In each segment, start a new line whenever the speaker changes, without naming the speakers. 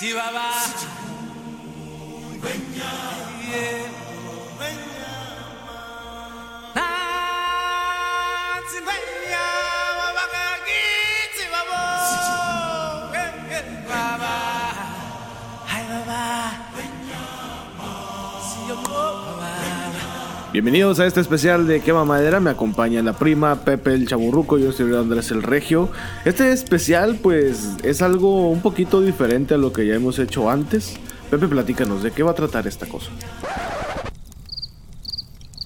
Chihuahua. Bienvenidos a este especial de Quema Madera. Me acompaña la prima Pepe el Chaburruco. Yo soy Andrés el Regio. Este especial, pues, es algo un poquito diferente a lo que ya hemos hecho antes. Pepe, platícanos, ¿de qué va a tratar esta cosa?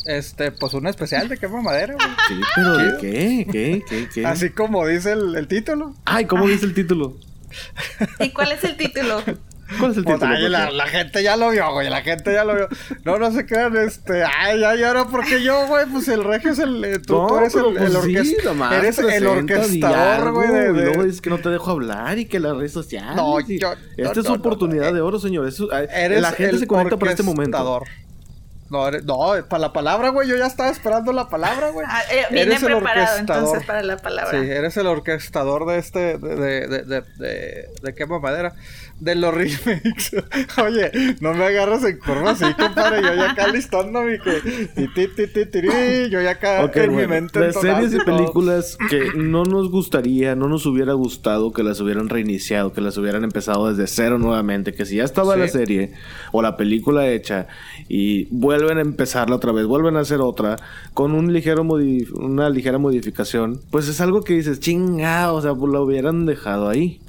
Este, pues un especial de quema madera, güey.
Sí, pero ¿de qué? ¿Qué? ¿Qué? ¿Qué?
Así como dice el, el título.
Ay, ¿cómo dice el título?
¿Y cuál es el título?
¿Cuál es el
Pues,
título?
ay, la, gente ya lo vio, güey. La gente ya lo vio. No, no se crean, este. Ay, ay, ahora, porque yo, güey, pues el regio es el. eh, Tú,
No,
tú eres
pero
el,
pues
el
sí,
orquest-
nomás
Eres el orquestador, güey. de- de-
luego dices que no te dejo hablar y que las redes sociales.
No, yo-
Esta
no,
es su
no,
oportunidad de oro, señor. Es su-
Eres
la gente
el
se conecta por este momento.
No, eres- no, para la palabra, güey. Yo ya estaba esperando la palabra, güey.
Ah, eh, viene
Eres el
preparado
orquestador.
entonces para la palabra.
Sí, eres el orquestador de este, de, de, de, de, de, de quema madera, de los remakes. Oye, no me agarras en curva así, compadre, yo ya acá listándome que, y ti, ti, ti, tiri, yo ya acá
Ok,
en mi mente
de
entonando
series y
todo.
películas que no nos gustaría, no nos hubiera gustado que las hubieran reiniciado, que las hubieran empezado desde cero nuevamente, que si ya estaba
Sí.
la serie o la película hecha y vuelven a empezarla otra vez, vuelven a hacer otra con un ligero modi- una ligera modificación, pues es algo que dices, chinga, o sea, pues la hubieran dejado ahí.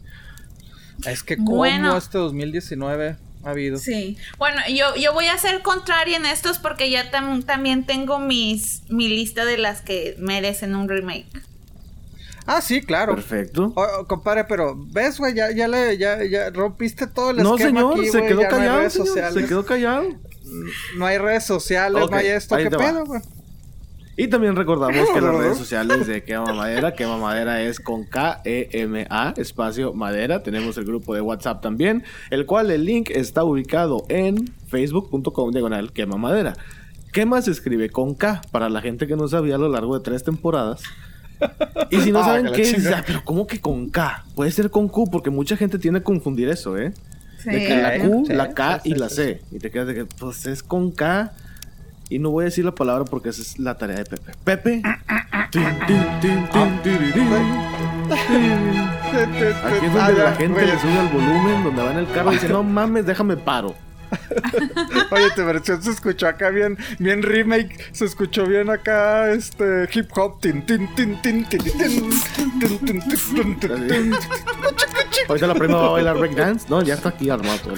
Es que como
Bueno.
este 2019 ha habido.
Sí. Bueno, yo, yo voy a ser contraria en estos porque ya tam- también tengo mis mi lista de las que merecen un remake.
Ah, sí, claro.
Perfecto.
Oh, oh, compadre, pero ves, güey, ya, ya le, ya, ya rompiste todo el
No,
esquema
señor,
aquí,
se quedó callado, señor, se quedó callado.
No hay redes sociales, no hay esto, ¿qué pedo, güey?
Y también recordamos que las redes sociales de Quema Madera, Quema Madera es con K-E-M-A, espacio Madera. Tenemos el grupo de WhatsApp también, el cual el link está ubicado en facebook.com diagonal Quema Madera. Quema se escribe con K, para la gente que no sabía a lo largo de tres temporadas. Y si no
Ah,
saben qué ah, pero ¿cómo que con K? Puede ser con Q, porque mucha gente tiende a confundir eso, ¿eh? De que la. Q,
Sí,
la K
sí,
y la. C. Y te quedas de que, pues es con K. Y no voy a decir la palabra porque esa es la tarea de Pepe. Pepe. Tirirín. Aquí es donde
Ah,
la gente le sube el volumen, donde va en el carro y dice, no mames, déjame paro.
Oye, tu versión se escuchó acá bien, bien remake, se escuchó bien acá este hip hop. Tin, tin, tin, tin, tin, tin, Hoy
se la prima va a bailar breakdance, ¿no? Ya está aquí armado.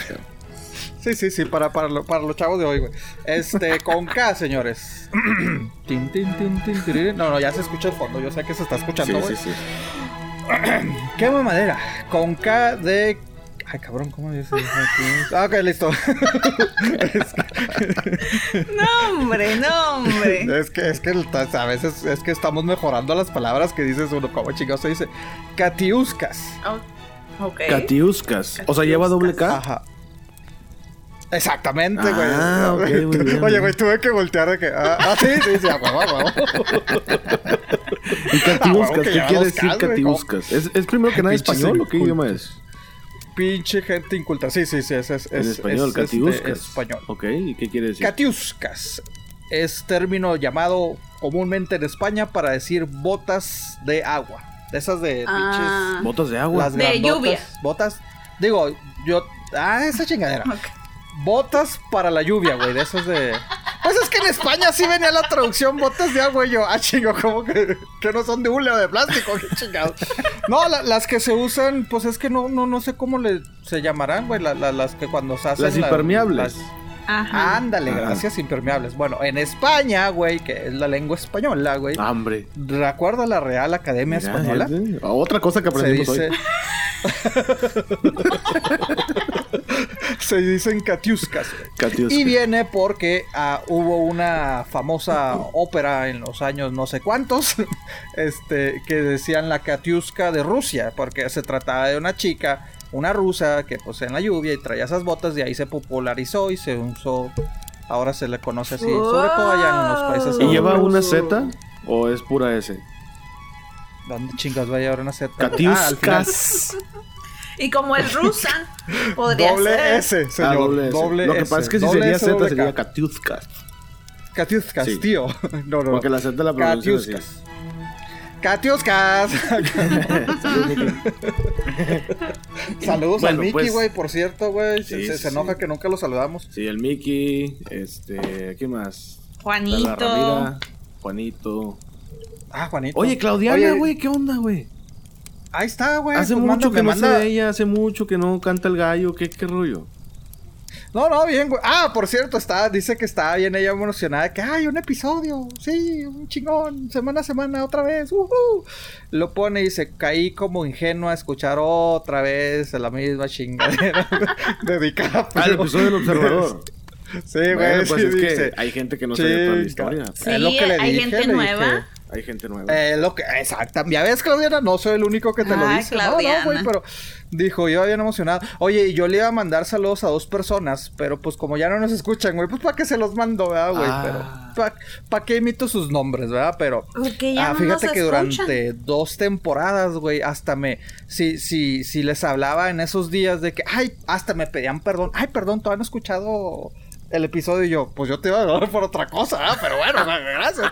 Sí, sí, sí, para, para, lo, para los chavos de hoy, güey. Este, con K, señores. tin, no, no, ya se escucha el fondo, yo sé que se está escuchando, güey.
Sí, sí, sí.
Qué mamadera. Con K de Ay, cabrón, ¿cómo dice? Ah, ok, listo.
No, hombre, no, hombre.
Es que, es que a veces es que estamos mejorando las palabras que dices uno, como chingados se dice. Catiuscas.
Oh, ok.
Katiuskas. O sea, lleva doble K.
Ajá. Exactamente, güey.
Ah, ok, muy bien.
Oye, güey, tuve que voltear de que. Ah, ah, sí, sí, sí, a huevo, a huevo.
¿Y Katiuskas?
Ah, que
¿Qué quiere decir Katiuskas? ¿Es, ¿Es primero que nada español o qué idioma es?
Pinche gente inculta. Sí, sí, sí, es, es,
En
es-
español,
es,
Katiuskas.
este, español.
Ok, ¿y qué quiere decir?
Catiuscas es término llamado comúnmente en España para decir botas de agua. De esas de
Ah.
Botas de
pinches.
agua.
Las
De lluvia.
Botas. Digo, yo. Ah, esa chingadera. Botas para la lluvia, güey, de esas de... Pues es que en España sí venía la traducción botas de agua y yo, ah, chingo, como que, que no son de hule o de plástico, qué chingado. No, la- las que se usan, pues es que no, no, no sé cómo le, se llamarán, güey, la- la- las que cuando se hacen...
Las
la-
impermeables.
las-
Ajá.
Ándale,
Ajá.
gracias, impermeables. Bueno, en España, güey, que es la lengua española, güey.
Hambre.
¿Recuerda la Real Academia
Mira,
Española?
eh, Otra cosa que
Se
aprendimos
dice...
hoy.
se dicen catiuscas, güey.
Katiuskas.
Y viene porque ah, hubo una famosa ópera en los años no sé cuántos, este, que decían la Katiuska de Rusia, porque se trataba de una chica, una rusa, que pues en la lluvia y traía esas botas y ahí se popularizó y se usó, ahora se le conoce así, sobre todo allá en los países
¿Y lleva una Z o es pura S?
¿Dónde chingas va a llevar una Z? Ah.
Katiuskas.
Y como el rusa, podría
Doble
ser.
S, señor.
Ah, doble S.
Doble
Lo que pasa es que si sería
S,
Z
doble
sería. Katiuskas.
Katiuskas,
Sí.
tío. No, no.
Porque la Z la pronuncia
Katiuskas. Saludos
Bueno,
al Mickey,
pues-
güey, por cierto, güey. Se-
Sí,
se, se
sí.
enoja que nunca lo saludamos.
Sí, el Mickey, este, ¿qué más?
Juanito.
Ramira, Juanito.
Ah, Juanito.
Oye, Claudiana,
Oye,
güey, ¿qué onda, güey?
Ahí está, güey.
Hace
pues
mucho
manda-
que no sé
manda-
de ella, hace mucho que no canta el gallo, ¿qué, qué rollo?
No, no, bien, güey. Ah, por cierto, está, dice que está bien ella emocionada. Que hay un episodio. Sí, un chingón. Semana a semana, otra vez. ujú. Lo pone y dice: Caí como ingenuo a escuchar otra vez la misma chingadera de DiCaprio.
Ah, el episodio del observador.
Sí, güey.
bueno, pues
sí,
es
dice.
que hay gente que no sabe toda la historia.
Sí,
Es lo que le
hay
dije,
gente
le dije.
Hay gente nueva.
Eh, lo que, exacto. Ya ves, Claudiana, no soy el único que te lo
Ay,
dice. No,
Claudiana.
no, güey, pero dijo, yo bien emocionado. Oye, y yo le iba a mandar saludos a dos personas, pero pues como ya no nos escuchan, güey, pues para qué se los mando, ¿verdad, güey?
Ah.
Pero, ¿para qué imito sus nombres, verdad? Pero,
Porque ya
ah,
no
fíjate
nos
que
escuchan.
durante dos temporadas, güey, hasta me, si, si, si les hablaba en esos días de que, ay, hasta me pedían perdón, ay, perdón, todavía no he escuchado el episodio y yo, pues yo te iba a dar por otra cosa, ¿verdad? pero bueno, gracias.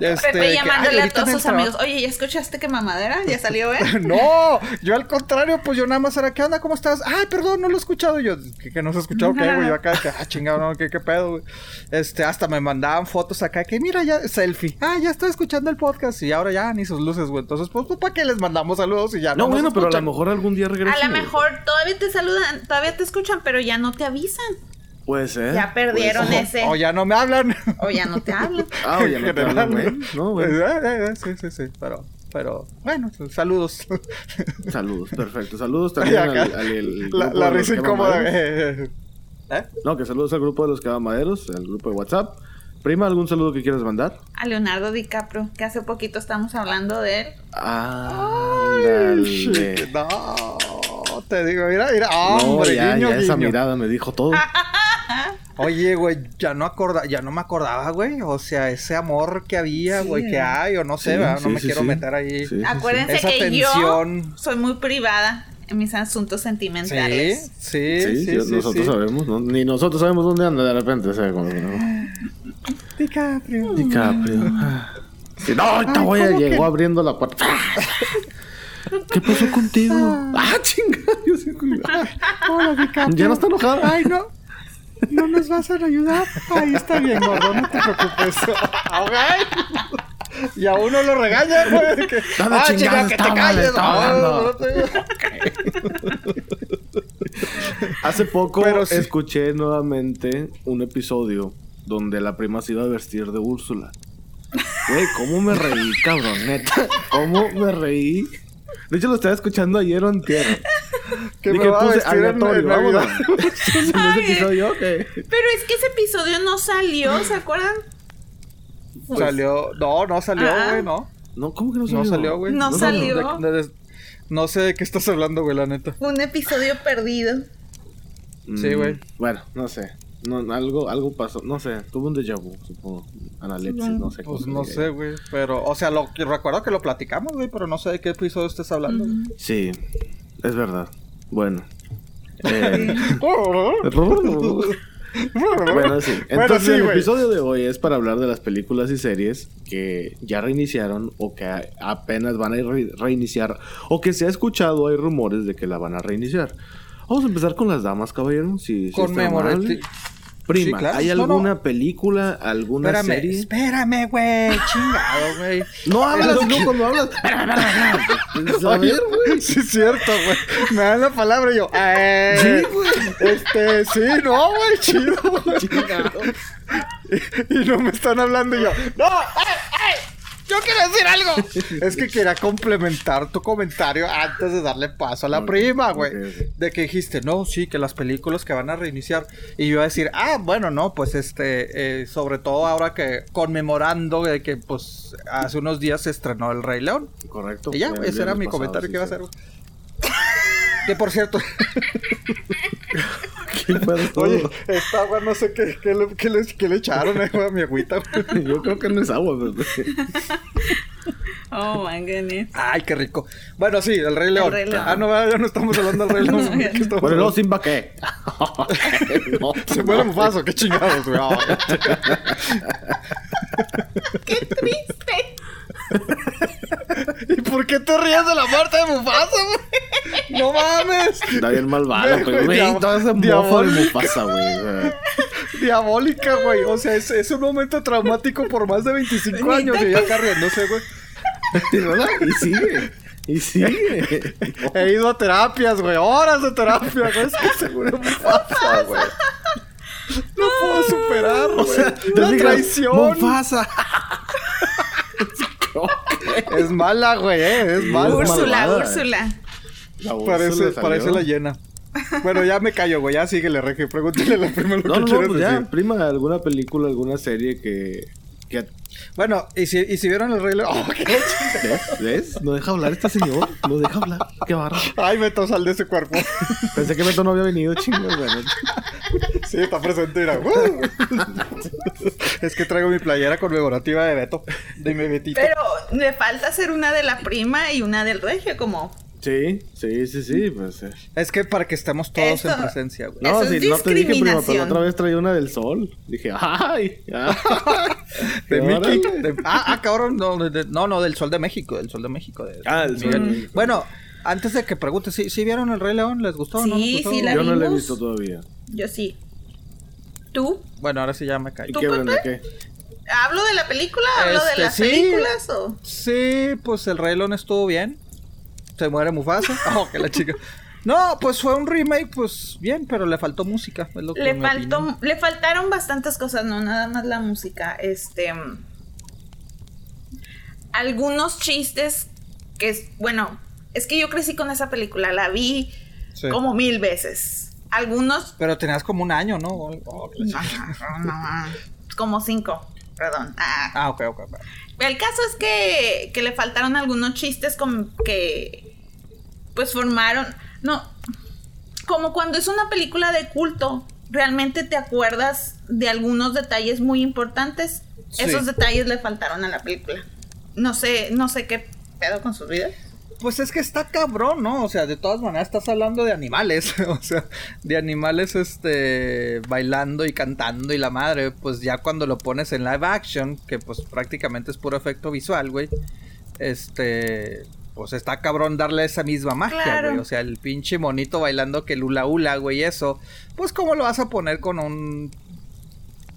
Este,
Pepe
que,
llamándole
ay,
a todos sus amigos. Oye, ¿ya escuchaste que mamadera? ¿Ya salió, eh?
No, yo al contrario, pues yo nada más era, ¿qué onda? ¿Cómo estás? Ay, perdón, no lo he escuchado. Y yo, ¿qué, que no se ha escuchado? ¿Qué, güey? Yo acá, que, ah, chingado, no, ¿qué, qué pedo, güey? Este, hasta me mandaban fotos acá, que mira, ya, selfie. Ah, ya estoy escuchando el podcast y ahora ya ni sus luces, güey. Entonces, pues, pues ¿para qué les mandamos saludos y ya no
no, bueno, pero a lo mejor algún día regresa.
A lo mejor todavía te saludan, todavía te escuchan, pero ya no te avisan.
Puede ser.
Ya perdieron ese.
O ya no me hablan.
O ya no te hablan.
Ah, o ya no te hablan, güey. No, güey.
Eh, eh, eh, Sí, sí, sí, pero, pero, bueno, saludos.
Saludos, perfecto. Saludos también
Ay, acá.
al, al- el
La, risa incómoda. Eh, eh, ¿Eh?
No, que saludos al grupo de los Cabamaderos, al grupo de WhatsApp. Prima, ¿algún saludo que quieras mandar?
A Leonardo DiCaprio, que hace poquito estamos hablando de él.
Ándale.
Shit, No, te digo, mira, mira,
No,
hombre,
ya,
guiño,
ya esa
guiño.
mirada me dijo todo.
Oye, güey, ya no acorda, ya no me acordaba, güey. O sea, ese amor que había,
Sí.
güey, que hay, o no sé,
Sí,
¿verdad?
sí,
no me
sí,
quiero
sí.
meter ahí.
Sí, sí, sí.
Acuérdense
Esa
que
tensión.
yo soy muy privada en mis asuntos sentimentales.
sí,
Sí,
sí,
sí,
sí,
nosotros
sí.
sabemos, ¿no? Ni nosotros sabemos dónde anda de repente. o sea, como que no.
DiCaprio.
DiCaprio. Ah. Sí, no, ahorita voy a
¿cómo
llegó
que?
abriendo la puerta. ¿Qué pasó contigo? Ah, chinga. Yo sí,
Hola, DiCaprio.
Ya no está enojada.
Ay, no. No nos vas a ayudar. Ahí está bien, gordo, no te preocupes. Ok. Y a uno lo regaña, güey. que,
¿Dónde
ah, chinga, que te calles. Ah, no te-
Hace poco
Pero sí.
escuché nuevamente un episodio donde la prima se iba a vestir de Úrsula. Güey, ¿cómo me reí, cabrón? Neta, ¿cómo me reí? De hecho, lo estaba escuchando ayer o antier.
Que
Y
me va a
puse aleatorio,
Navidad.
vámonos. En ese episodio, que...
Pero es que ese episodio no salió, ¿se acuerdan?
Salió. No, no salió,
Ah.
güey, no.
No, ¿cómo que no salió?
No salió, güey.
No salió.
De- de- no sé de qué estás hablando, güey, la neta.
Un episodio perdido.
Sí, güey.
Mm, Bueno, no sé. No, algo, algo pasó. No sé. Tuve un déjà vu, supongo. Analepsis, no sé.
Pues no sé, güey. Pero, o sea, lo que recuerdo que lo platicamos, güey, pero no sé de qué episodio estés hablando.
Sí, es verdad. Bueno. Eh,
bueno,
bueno, sí.
Bueno,
Entonces,
sí,
el episodio de hoy es para hablar de las películas y series que ya reiniciaron o que apenas van a re- reiniciar o que se ha escuchado, hay rumores de que la van a reiniciar. Vamos a empezar con las damas, caballero. Si, si
Con
está amable. Prima,
Sí, claro.
¿hay
No, no.
alguna película, alguna
Espérame,
serie?
espérame, güey. Chingado, güey.
No hablas, no
que-
cuando hablas.
Oye,
ver, güey.
Sí, es cierto, güey. Me dan la palabra y yo. Eh,
Sí, güey.
Este, sí, no, güey, chido. güey. Y no me están hablando y yo. ¡No! ¡Ay, ay! ¡Yo quiero decir algo! es que quería complementar tu comentario antes de darle paso a la prima, güey. De que dijiste, no, sí, que las películas que van a reiniciar. Y yo iba a decir, ah, bueno, no, pues este, eh, sobre todo ahora que conmemorando de que, pues, hace unos días se estrenó El Rey León.
Correcto.
Y ya, ese era mi
pasado,
comentario
sí,
que iba a hacer, güey. Que por cierto, Oye, esta agua no sé qué, qué, le, qué le, qué le echaron eh, a mi agüita, güey.
Yo creo que no es agua, bebé.
Oh my goodness.
Ay, qué rico. Bueno, sí, el Rey León.
Rey León.
Ah, no, ya no estamos hablando del Rey León.
No,
¿Qué estamos
Bueno, luego Simba qué. No.
Se muere Mufasa, qué chingados, güey.
¡Qué triste!
¿Y por qué te ríes de la muerte de Mufasa, güey? No mames.
Está bien malvado,
Güey,
todo ese mofo de. Mufasa, güey.
Diabólica, güey. O sea, es, es un momento traumático por más de 25 años. Y ella acá riéndose, güey.
Y sigue. Y sigue.
He ido a terapias, güey. Horas de terapia, güey. Es que seguro Mufasa, güey. No puedo superar,
O sea,
La traición.
Mufasa.
Es mala, güey, eh. Es mala.
Úrsula,
malvada.
Úrsula.
La
Parece, parece la llena. Bueno, ya me callo, güey. Ya síguele, Regio. Pregúntale la prima lo
No,
que
no, pues ya, prima, alguna película, alguna serie que.
Bueno, ¿y si, y si vieron el Rey León? Oh.
¿Ves? ¿Ves? No deja hablar este señor. No deja hablar. Qué barra.
Ay, Beto, sal de ese cuerpo.
Pensé que Beto no había venido, chingos, bueno.
Sí, está presente, mira. ¡Uh! es que traigo mi playera conmemorativa de Beto. De mi Betito.
Pero le falta hacer una de la prima y una del regio, como.
Sí, sí, sí, sí, pues. eh.
Es que para que estemos todos
Eso-
en presencia, güey.
No, sí, no te dije, prima, pero la otra vez traía una del sol. Dije, ¡ay! ay.
De Mickey. De- ah, ah, cabrón. No, de- de- no, no, del Sol de México. Del Sol de México. de-
Ah, del Sol de México.
Bueno, antes de que preguntes, ¿sí, sí vieron el Rey León? ¿Les gustó o no?
Sí,
les gustó?
sí, la
Yo no la he visto todavía.
Yo sí. ¿Tú?
Bueno, ahora sí ya me
¿Y
caí.
¿Tú,
qué, Brenda, qué?
¿Hablo de la película? ¿Hablo
Este,
de las
sí.
películas? O...
Sí, pues el Rey León estuvo bien. Se muere Mufasa. Oh, que la chica. No, pues fue un remake, pues bien, pero le faltó música. es lo que
Le
mi
faltó,
opinión.
le faltaron bastantes cosas, no nada más la música. Este. Algunos chistes que es. Bueno, es que yo crecí con esa película, la vi
Sí.
como mil veces. Algunos.
Pero tenías como un año, ¿no? Oh,
como cinco, perdón. Ah.
Ah, ok, ok. ok.
El caso es que, que le faltaron algunos chistes con que pues formaron, no, como cuando es una película de culto, realmente te acuerdas de algunos detalles muy importantes.
Sí.
Esos detalles le faltaron a la película. No sé, no sé qué pedo con sus vidas.
Pues es que está cabrón, ¿no? O sea, de todas maneras estás hablando de animales. o sea, de animales este bailando y cantando y la madre. Pues ya cuando lo pones en live action, que pues prácticamente es puro efecto visual, güey. Este. Pues está cabrón darle esa misma magia,
Claro.
güey. O sea, el pinche monito bailando que lula hula, güey, eso. Pues, ¿cómo lo vas a poner con un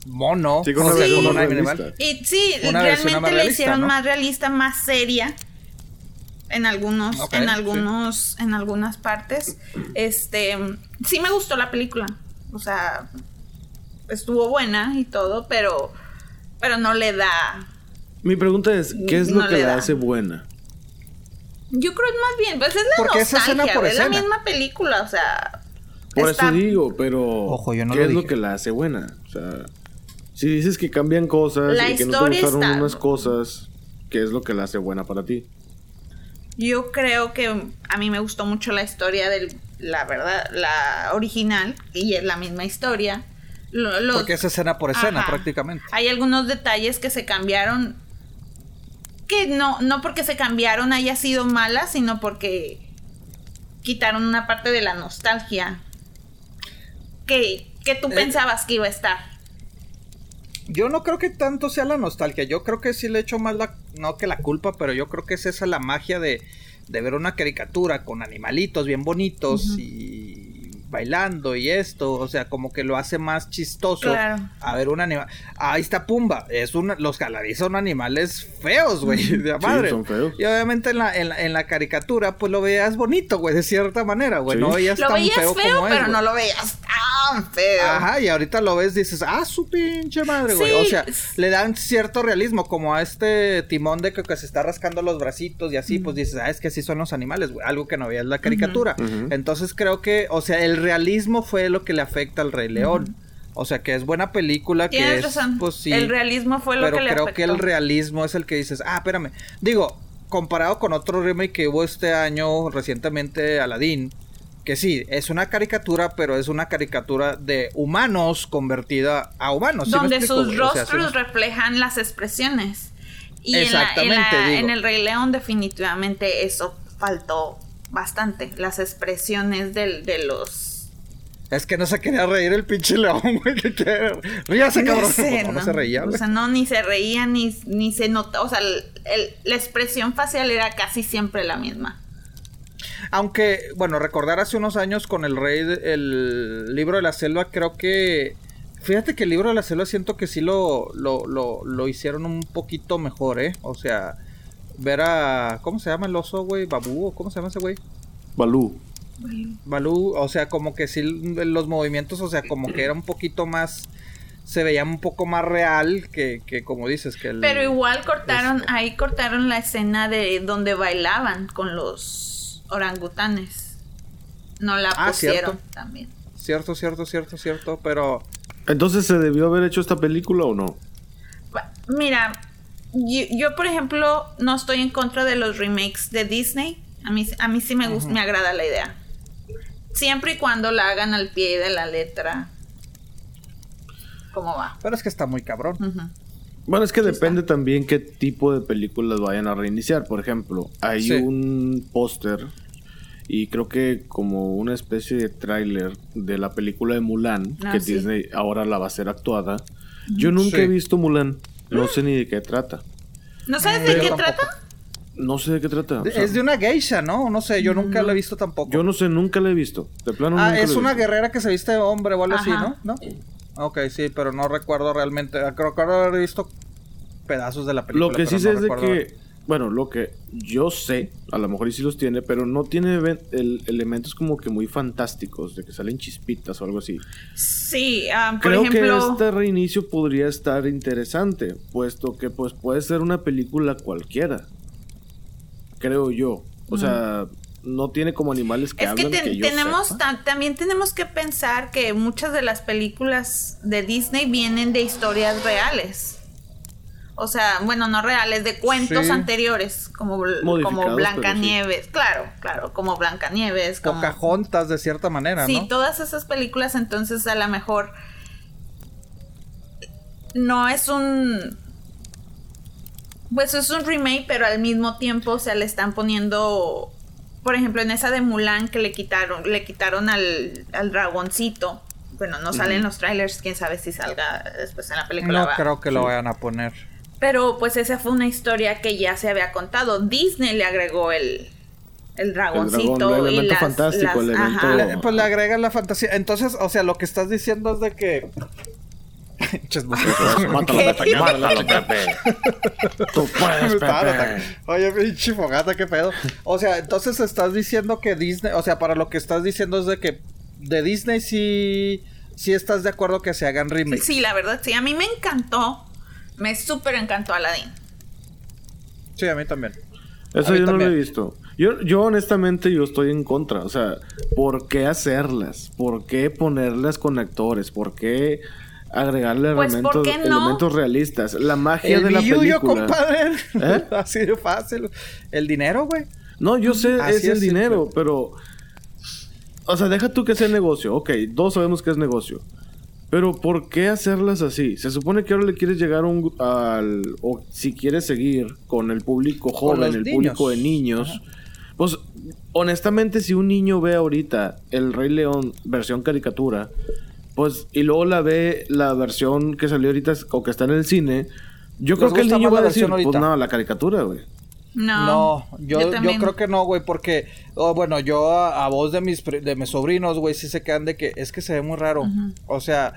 mono?
Sí, con una
con
realista.
Y sí,
Una
realmente
más
le hicieron
¿no?
más realista, más seria. En algunos, en
sí.
algunos, en algunas partes. Este, sí me gustó la película. O sea, estuvo buena y todo, pero, pero no le da.
Mi pregunta es, ¿qué es lo
No
que
le
la
da.
hace buena?
Yo creo que más bien, pues es la
Porque es
nostalgia,
escena por
es la misma película, o sea.
Por
está-
eso digo, pero
Ojo, yo no
¿qué
lo
es lo que la hace buena? O sea, si dices que cambian cosas
La
y que no te
historia
gustaron
está-
unas cosas, ¿qué es lo que la hace buena para ti?
Yo creo que a mí me gustó mucho la historia del, la verdad, la original, y es la misma historia. Los-
Porque es escena por escena,
Ajá.
prácticamente.
Hay algunos detalles que se cambiaron. Que no, no porque se cambiaron haya sido mala, sino porque quitaron una parte de la nostalgia que, que tú
Eh.
pensabas que iba a estar.
Yo no creo que tanto sea la nostalgia. Yo creo que sí le echo más la. No que la culpa, pero yo creo que es esa la magia de, de ver una caricatura con animalitos bien bonitos y bailando y esto. O sea, como que lo hace más chistoso.
Claro.
A ver un animal. Ahí está Pumba. Es una, los calarí son animales feos, güey. De la madre.
son feos.
Y obviamente en la, en, la, en la caricatura, pues lo veías bonito, güey, de cierta manera, güey.
Sí.
No veías
Lo
tan
veías
feo,
feo,
como es,
pero no lo veías tan feo.
Ajá, y ahorita lo ves, dices, ah, su pinche madre, güey.
Sí.
O sea, le dan cierto realismo, como a este timón de que, que se está rascando los bracitos y así, pues dices, ah, es que así son los animales, güey. Algo que no veías en la caricatura. Entonces creo que, o sea, el realismo fue lo que le afecta al Rey León. O sea, que es buena película, que es,
razón.
pues sí.
el realismo fue lo
pero
que le
creo
afectó.
que el realismo es el que dices, ah, espérame. Digo, comparado con otro remake que hubo este año recientemente, Aladdin, que sí, es una caricatura, pero es una caricatura de humanos convertida a humanos. ¿sí me
donde sus
güey? O sea,
rostros
sí me-
reflejan las expresiones. Y en, la- en, la- en el Rey León definitivamente eso faltó bastante. Las expresiones de los...
Es que no se quería reír el pinche león, güey. Que quiere. Ríase,
No
cabrón.
sé,
no, se reía,
O
güey.
sea, no, ni se reía, ni, ni se nota. O sea, el- el- la expresión facial era casi siempre la misma.
Aunque, bueno, recordar hace unos años con el rey, de- el libro de la selva, creo que. Fíjate que el libro de la selva siento que sí lo, lo, lo, lo hicieron un poquito mejor, ¿eh? O sea, ver a. ¿Cómo se llama el oso, güey? ¿Babú? ¿o ¿Cómo se llama ese güey?
Balú.
Balú, o sea, como que sí los movimientos, o sea, como que era un poquito más. Se veía un poco más real que, que como dices, que el.
Pero igual cortaron,
esto.
ahí cortaron la escena de donde bailaban con los orangutanes. No la
Ah,
pusieron
cierto.
también.
Cierto, cierto, cierto, cierto, pero.
Entonces, ¿se debió haber hecho esta película o no?
Mira, yo, yo, por ejemplo no estoy en contra de los remakes de Disney. A mí, a mí sí me gusta, me agrada la idea. Siempre y cuando la hagan al pie de la letra. ¿Cómo va?
Pero es que está muy cabrón.
Bueno, es que depende también qué tipo de películas vayan a reiniciar. Por ejemplo, hay
Sí.
un póster y creo que como una especie de tráiler de la película de Mulan,
Ah,
que
sí.
Disney ahora la va a hacer actuada. Yo nunca
Sí.
he visto Mulan. No sé ni de qué trata.
¿No sabes de
Pero
qué
tampoco.
trata?
No sé de qué trata. o sea,
es de una geisha, ¿no? No sé, yo nunca la he visto tampoco.
Yo no sé, nunca la he visto. De plano
ah,
nunca
es
la he
una
visto.
guerrera que se viste de hombre o algo así. ¿no? ¿No? Ok, sí, pero no recuerdo realmente. ah, Creo que haber visto pedazos de la película.
Lo que sí sé
no
es de
recuerdo.
que, bueno, lo que yo sé, a lo mejor y sí los tiene, pero no tiene el- elementos como que muy fantásticos, de que salen chispitas o algo así.
Sí, ah, por
Creo
ejemplo.
que este reinicio podría estar interesante, puesto que pues puede ser una película cualquiera. Creo yo. O sea, no tiene como animales que
Es que,
hablan
ten-
que yo
tenemos
sepa.
también tenemos que pensar que muchas de las películas de Disney vienen de historias reales. O sea, bueno, no reales, de cuentos
Sí.
anteriores, como, como Blancanieves. Claro, claro, como Blancanieves. Como...
Pocahontas de cierta manera,
Sí,
¿no?
todas esas películas, entonces a lo mejor no es un. Pues es un remake, pero al mismo tiempo se le están poniendo. Por ejemplo, en esa de Mulan que le quitaron, le quitaron al, al dragoncito. Bueno, no salen los trailers, quién sabe si salga después en la película.
No
va.
creo que lo vayan a poner.
Pero pues esa fue una historia que ya se había contado. Disney le agregó el, el dragoncito.
dragón, el
y las-
fantástico, el elemento-.
Le- pues le agregan la fantasía. Entonces, o sea, lo que estás diciendo es de que. Pinches mosquitos.
Mátalo, Pepe, mátalo, Pepe. Tú puedes,
Me estaban
Pepe.
atacando. Oye, pinche fogata, qué pedo. O sea, entonces estás diciendo que Disney, o sea, para lo que estás diciendo es de que de Disney sí, sí estás de acuerdo que se hagan remakes.
Sí, la verdad, sí. A mí me encantó. Me súper encantó Aladdin.
Sí, a mí también.
Eso
mí
yo no lo he visto. Yo, yo honestamente yo estoy en contra. O sea, ¿por qué hacerlas? ¿Por qué ponerlas con actores? ¿Por qué agregarle
Pues,
elementos,
¿por qué no?
elementos realistas? La magia
El
de la película.
compadre.
¿Eh?
Así de fácil. El dinero, güey.
No, yo sé,
Así
es el
es,
dinero,
simple.
pero... O sea, deja tú que sea negocio. Ok, todos sabemos que es negocio. Pero ¿por qué hacerlas así? Se supone que ahora le quieres llegar a un, al... O si quieres seguir con el público joven, el
niños.
público de niños. Pues, honestamente, si un niño ve ahorita el Rey León versión caricatura, pues, y luego la ve la versión que salió ahorita o que está en el cine, yo
¿Les
creo que el niño va a decir, pues
ahorita?
no, la caricatura, güey.
No.
No, yo, yo, creo que no, güey, porque, oh, bueno, yo a, a voz de mis, pri- de mis sobrinos, güey, sí se quedan de que es que se ve muy raro. O sea,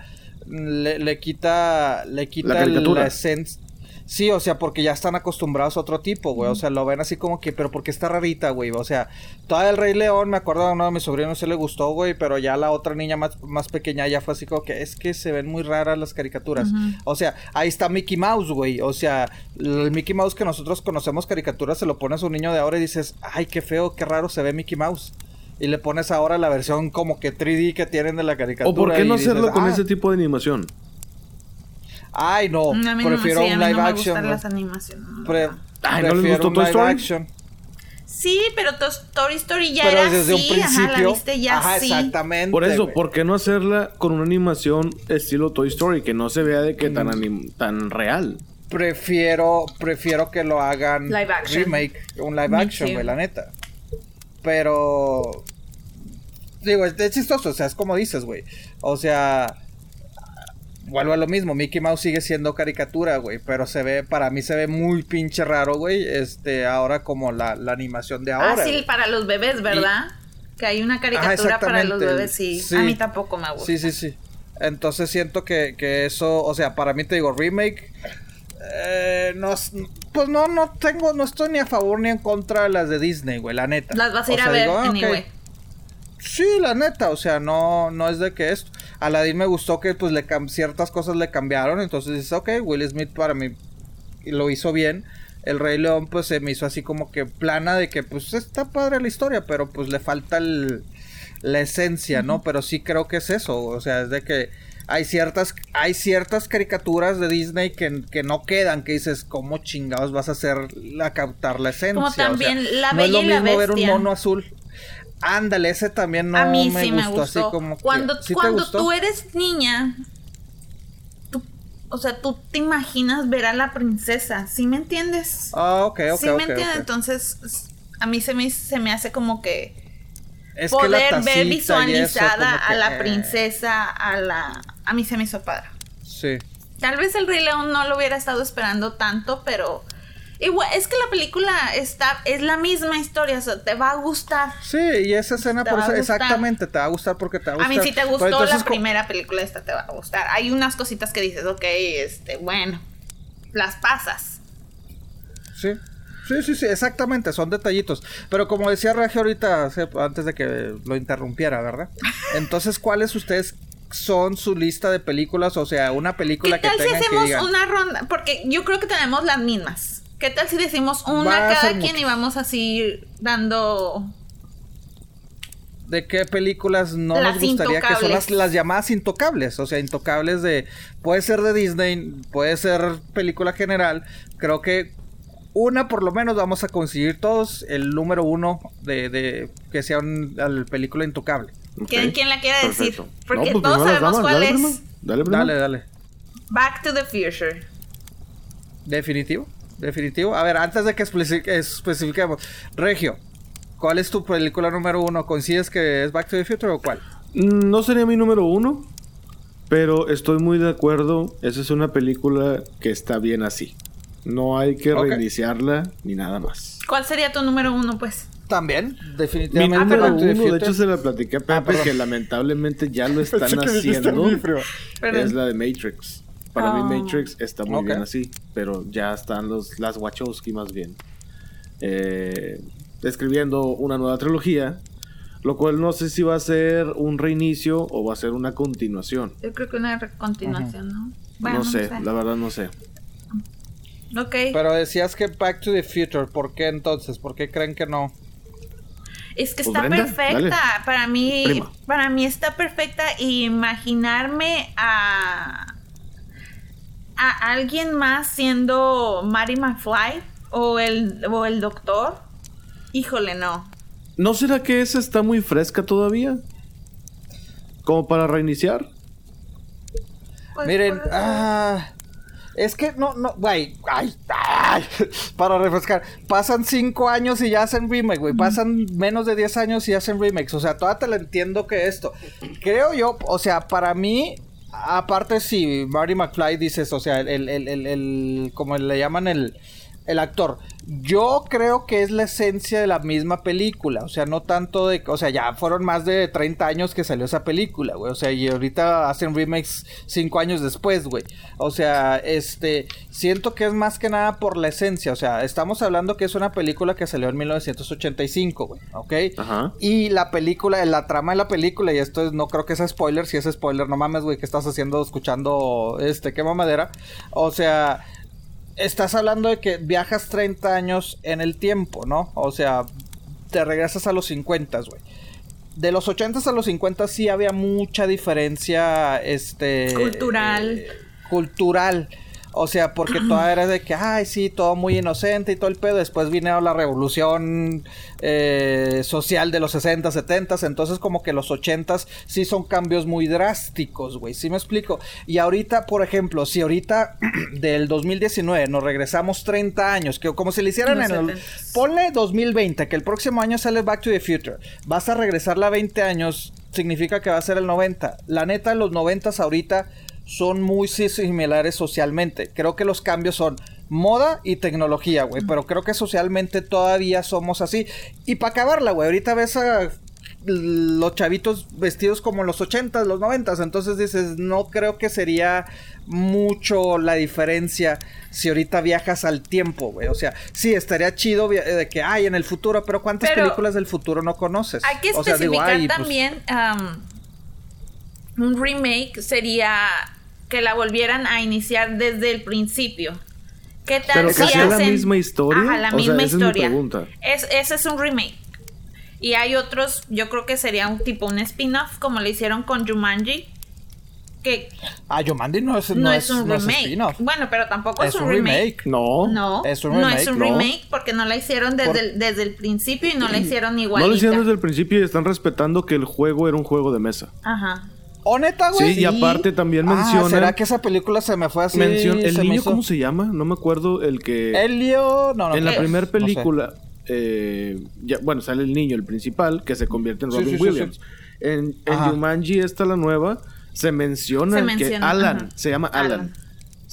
le, le quita, le quita
La
la esencia. Sí, o sea, porque ya están acostumbrados a otro tipo, güey. O sea, lo ven así como que, pero porque está rarita, güey. O sea, toda el Rey León, me acuerdo a uno de mis sobrinos se le gustó, güey, pero ya la otra niña más, más pequeña ya fue así como que es que se ven muy raras las caricaturas. O sea, ahí está Mickey Mouse, güey. O sea, el Mickey Mouse que nosotros conocemos caricaturas, se lo pones a un niño de ahora y dices, ay, qué feo, qué raro se ve Mickey Mouse. Y le pones ahora la versión como que 3D que tienen de la caricatura.
¿O por qué no
y dices,
hacerlo con
"Ah,
ese tipo de animación?
Ay, no,
A mí no,
prefiero
sí, a
un
mí
live
no me
action.
gustan las animaciones.
Pre-
Ay, ¿no les
prefiero
gustó
un
Toy
live
Story?
action.
Sí, pero To- Toy Story ya
pero
era
desde
así,
un
ajá,
principio.
la viste ya
ajá,
así.
exactamente.
Por eso,
güey.
¿por qué no hacerla con una animación estilo Toy Story? Que no se vea de que tan, anim- tan real.
prefiero, prefiero que lo hagan
Live action.
remake, un live
Me
action, güey, la neta. Pero digo, es, es chistoso, o sea, es como dices, güey. O sea, vuelvo a lo mismo, Mickey Mouse sigue siendo caricatura, güey, pero se ve, para mí se ve muy pinche raro, güey, este, ahora como la, la animación de ahora.
ah, sí,
güey.
para los bebés, ¿verdad? Que hay una caricatura para los bebés, sí.
Sí.
A mí tampoco me gusta.
Sí, sí, sí. Entonces siento que, que eso, o sea, para mí te digo, remake, eh, no, pues no, no tengo, no estoy ni a favor ni en contra de las de Disney, güey, la neta.
Las vas a
O
ir a ver,
digo, ah. Sí, la neta, o sea, no, no es de que esto. Aladdin me gustó que pues le ciertas cosas le cambiaron, entonces dices, ok, Will Smith para mí lo hizo bien. El Rey León pues se me hizo así como que plana de que pues está padre la historia, pero pues le falta el, la esencia, ¿no? Pero sí creo que es eso, o sea, es de que hay ciertas, hay ciertas caricaturas de Disney que, que no quedan, que dices, ¿cómo chingados vas a hacer a captar la esencia?
Como
O sea,
también La
no es lo
Bella y la
mismo ver un
Bestia.
mono azul. Ándale, ese también no
a mí
me
sí
gustó,
me gustó.
así como que-
cuando
¿Sí te
cuando
gustó?
tú eres niña, tú- o sea, tú te imaginas ver a la princesa, ¿sí me entiendes?
Ah, ok, ok,
sí me entiendes, entonces a mí se me, se me hace como que
Es que
poder ver visualizada
que,
a la
eh,
princesa, a la... A mí se me hizo padre.
Sí.
Tal vez el Rey León no lo hubiera estado esperando tanto, pero... Igual, es que la película está, es la misma historia, o sea, te va a gustar.
Sí, y esa escena
Te
por eso,
a
exactamente, te va a gustar porque te va a
A
gustar.
mí sí te
Pero
gustó
entonces,
la primera película, esta te va a gustar. Hay unas cositas que dices, ok, este, bueno, las pasas.
Sí. Sí, sí, sí, exactamente, son detallitos. Pero como decía Regio ahorita, antes de que lo interrumpiera, ¿verdad? Entonces, ¿cuáles ustedes son su lista de películas? O sea, una película
¿Qué
que
tal si
que
hacemos
digan.
una ronda? Porque yo creo que tenemos las mismas. ¿Qué tal si decimos una cada quien y vamos así dando...
de qué películas no
Las
nos gustaría que son las, llamadas intocables, o sea, intocables de puede ser de Disney, puede ser película general, creo que una por lo menos vamos a conseguir todos el número uno de, de que sea una película intocable.
¿Quién,
Ok,
quién la quiere decir?
perfecto.
Porque
No, pues
todos sabemos
damas,
cuál
dale,
es.
prima, Dale, prima.
Dale, dale.
Back to the Future.
Definitivo, definitivo. A ver, antes de que especi- especifiquemos, Regio, ¿cuál es tu película número uno? ¿Coincides que es Back to the Future o cuál?
No sería mi número uno, pero estoy muy de acuerdo. Esa es una película que está bien así. No hay que reiniciarla ni nada más.
¿Cuál sería tu número uno, pues?
También,
Mi
definitivamente.
número
Back to the
uno, de
Future.
hecho, se la platiqué a Pepe,
Ah, perdón.
que lamentablemente ya lo están haciendo.
mi.
Es la de Matrix. Para
Oh.
mí Matrix está muy bien así, pero ya están los las Wachowski más bien eh, escribiendo una nueva trilogía, lo cual no sé si va a ser un reinicio o va a ser una continuación.
Yo creo que una continuación, ¿no?
no sé, la verdad no sé.
Ok.
Pero decías que Back to the Future, ¿por qué entonces? ¿Por qué creen que no?
Es que
Pues,
está
Brenda,
perfecta.
dale.
Para mí,
Prima.
para mí está perfecta. Y imaginarme a a alguien más siendo Marty McFly o el o el doctor. Híjole, no.
¿No será que esa está muy fresca todavía? Como para reiniciar.
Pues,
Miren, ah, es que no, no, güey, ay, ay, para refrescar, pasan cinco años y ya hacen remake, güey, pasan menos de 10 años y hacen remakes, o sea, todavía te lo entiendo que esto, creo yo, o sea, para mí, aparte si Marty McFly dices, o sea, el, el, el- el- como le llaman el, el actor, yo creo que es la esencia de la misma película, o sea, no tanto de, o sea, ya fueron más de 30 años que salió esa película, güey, o sea, y ahorita hacen remakes 5 años después, güey, o sea, este, siento que es más que nada por la esencia, o sea, estamos hablando que es una película que salió en 1985, güey, ¿ok?
Ajá.
Y la película, la trama de la película, y esto es, no creo que sea spoiler, si es spoiler, no mames, güey, ¿qué estás haciendo escuchando este, qué mamadera? O sea, estás hablando de que viajas 30 años en el tiempo, ¿no? O sea, te regresas a los 50, güey. De los 80 a los 50 sí había mucha diferencia, este...
Cultural.
eh, cultural. O sea, porque toda era de que, ay, sí, todo muy inocente y todo el pedo. Después vino la revolución eh, social de los 60, 70. Entonces, como que los 80 sí son cambios muy drásticos, güey. ¿Sí me explico? Y ahorita, por ejemplo, si ahorita del 2019 nos regresamos 30 años, que como si le hicieran en el. Ponle 2020, que el próximo año sale Back to the Future. Vas a regresarla a 20 años, significa que va a ser el 90. La neta, los 90 ahorita son muy similares socialmente. Creo que los cambios son moda y tecnología, güey. Pero creo que socialmente todavía somos así. Y para acabarla, güey, ahorita ves a los chavitos vestidos como los 80 los 90 entonces dices no creo que sería mucho la diferencia si ahorita viajas al tiempo güey o sea sí estaría chido de que hay en el futuro pero cuántas películas del futuro no conoces
hay que especificar pues también un remake sería que la volvieran a iniciar desde el principio. ¿Qué tal
Pero si hacen la misma historia?
Ajá, la misma historia. Es, ese es un remake. Y hay otros, yo creo que sería un tipo un spin-off, como le hicieron con Jumanji. Que
ah, Jumanji no es, no, es, un remake.
bueno, pero tampoco es, un remake.
No.
No, es un remake. no es un remake porque no la hicieron desde, el, desde el principio y no la hicieron igual.
No la hicieron desde el principio y están respetando que el juego era un juego de mesa.
Ajá.
¿O neta, güey?
Sí, y aparte también ah, menciona.
¿Será que esa película se me fue así?
¿El niño cómo se llama? No me acuerdo. El que.
Elio. No, no.
En la primera película. Eh, ya, bueno, sale el niño, el principal, que se convierte en Robin Williams. En, en Jumanji, esta la nueva, se menciona, que Alan, se llama Alan.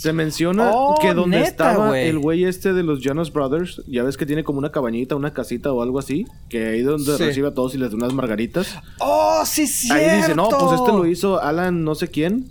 Se menciona
oh,
que donde estaba el güey este de los Jonas Brothers, ya ves que tiene como una cabañita, una casita o algo así, que ahí donde recibe a todos y les da unas margaritas.
Oh, sí, sí.
Ahí dice, no, pues este lo hizo Alan no sé quién.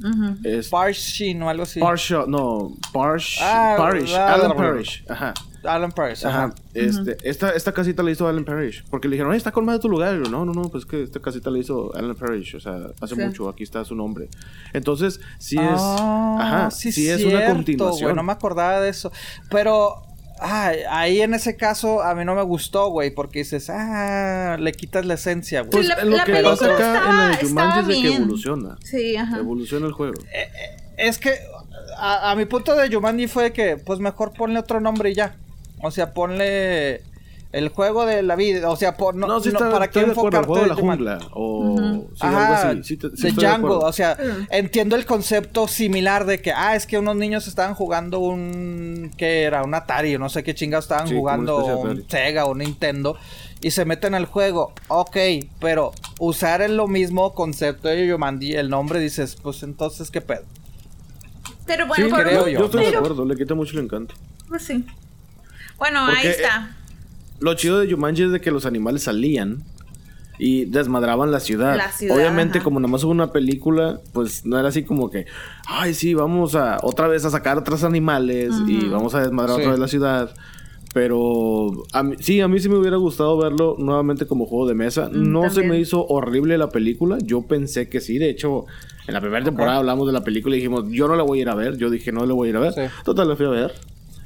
Parshin o algo así.
Parshaw, no, Parsh, ah, Parish, Alan Parrish, ajá.
Alan Parrish.
Ajá. Este, esta, esta casita la hizo Alan Parrish. Porque le dijeron, está colmado tu lugar. no, no, no, pues que esta casita la hizo Alan Parrish. O sea, hace mucho, aquí está su nombre. Entonces, sí es.
Ah, ajá, sí, es una continuación. Güey, no me acordaba de eso. Pero. Ay, ahí en ese caso a mí no me gustó, güey, porque dices, ah, le quitas la esencia, güey.
Pues lo que pasa acá en el Jumanji es de que evoluciona.
Sí, ajá.
Evoluciona el juego.
Eh, eh, es que a, a, mi punto de Jumanji fue que, pues mejor ponle otro nombre y ya. O sea, ponle el juego de la vida, o sea, por, no,
no, para qué enfocarte el juego de la jungla o algo así.
de Django, o sea, entiendo el concepto similar de que ah, es que unos niños estaban jugando un que era un Atari, o no sé qué chingados estaban jugando un Sega o Nintendo y se meten al juego. Ok, pero usar el lo mismo concepto de Yomandi, el nombre dices, pues entonces qué pedo.
Pero bueno,
creo yo. Yo estoy de acuerdo, le quita mucho el encanto.
Pues sí. Bueno, ahí está.
Lo chido de Jumanji es de que los animales salían y desmadraban la ciudad. Obviamente, como nada más hubo una película, pues no era así como que, ay, sí, vamos a otra vez a sacar otros animales y vamos a desmadrar otra vez la ciudad. Pero sí, a mí sí me hubiera gustado verlo nuevamente como juego de mesa. Mm, no se me hizo horrible la película. Yo pensé que sí. De hecho, en la primera temporada hablamos de la película y dijimos, yo no la voy a ir a ver. Yo dije, no la voy a ir a ver. Total, la fui a ver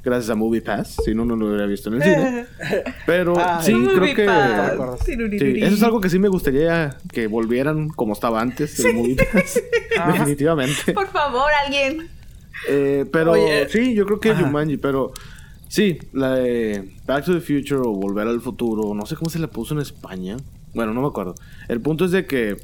gracias a Movie Pass, si no, no lo hubiera visto en el cine. Pero ah, sí, creo que. Sí, eso es algo que sí me gustaría que volvieran como estaba antes el Movie Pass. Definitivamente.
Por favor, alguien.
Eh, pero sí, yo creo que Jumanji, pero sí, la de Back to the Future o Volver al Futuro, no sé cómo se le puso en España. Bueno, no me acuerdo. El punto es de que.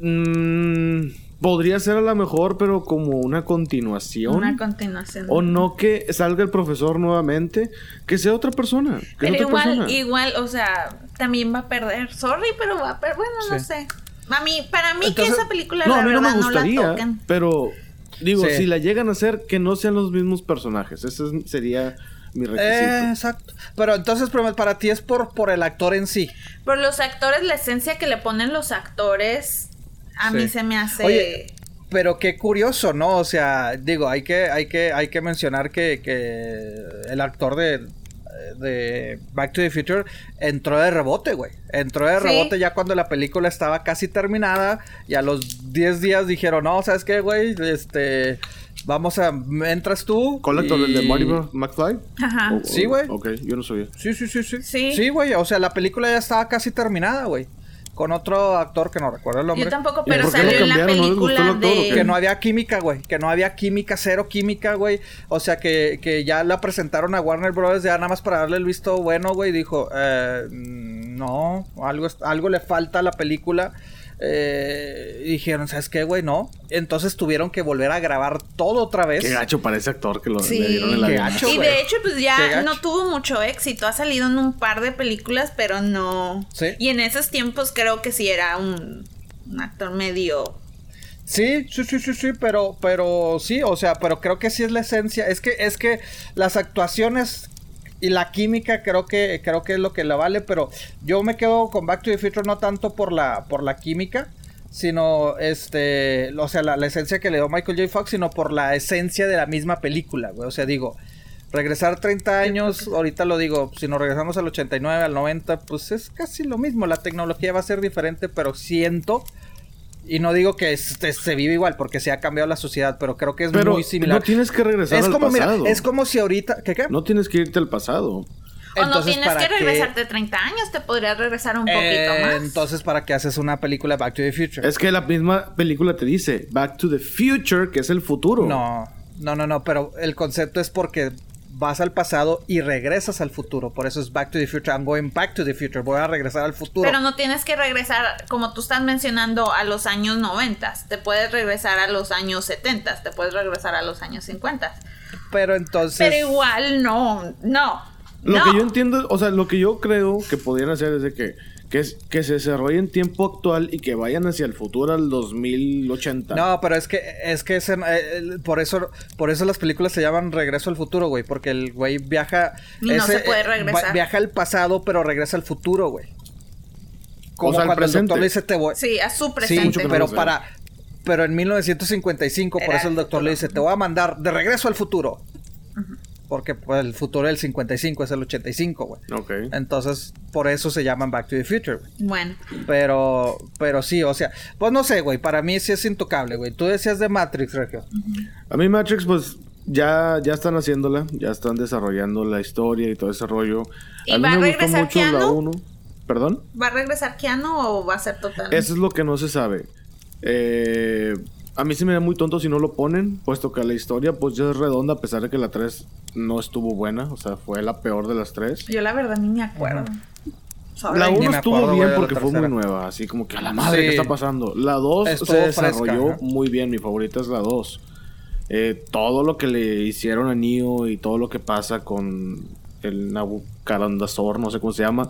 Mmm, Podría ser a lo mejor, pero como una continuación.
Una continuación.
O no que salga el profesor nuevamente, que sea otra persona.
pero igual, igual, o sea, también va a perder. Sorry, pero va a perder. Bueno, no sé. A mí, para mí que esa película no, a mí no me gustaría,
pero digo, si la llegan a hacer, que no sean los mismos personajes. Ese sería mi requisito.
Eh, exacto. Pero entonces, para ti es por, por el actor en sí.
Por los actores, la esencia que le ponen los actores a mí se me hace...
Oye, pero qué curioso, ¿no? O sea, digo, hay que, hay que, hay que mencionar que, que el actor de, de Back to the Future entró de rebote, güey. Entró de rebote ya cuando la película estaba casi terminada y a los 10 días dijeron, no, ¿sabes qué, güey? Este, vamos a, entras tú.
¿Cuál actor? ¿El de Marty McFly?
Ajá.
sí, güey.
Ok, yo no sabía.
Sí, sí, sí, sí. Sí, güey, o sea, la película ya estaba casi terminada, güey. Con otro actor que no recuerdo el nombre.
Yo tampoco, pero salió en la película de...
Que no había química, güey. Que no había química, cero química, güey. O sea, que, que ya la presentaron a Warner Bros. ya nada más para darle el visto bueno, güey. Dijo, eh, no, algo, algo le falta a la película. Eh, dijeron, ¿sabes qué, güey? No. Entonces tuvieron que volver a grabar todo otra vez.
Qué gacho para ese actor que lo le dieron en la
gacho, Y de hecho, pues ya no tuvo mucho éxito. Ha salido en un par de películas, pero no. ¿Sí? Y en esos tiempos creo que sí era un, un actor medio
Sí, sí, sí, sí, sí, pero, pero sí, o sea, pero creo que sí es la esencia. Es que, es que las actuaciones y la química creo que creo que es lo que le vale, pero yo me quedo con Back to the Future no tanto por la por la química, sino este, o sea, la, esencia que le dio Michael J. Fox, sino por la esencia de la misma película, güey. O sea, digo, regresar 30 años, ahorita lo digo, si nos regresamos al 89, al 90, pues es casi lo mismo, la tecnología va a ser diferente, pero siento y no digo que se vive igual porque se ha cambiado la sociedad, pero creo que es muy similar.
No tienes que regresar
es
al
como,
pasado.
es como si ahorita. ¿Qué qué?
No tienes que irte al pasado.
O no tienes que regresarte 30 años, te podrías regresar un poquito eh, más.
Entonces, ¿para qué haces una película Back to the Future?
Es que la misma película te dice Back to the Future, que es el futuro.
No, no, no, no, pero el concepto es porque vas al pasado y regresas al futuro. Por eso es Back to the Future. I'm going back to the future. Voy a regresar al futuro.
Pero no tienes que regresar, como tú estás mencionando, a los años 90. Te puedes regresar a los años 70. Te puedes regresar a los años 50.
Pero entonces.
Pero igual no, no.
Lo que yo entiendo, o sea, lo que yo creo que podrían hacer es de que que, es, que se desarrolle en tiempo actual y que vayan hacia el futuro al 2080.
No, pero es que es que eh, por eso por eso las películas se llaman Regreso al futuro, güey, porque el güey viaja
y no se puede eh,
viaja al pasado, pero regresa al futuro, güey. Como o sea, cuando el doctor le dice te voy.
Sí, a su presente.
Sí, pero para pero en 1955, por eso el doctor le dice, "Te voy a mandar de regreso al futuro." Porque pues, el futuro del 55 es el 85, güey.
Ok.
Entonces, por eso se llaman Back to the Future.
Bueno.
Pero, pero sí, o sea, pues no sé, güey. Para mí sí es intocable, güey. Tú decías de Matrix, Regio.
A mí Matrix, pues ya, ya están haciéndola. Ya están desarrollando la historia y todo ese rollo.
¿Y a mí va me a regresar gustó mucho la
1. ¿Perdón?
¿Va a regresar Keanu o va a ser total?
Eso es lo que no se sabe. Eh, a mí se me da muy tonto si no lo ponen, puesto que la historia pues ya es redonda a pesar de que la 3 no estuvo buena, o sea, fue la peor de las 3.
Yo la verdad ni me acuerdo.
La 1 estuvo bien porque fue muy nueva, así como que a la madre ¿qué está pasando. La 2 se desarrolló muy bien, mi favorita es la 2. Eh, todo lo que le hicieron a Neo y todo lo que pasa con el Nabucodonosor, no sé cómo se llama,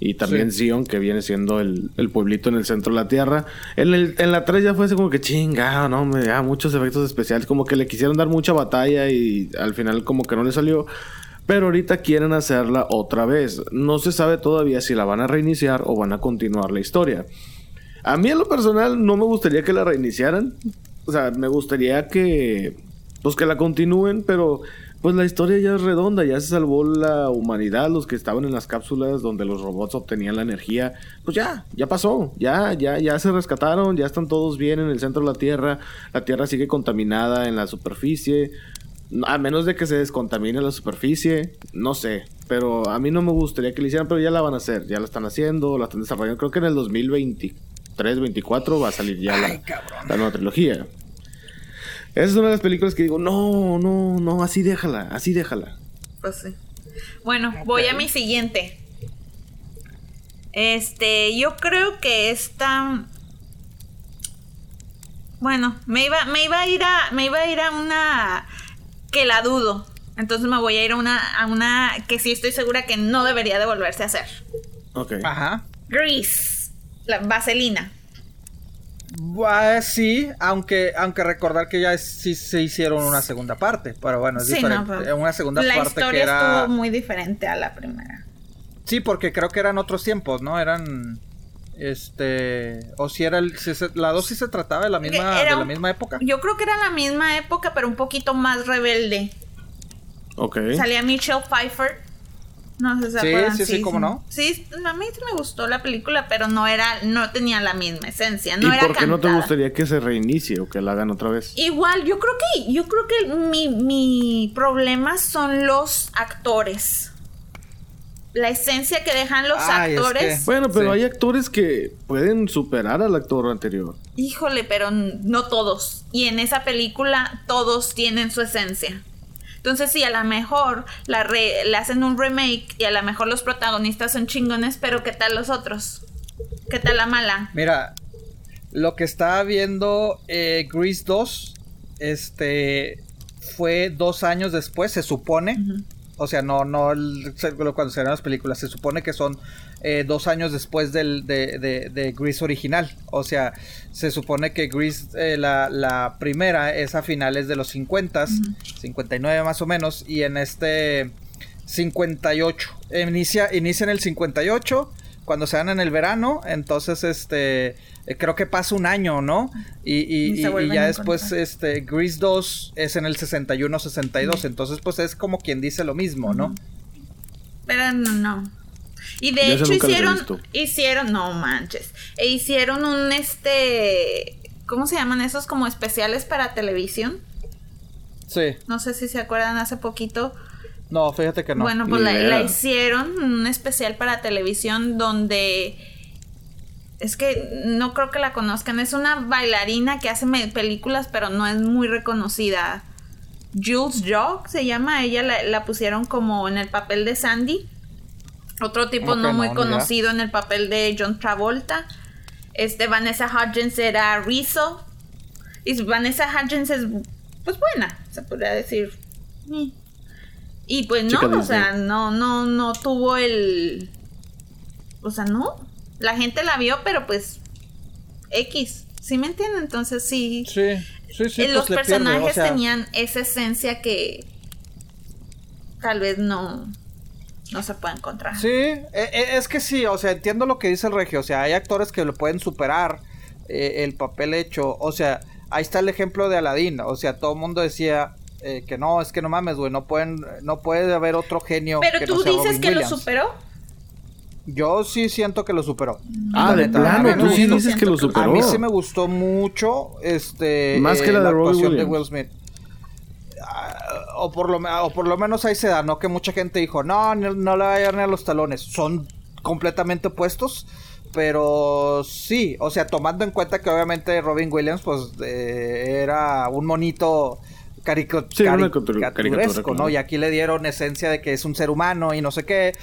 y también Zion, que viene siendo el, pueblito en el centro de la tierra. En, el, en la 3 ya fue así como que chingado, ¿no? Me da muchos efectos especiales. Como que le quisieron dar mucha batalla y al final como que no le salió. Pero ahorita quieren hacerla otra vez. No se sabe todavía si la van a reiniciar o van a continuar la historia. A mí en lo personal no me gustaría que la reiniciaran. O sea, me gustaría que... Pues que la continúen, pero pues la historia ya es redonda, ya se salvó la humanidad, los que estaban en las cápsulas donde los robots obtenían la energía, pues ya, ya pasó, ya, ya, ya se rescataron, ya están todos bien en el centro de la Tierra, la Tierra sigue contaminada en la superficie, a menos de que se descontamine la superficie, no sé, pero a mí no me gustaría que lo hicieran, pero ya la van a hacer, ya la están haciendo, la están desarrollando, creo que en el 2023, 24 va a salir ya la, la nueva trilogía. Esa es una de las películas que digo, no, no, no, así déjala, así déjala.
Pues sí. Bueno, voy a mi siguiente. Este, yo creo que esta. Bueno, me iba, me iba a ir a. Me iba a ir a una que la dudo. Entonces me voy a ir a una, a una que sí estoy segura que no debería de volverse a hacer.
Ok.
Ajá.
Grease. La vaselina.
Sí, aunque, aunque recordar que ya sí se hicieron una segunda parte, pero bueno, es diferente. una segunda
la
parte
historia
que era...
estuvo muy diferente a la primera.
Sí, porque creo que eran otros tiempos, ¿no? Eran este o si era el la dos sí se trataba de la misma de la misma época.
Yo creo que era la misma época, pero un poquito más rebelde.
Ok.
Salía Michelle Pfeiffer no sé si
sí, sí, sí, ¿cómo no?
Sí, a mí sí me gustó la película, pero no era, no tenía la misma esencia, no
¿Y por qué no te gustaría que se reinicie o que la hagan otra vez?
Igual, yo creo que, yo creo que mi, mi problema son los actores. la esencia que dejan los
Ay, es
actores.
que-
Bueno, pero
Sí.
hay actores que pueden superar al actor anterior.
Híjole, pero no todos. Y en esa película todos tienen su esencia. Entonces sí, a lo mejor la re- le hacen un remake y a lo mejor los protagonistas son chingones, pero ¿qué tal los otros? ¿Qué tal la mala?
Mira, lo que estaba viendo eh, Grease 2, este, fue dos años después, se supone. O sea, no, no el- cuando se ven las películas, se supone que son eh, dos años después del, de, de, de Grease original. O sea, se supone que Grease, eh, la, la primera, es a finales de los 50, 59 más o menos, y en este 58. Inicia, inicia en el 58, cuando se dan en el verano, entonces este... eh, Creo que pasa un año, ¿no? Y, ya después este Grease 2 es en el 61-62, entonces pues es como quien dice lo mismo, ¿no?
Pero no, no. Y de
Yo
hecho hicieron, hicieron, no manches, e hicieron un este, ¿cómo se llaman esos como especiales para televisión?
Sí.
No sé si se acuerdan hace poquito.
No, fíjate que no.
Bueno, pues la, hicieron un especial para televisión donde es que no creo que la conozcan. Es una bailarina que hace películas, pero no es muy reconocida. Jules Jog se llama. Ella la, la pusieron como en el papel de Sandy. Otro tipo no muy
no,
conocido en el papel de John Travolta. Este Vanessa Hudgens era Rizzo. Y Vanessa Hudgens es pues buena, se podría decir. Mm. Y pues no,
Chica
o
Disney.
sea, no, no, no tuvo el. O sea, no. La gente la vio, pero pues. X. ¿Sí me entienden? Entonces sí.
Sí, sí, sí.
eh,
pues
los
pierde,
personajes
o sea,
tenían esa esencia que. Tal vez no. No se puede encontrar.
Sí, eh, eh, es que sí, o sea, entiendo lo que dice el Regio. O sea, hay actores que lo pueden superar eh, el papel hecho. O sea, ahí está el ejemplo de Aladdin. O sea, todo el mundo decía eh, que no, es que no mames, güey, no pueden, no puede haber otro genio.
Pero
que
tú
no sea
dices
Robin
que
Williams.
lo superó.
Yo sí siento que lo superó.
Ah,
La
de plano, tú
me
sí
gustó.
dices que lo
que-
A
superó.
mí sí me gustó mucho este
Más que la de Robbie
actuación de. Will Smith. O por lo o por lo menos ahí se da, no que mucha gente dijo, "No, no, no le va a llegar ni a los talones." Son completamente opuestos, pero sí, o sea, tomando en cuenta que obviamente Robin Williams pues eh, era un monito carico-
Sí,
caricaturesco. ¿no? Y aquí le dieron esencia de que es un ser humano y no sé qué.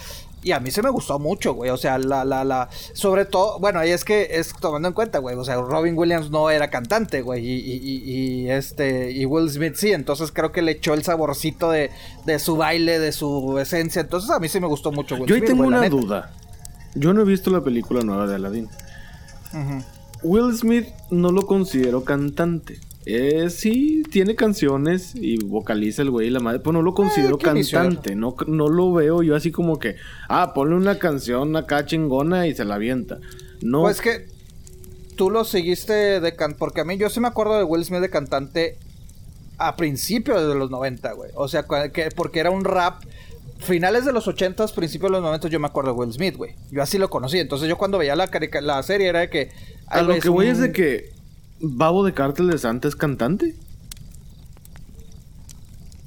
Y a mí se me gustó mucho, güey. O sea, la, la, la. Sobre todo, bueno, y es que es tomando en cuenta, güey. O sea, Robin Williams no era cantante, güey. Y, y, y, este. Y Will Smith sí. Entonces creo que le echó el saborcito de, de su baile, de su esencia. Entonces a mí sí me gustó mucho, Will
Yo ahí
Smith,
tengo
güey,
una duda. Yo no he visto la película nueva de Aladdin. Will Smith no lo considero cantante. Eh, sí, tiene canciones y vocaliza el güey y la madre, pero no lo considero
Eh, ¿qué inició?
cantante. No, no lo veo yo así como que, ah, ponle una canción acá chingona y se la avienta. No,
Pues que tú lo seguiste de can porque a mí yo sí me acuerdo de Will Smith de cantante a principios de los 90, güey. O sea, que, porque era un rap finales de los 80s, principios de los 90 yo me acuerdo de Will Smith, güey. Yo así lo conocí. Entonces yo cuando veía la, la serie era de que...
a lo que voy
un-
es de que Babo de Cártel de Santa es cantante.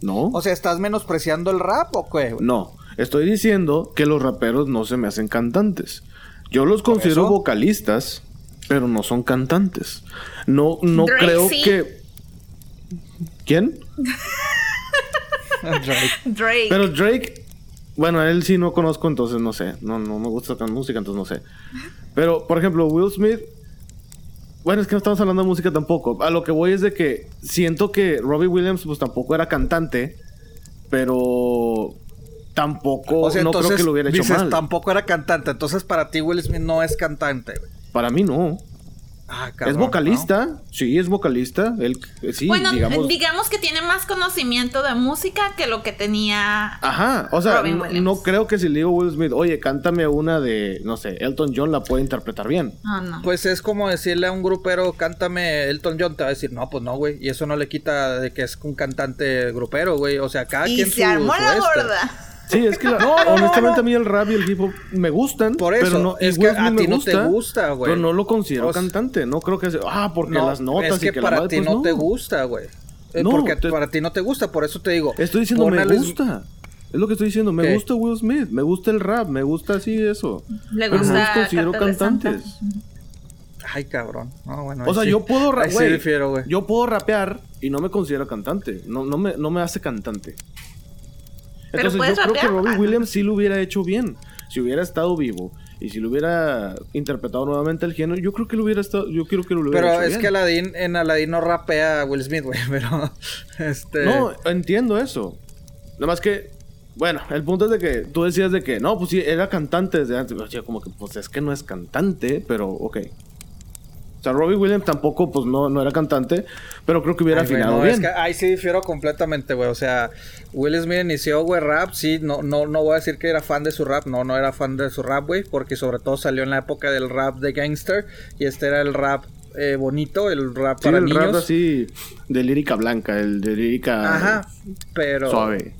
No.
O sea, ¿estás menospreciando el rap o qué? güey?
No, estoy diciendo que los raperos no se me hacen cantantes. Yo los
¿Por
considero
eso?
vocalistas, pero no son cantantes. No, no
Drake
creo
sí.
que. ¿Quién?
Drake.
Drake.
Pero Drake, bueno, a él sí no conozco, entonces no sé. No, no me gusta tan música, entonces no sé. Pero, por ejemplo, Will Smith. Bueno, es que no estamos hablando de música tampoco. A lo que voy es de que siento que Robbie Williams, pues tampoco era cantante, pero tampoco
O sea,
no
entonces
creo que lo hubiera hecho
dices,
mal.
tampoco era cantante. Entonces para ti Will Smith no es cantante, güey.
Para mí no.
Ah,
es vocalista, sí, es vocalista. Él, eh, sí,
bueno,
digamos.
digamos que tiene más conocimiento de música que lo que tenía.
Ajá, o sea,
Robin
no, no creo que si le digo a Will Smith, oye, cántame una de, no sé, Elton John la puede interpretar bien.
Ah, no.
Pues es como decirle a un grupero, cántame Elton John, te va a decir, no, pues no, güey. Y eso no le quita de que es un cantante grupero, güey. O sea, cada
y
quien
se
su-
armó
su
la
este.
Sí, es que la-
No, no, no,
honestamente
no.
a mí el rap y el hip hop me gustan,
Por eso,
pero no,
es que a ti no te gusta, güey.
Pero no lo considero
O sea-
cantante, no creo que sea, ah, porque
No,
las notas
es que,
y que la
para
madre,
ti
pues
no,
no
te gusta, güey. Eh,
No,
porque
te-
para ti no te gusta, por eso te digo.
Estoy diciendo me gusta. Es lo que estoy diciendo. Me
¿Qué?
gusta Will Smith. Me gusta el rap. Me gusta así eso.
Le
Pero no
gusta
los considero cantantes.
Ay, cabrón. No, bueno,
O sea,
sí.
yo puedo
sí
rapear.
güey.
yo puedo rapear y no me considero cantante. No, no, me, no me hace cantante.
Pero
Entonces yo creo que. Robbie
Ah.
Williams sí lo hubiera hecho bien. Si hubiera estado vivo y si lo hubiera interpretado nuevamente el género, yo creo que lo hubiera estado, yo creo que lo hubiera
Pero
hecho
es
bien.
que Aladdin, en Aladdin no rapea a Will Smith, güey. Pero, este...
No, entiendo eso. Nada más que, bueno, el punto es de que tú decías de que, no, pues sí, era cantante desde antes. O sea, como que, pues es que no es cantante, pero ok. O sea, Robbie Williams tampoco, pues no, no era cantante, pero creo que hubiera
Ay,
afinado
no,
bien.
es que ahí sí difiero completamente, güey. O sea, Will Smith inició, güey, rap. Sí, no, no, no voy a decir que era fan de su rap. No, no era fan de su rap, güey. Porque sobre todo salió en la época del rap de gangster. Y este era el rap eh, bonito, el rap
Sí,
para
el
niños.
rap así de lírica blanca, el de lírica
Ajá, pero...
suave.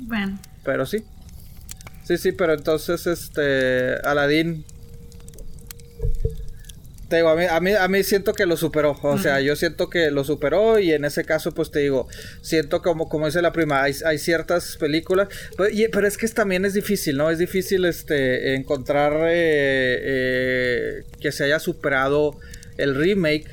Bueno.
Pero sí. Sí, sí, pero entonces, este, Aladdin... Te digo, a mí, a mí, a mí siento que lo superó. O sea, yo siento que lo superó y en ese caso, pues te digo, siento como, como dice la prima, hay, hay ciertas películas, pero, y- pero es que también es difícil, ¿no? Es difícil este encontrar eh, eh, que se haya superado el remake.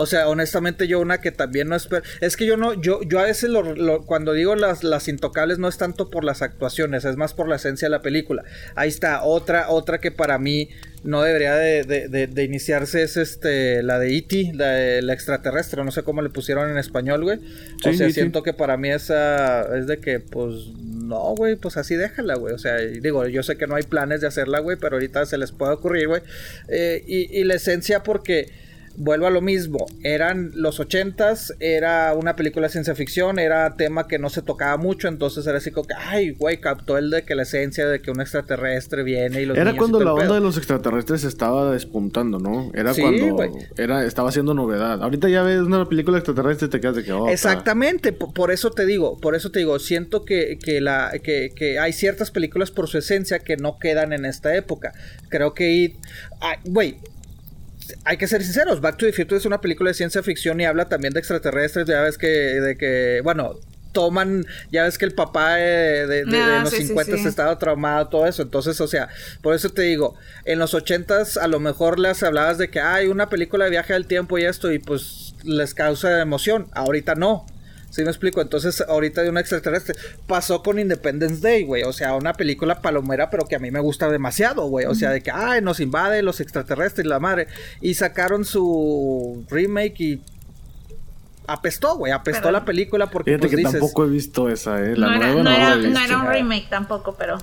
O sea, honestamente yo una que también no espero. Es que yo no, yo, yo a veces lo- lo- cuando digo las, las intocables no es tanto por las actuaciones, es más por la esencia de la película. Ahí está, otra, otra que para mí no debería de, de- de- de iniciarse es este la de E.T., la, de- la extraterrestre, no sé cómo le pusieron en español, güey. O
Sí,
sea,
E.T..
siento que para mí esa es de que, pues, no, güey, pues así déjala, güey. O sea, digo, yo sé que no hay planes de hacerla, güey, pero ahorita se les puede ocurrir, güey. Eh, y, y la esencia porque vuelvo a lo mismo. Eran los ochentas, era una película de ciencia ficción, era tema que no se tocaba mucho, entonces era así como que, ay, güey, captó el de que la esencia de que un extraterrestre viene y los
Era
y
cuando la onda
pedo.
de los extraterrestres estaba despuntando, ¿no? Era
Sí,
cuando era, estaba haciendo novedad. Ahorita ya ves una película extraterrestre y te quedas de que, oh, está-
Exactamente, po- por, eso te digo, por eso te digo, siento que, que la, que, que hay ciertas películas por su esencia que no quedan en esta época. Creo que ah, güey, hay que ser sinceros, Back to the Future es una película de ciencia ficción y habla también de extraterrestres, ya ves que, de que, bueno, toman, ya ves que el papá de, de- de
Ah,
los
sí, sí,
50
sí.
estaba traumado, todo eso, entonces, o sea, por eso te digo, en los 80s a lo mejor les hablabas de que hay una película de viaje al tiempo y esto, y pues les causa emoción, ahorita no. ¿Sí me explico? Entonces, ahorita de un extraterrestre. Pasó con Independence Day, güey. O sea, una película palomera, pero que a mí me gusta demasiado, güey. O sea, de que, ay, nos invade los extraterrestres, la madre. Y sacaron su remake y apestó, güey. Apestó
Pero-
la película porque,
Fíjate
pues,
que
dices...
tampoco he visto esa, ¿eh? La
no, era, no, era un remake tampoco, pero.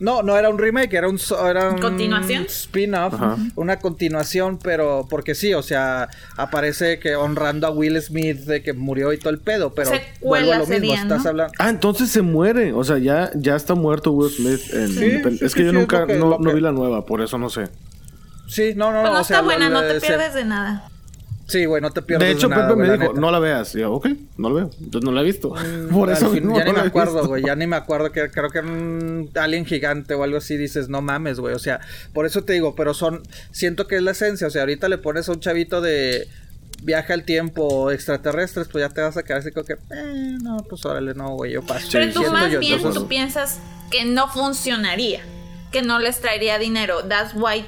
No, no era un remake, era un, era un
¿Continuación?
spin-off, una continuación, pero porque sí, o sea, aparece que honrando a Will Smith de que murió y todo el pedo, pero
Secuela
vuelvo a lo mismo,
sería,
estás hablando...
Ah, entonces se muere. O sea, ya, ya está muerto Will Smith en
Sí,
Independ-
sí,
Es que
sí,
yo
sí,
nunca,
que-
no, no vi la nueva, por eso no sé.
Sí, no, no,
Pues
no,
no
o sea,
está buena,
lo-
no te pierdes de nada.
Sí, güey, no te pierdes
De hecho,
nada,
Pepe me dijo,
neta.
no la veas. Y yo, ok, no la veo. Entonces no la he visto. por
Mm, Al
eso
fin,
mismo
ya
no
ni
la
me
he
acuerdo, güey, ya ni me acuerdo que creo que un alien gigante o algo así, dices, no mames, güey, o sea, por eso te digo, pero son, siento que es la esencia, o sea, ahorita le pones a un chavito de viaje al tiempo extraterrestres, pues ya te vas a quedar así como que, eh, no, pues órale, no, güey, yo paso.
Pero tú más
yo,
bien tú piensas que no funcionaría, que no les traería dinero. That's why.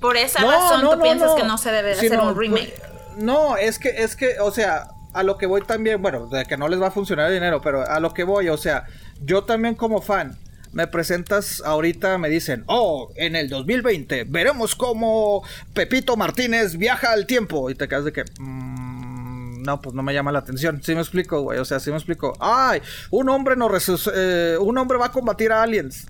Por esa razón tú piensas que no se debe
Sí,
hacer
no,
un remake.
pues, no, es que, es que, o sea, a lo que voy también, bueno, de que no les va a funcionar el dinero, pero a lo que voy, o sea, yo también como fan, me presentas ahorita, me dicen, oh, en el 2020 veremos cómo Pepito Martínez viaja al tiempo. Y te quedas de que, mm, no, pues no me llama la atención. Sí me explico, güey, o sea, sí me explico. Ay, un hombre no eh, un hombre va a combatir a aliens.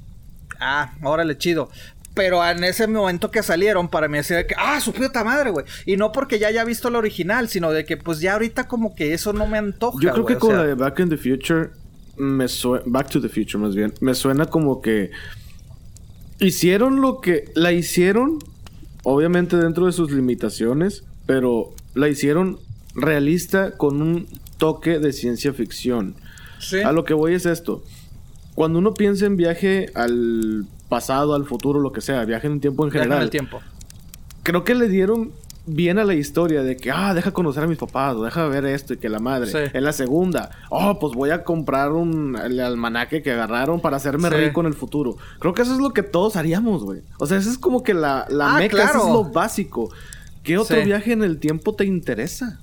Ah, órale, chido. Pero en ese momento que salieron, para mí decía que, ah, su puta madre, güey. Y no porque ya haya visto la original, sino de que, pues ya ahorita como que eso no me antoja.
Yo creo que con
sea,
la de Back in the Future, me suena, Back to the Future más bien, me suena como que hicieron lo que, la hicieron, obviamente dentro de sus limitaciones, pero la hicieron realista con un toque de ciencia ficción.
Sí.
A lo que voy es esto. Cuando uno piensa en viaje al pasado, al futuro, lo que sea, viaje en el tiempo en
Viaje en
general,
el tiempo.
creo que le dieron viene a la historia de que, ah, deja conocer a mis papás, o deja ver esto y que la madre.
Sí.
En la segunda, oh, pues voy a comprar un el almanaque que agarraron para hacerme
Sí.
rico en el futuro. Creo que eso es lo que todos haríamos, güey. O sea, eso es como que la, la
Ah,
meca,
claro.
eso es lo básico. ¿Qué otro
Sí.
viaje en el tiempo te interesa?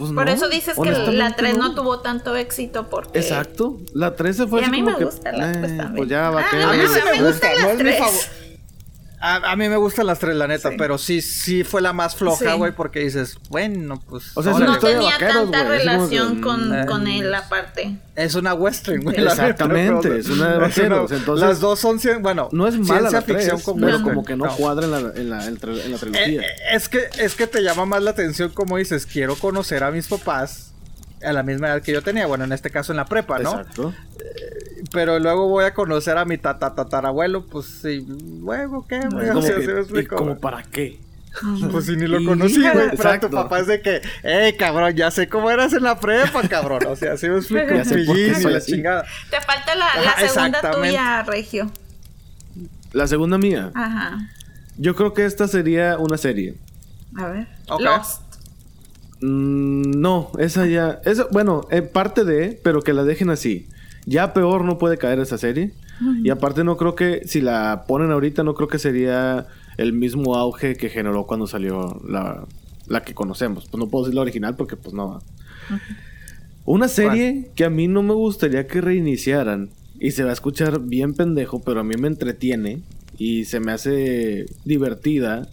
Pues
Por eso dices que la 3 no. tuvo tanto éxito porque...
Exacto, la 3 fue...
Y a mí me
que,
gusta la
eh, Pues ya va
a ah,
mí me
gusta este, a, a mí me gustan las tres, la neta,
Sí.
pero sí, sí fue la más floja,
Sí.
güey, porque dices, bueno, pues.
O sea, es
órale.
una
no tenía
vaqueros,
tanta
que,
relación con,
mm,
con
eh.
él aparte.
Es una western, güey.
Exactamente, es una de vaqueros, entonces-
las dos son, cien- bueno,
No es mala
ciencia
la
ficción
3,
con
pero como que no, cuadra en la, en la, en la
Eh,
trilogía.
eh, es que es que te llama más la atención como dices, quiero conocer a mis papás a la misma edad que yo tenía, bueno, en este caso en la prepa, ¿no?
Exacto.
Pero luego voy a conocer a mi tata- tatarabuelo, pues sí, luego qué, güey, o
como
sea,
que,
¿sí me
¿y
explico?
como para qué?
Pues si ni lo conocí, güey. Pero
Exacto.
tu papá es de que, eh, cabrón, ya sé cómo eras en la prepa, cabrón. O sea, así me explico.
Ya sé por qué
pillín y
soy
la
así.
chingada.
Te falta la, la
Ajá,
segunda tuya, Regio.
La segunda mía.
Ajá.
Yo creo que esta sería una serie.
A ver.
Ok.
Lost.
Mm, no, esa ya. Esa, bueno, en parte de, pero que la dejen así. Ya peor no puede caer esa serie. Y aparte, no creo que. Si la ponen ahorita, no creo que sería el mismo auge que generó cuando salió la, la que conocemos. Pues no puedo decir la original porque, pues no. Una serie que a mí no me gustaría que reiniciaran. Y se va a escuchar bien pendejo, pero a mí me entretiene. Y se me hace divertida.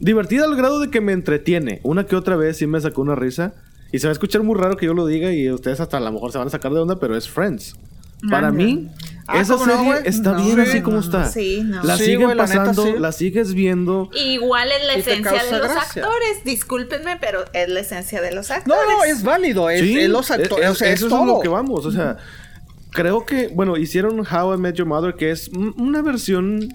Divertida al grado de que me entretiene. Una que otra vez sí me sacó una risa. Y se va a escuchar muy raro que yo lo diga y ustedes hasta a lo mejor se van a sacar de onda, pero es Friends. Para mí,
Ah,
esa
¿cómo no,
serie está
No,
bien
sí,
así como
no,
está.
sí, no.
La
Sí,
siguen
güey, la neta,
pasando,
sí.
la sigues viendo.
Igual es la esencia de los
gracia.
actores. Discúlpenme, pero es la esencia de los
No,
actores.
no, es válido. Es,
Sí,
es los actores.
es-
o sea, es
eso es
todo.
lo que vamos. O sea, creo que, bueno, hicieron How I Met Your Mother, que es una versión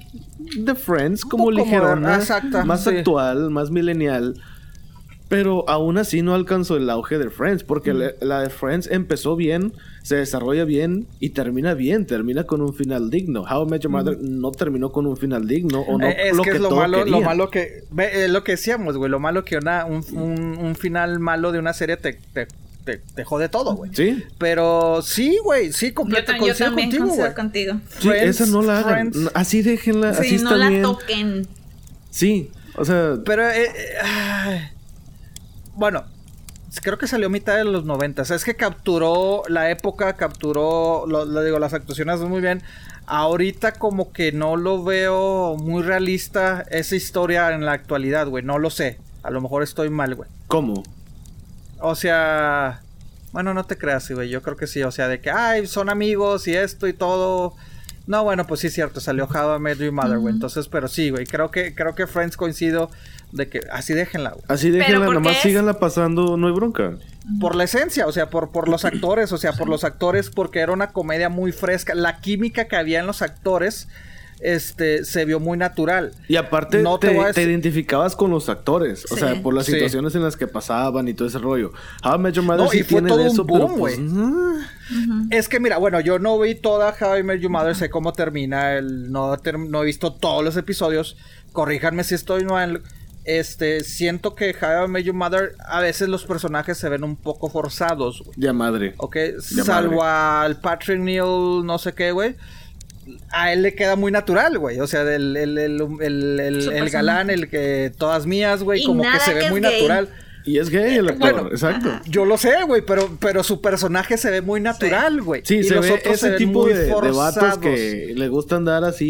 de Friends, como ligerona,
exacta,
más
sí.
actual, más millennial. Pero aún así no alcanzó el auge de Friends, porque la, la de Friends empezó bien, se desarrolla bien y termina bien, termina con un final digno. How I Met Your Mother no terminó con un final digno o no
Eh, es
lo
que, es lo
todo
malo, lo malo que. eh, lo que decíamos, güey. Lo malo que una, un, un, un final malo de una serie te, te, te, te jode todo, güey.
¿Sí?
Pero sí, güey. Sí,
Yo,
completo.
yo
coincido
también
contigo, güey.
contigo.
Sí,
Friends,
esa no la hagan.
Friends.
Así déjenla, así
Sí,
está
no la toquen.
Sí, o sea,
Pero, eh, eh, bueno, creo que salió a mitad de los 90. Es que capturó la época, capturó, lo, lo digo, las actuaciones muy bien. Ahorita como que no lo veo muy realista esa historia en la actualidad, güey. No lo sé. A lo mejor estoy mal, güey.
¿cómo?
O sea, bueno, no te creas, sí, güey. Yo creo que sí. O sea, de que, ay, son amigos y esto y todo. No, bueno, pues sí es cierto. Salió How I Met Your Mother, güey. Entonces, pero sí, güey. Creo que, creo que Friends coincido de que así déjenla, güey.
Así déjenla,
¿por
nomás
es?
síganla pasando, no hay bronca.
Por la esencia, o sea, por, por los actores, o sea, por los actores, porque era una comedia muy fresca. La química que había en los actores, este, se vio muy natural.
Y aparte
No te
te,
a
te
decir-
identificabas con los actores, o
Sí.
sea, por las
Sí.
situaciones en las que pasaban y todo ese rollo. How I Met Your Mother
No,
sí
y fue
tiene
todo un
eso, pero
boom,
pues,
güey. Es que mira, bueno, yo no vi toda How I Met Your Mother, sé cómo termina, el, no, ter- no he visto todos los episodios, corríjanme si estoy mal. Este, siento que How I Met Your Mother, a veces los personajes se ven un poco forzados, güey.
ya madre.
¿Ok?
Ya
Salvo al Patrick Neal, no sé qué, güey. A él le queda muy natural, güey. O sea, el, el, el, el, galán, el que todas mías, güey, como que se ve muy
gay.
natural.
Y es gay el actor,
bueno,
exacto.
Yo lo sé, güey, pero, pero su personaje se ve muy natural, güey.
Sí,
Y
se
los
ve
otros se
ese
ven
tipo
muy
de, de vatos que le gusta andar así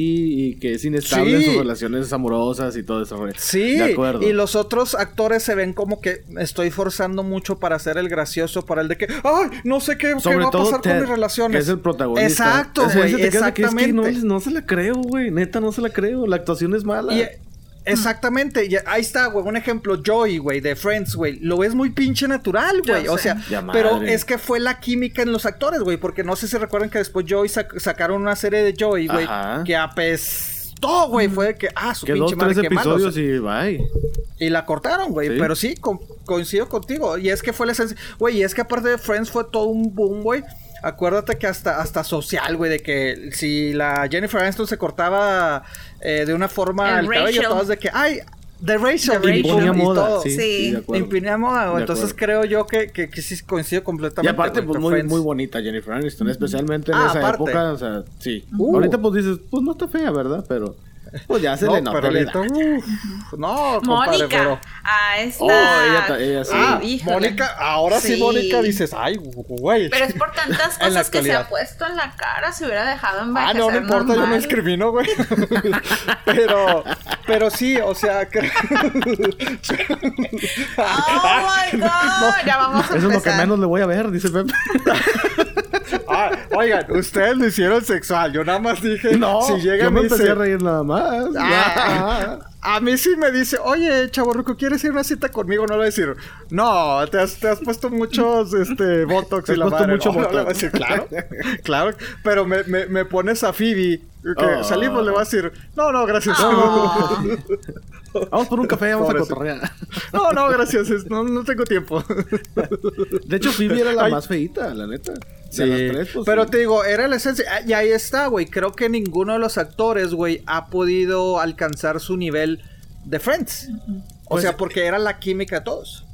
y que es inestable en
Sí.
sus relaciones amorosas y todo eso. güey.
Sí,
de acuerdo.
y los otros actores se ven como que estoy forzando mucho para hacer el gracioso, para el de que, ay, no sé qué, qué
Sobre
va a
todo
pasar
Ted,
con mis relaciones.
que es el protagonista.
Exacto, güey,
que es que
exactamente.
no, no se la creo, güey. Neta, no se la creo. La actuación es mala.
Y, exactamente, ahí está, güey, un ejemplo, Joey, güey, de Friends, güey, lo ves muy pinche natural, güey, o sea, pero es que fue la química en los actores, güey, porque no sé si recuerdan que después Joey sac- sacaron una serie de Joey, güey, que apestó, güey, fue de que, ah, su
que dos,
pinche madre,
tres
qué malo, o sea,
episodios y bye.
y la cortaron, güey.
Sí.
Pero sí, co- coincido contigo. Y es que fue la esencia. Güey, y es que aparte de Friends fue todo un boom, güey. Acuérdate que hasta, hasta social, güey, de que si la Jennifer Aniston se cortaba eh, de una forma
El
el cabello,
Rachel.
todas de que, ay, The Racial
The
y,
Racial.
y
moda,
todo.
sí,
Sí.
de.
Imponía moda, güey.
De
Entonces creo yo que, que, que sí coincido
Y
completamente.
aparte,
güey,
pues muy, muy bonita Jennifer Aniston, especialmente en
Ah,
esa
aparte.
época, o sea, sí.
Uh.
Ahorita pues dices, pues no está fea, ¿verdad? Pero pues ya se
No,
le nota.
ahorita, uf, no, compadre,
Mónica.
pero...
A esta.
Oh, ella sí.
Ah,
Híjole.
Mónica, ahora sí.
Sí.
Mónica dices, ay, güey.
Pero es por tantas cosas que se ha puesto en la cara. Se hubiera dejado
Ah,
envejecer
no, no importa, yo no discrimino, güey. pero, pero sí, o sea, creo...
Oh my god. Ya vamos a
Eso es lo que menos le voy a ver, dice Pepe.
Ah, oigan, ustedes lo hicieron sexual. Yo nada más dije,
No,
si llega
yo me empecé
dice,
a reír nada más.
Ah, a mí sí me dice, oye, chaborruco, ¿quieres ir a una cita conmigo? No le voy a decir, no, te has, te has puesto muchos este, botox y la
puesto
madre.
mucho
No, no, le voy a
botox.
decir, claro, claro. Pero me, me, me pones a Phoebe, que
Oh.
salimos, le voy a decir, no, no, gracias.
Oh.
Vamos por un café, vamos a cotorrear.
No, no, gracias, no, no tengo tiempo.
De hecho, Phoebe era la
Ay.
más feita, la neta. De
Sí,
las tres, pues,
pero
sí.
te digo, era la esencia. Ah, Y ahí está, güey. Creo que ninguno de los actores, güey, ha podido alcanzar su nivel de Friends. O
Pues,
sea, porque era la química de todos.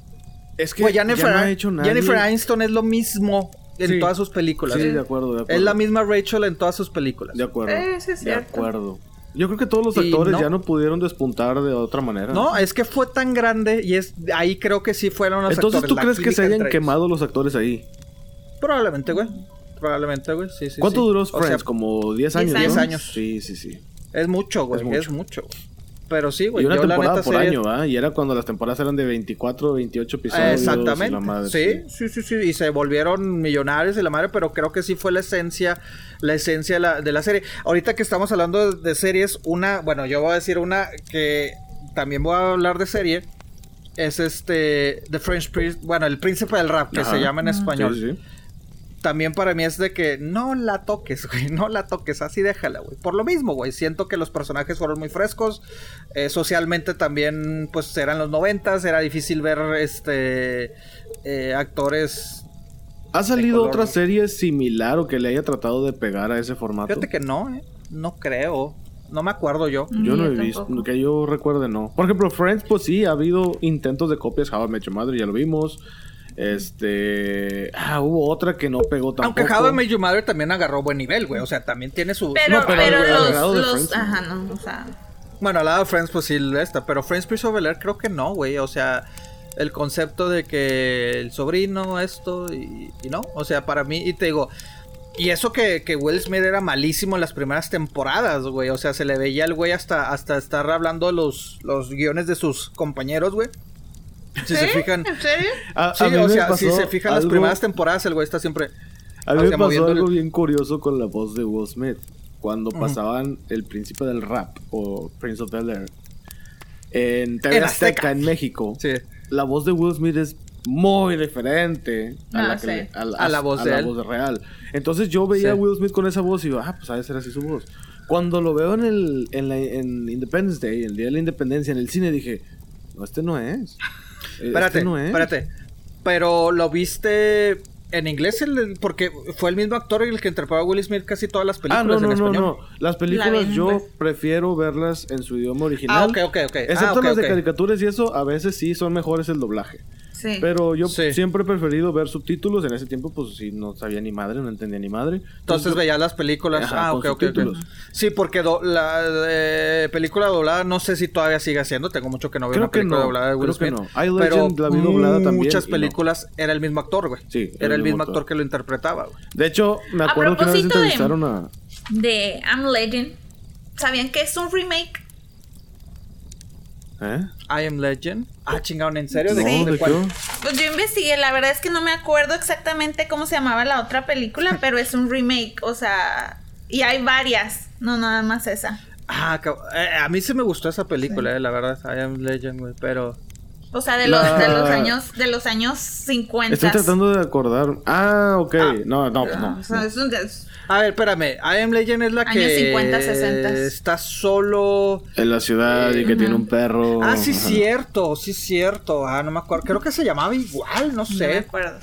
Es que
Jennifer,
ya no ha hecho nadie.
Jennifer Aniston es lo mismo en
Sí.
todas sus películas.
Sí, de acuerdo, de acuerdo.
Es la misma Rachel en todas sus películas.
De acuerdo.
Eh, sí es
de
cierto.
acuerdo. Yo creo que todos los actores
no-
ya no pudieron despuntar de otra manera.
No, es que fue tan grande y es ahí creo que sí fueron los
Entonces,
actores.
¿tú
la
crees que se hayan quemado los actores ahí?
Probablemente, güey. Probablemente, güey. Sí, sí.
¿Cuánto
sí.
duró
O sea,
Friends? Como 10 años,
10
¿no?
años.
Sí, sí, sí.
es mucho, güey.
Es
Es
mucho.
güey. Pero sí, güey.
y una
yo la
temporada
neta
por
serie-
año, ¿va? Y era cuando las temporadas eran de 24, 28 episodios. y
Exactamente.
la madre,
sí, sí, sí, sí. Y se volvieron millonarios y la madre, pero creo que sí fue la esencia, la esencia de la, de la serie. Ahorita que estamos hablando de, de series, una, bueno, yo voy a decir una que también voy a hablar de serie. Es este, The French Prince, bueno, el príncipe del rap, que
Ajá.
se llama en español.
Sí, sí.
También para mí es de que no la toques, güey, no la toques, así déjala, güey. Por lo mismo, güey, siento que los personajes fueron muy frescos. eh, socialmente también, pues eran los noventas, era difícil ver este eh, actores.
¿Ha salido
color,
otra serie similar o que le haya tratado de pegar a ese formato?
Fíjate que no, eh, no creo. No me acuerdo yo.
Yo no he visto, que yo recuerde no. Por ejemplo, Friends, pues sí, ha habido intentos de copias. How I Met Your Mother, ya lo vimos. Este. Ah, hubo otra que no pegó tampoco.
Aunque How I Met Your Mother también agarró buen nivel, güey. O sea, también tiene su.
Pero,
No, pero
los,
de
los,
Friends,
ajá, no, o sea,
Bueno, al lado de Friends, pues sí, esta. Pero Friends Prince of Bel-Air creo que no, güey. O sea, el concepto de que el sobrino, esto y, y no. O sea, para mí, y te digo. Y eso que, que Will Smith era malísimo en las primeras temporadas, güey. O sea, se le veía al güey hasta, hasta estar hablando los, los guiones de sus compañeros, güey. Si se
¿Sí?
fijan.
¿En serio?
A,
Sí,
a
o sea, si se fijan las
algo-
primeras temporadas, el güey está siempre.
A mí me pasó
moviendo el-
algo bien curioso con la voz de Will Smith. Cuando pasaban El Príncipe del Rap o Prince of Bel Air en TV Azteca,
Azteca.
en México.
Sí.
La voz de Will Smith es muy diferente a,
No
la, que le- a la-
A la voz
a
de
la voz real. Entonces yo veía
Sí.
a Will Smith con esa voz y digo, ah, pues ha de ser así su voz. Cuando lo veo en el en, la, en Independence Day, el Día de la Independencia, en el cine, dije, no, este no es. Eh,
Espérate,
este no es.
espérate. Pero lo viste en inglés, el- porque fue el mismo actor el que interpretó a Will Smith casi todas las
Ah,
películas
no,
en
no, no,
español.
no. Las
La
películas yo prefiero verlas en su idioma original.
Ah, ok, ok, ok.
Excepto
Ah, ok,
las de caricaturas y eso, a veces sí son mejores el doblaje.
Sí.
Pero yo
Sí.
siempre he preferido ver subtítulos. En ese tiempo, pues sí, no sabía ni madre, no entendía ni madre.
Entonces
yo-
veía las películas.
Ajá,
ah,
con
ok, ok, ok.
subtítulos.
Sí, porque do- la eh, película doblada no sé si todavía sigue haciendo. Tengo mucho que no veo
Creo
una
que
película
no,
doblada de Will
creo que
Smith.
no. I,
pero
la vi doblada también
muchas
y no.
películas era el mismo actor, güey.
Sí,
era el mismo actor que lo interpretaba, güey.
De hecho, me
A
acuerdo que una vez
propósito de-
entrevistaron a.
De I'm Legend. ¿Sabían que es un remake?
¿Eh?
I Am Legend. Ah, chingado, ¿en serio? ¿De,
No,
de
¿de
cuál?
qué?
Pues yo investigué, la verdad es que no me acuerdo exactamente cómo se llamaba la otra película, pero es un remake, o sea, y hay varias, no nada más esa.
Ah, eh, a mí sí me gustó esa película, eh, la verdad. I Am Legend, güey, pero...
O sea, de los,
La-
de los años, de los años 50.
Estoy tratando de acordar. Ah, ok. no, no, pues no.
O sea, es un- es-
A ver, espérame. I Am Legend es la
Años
que
50, 60.
está solo.
En la ciudad y que tiene un perro.
Ah, sí,
Ajá.
cierto, sí, cierto. Ah, no me acuerdo. Creo que se llamaba igual, no
no me
sé.
acuerdo.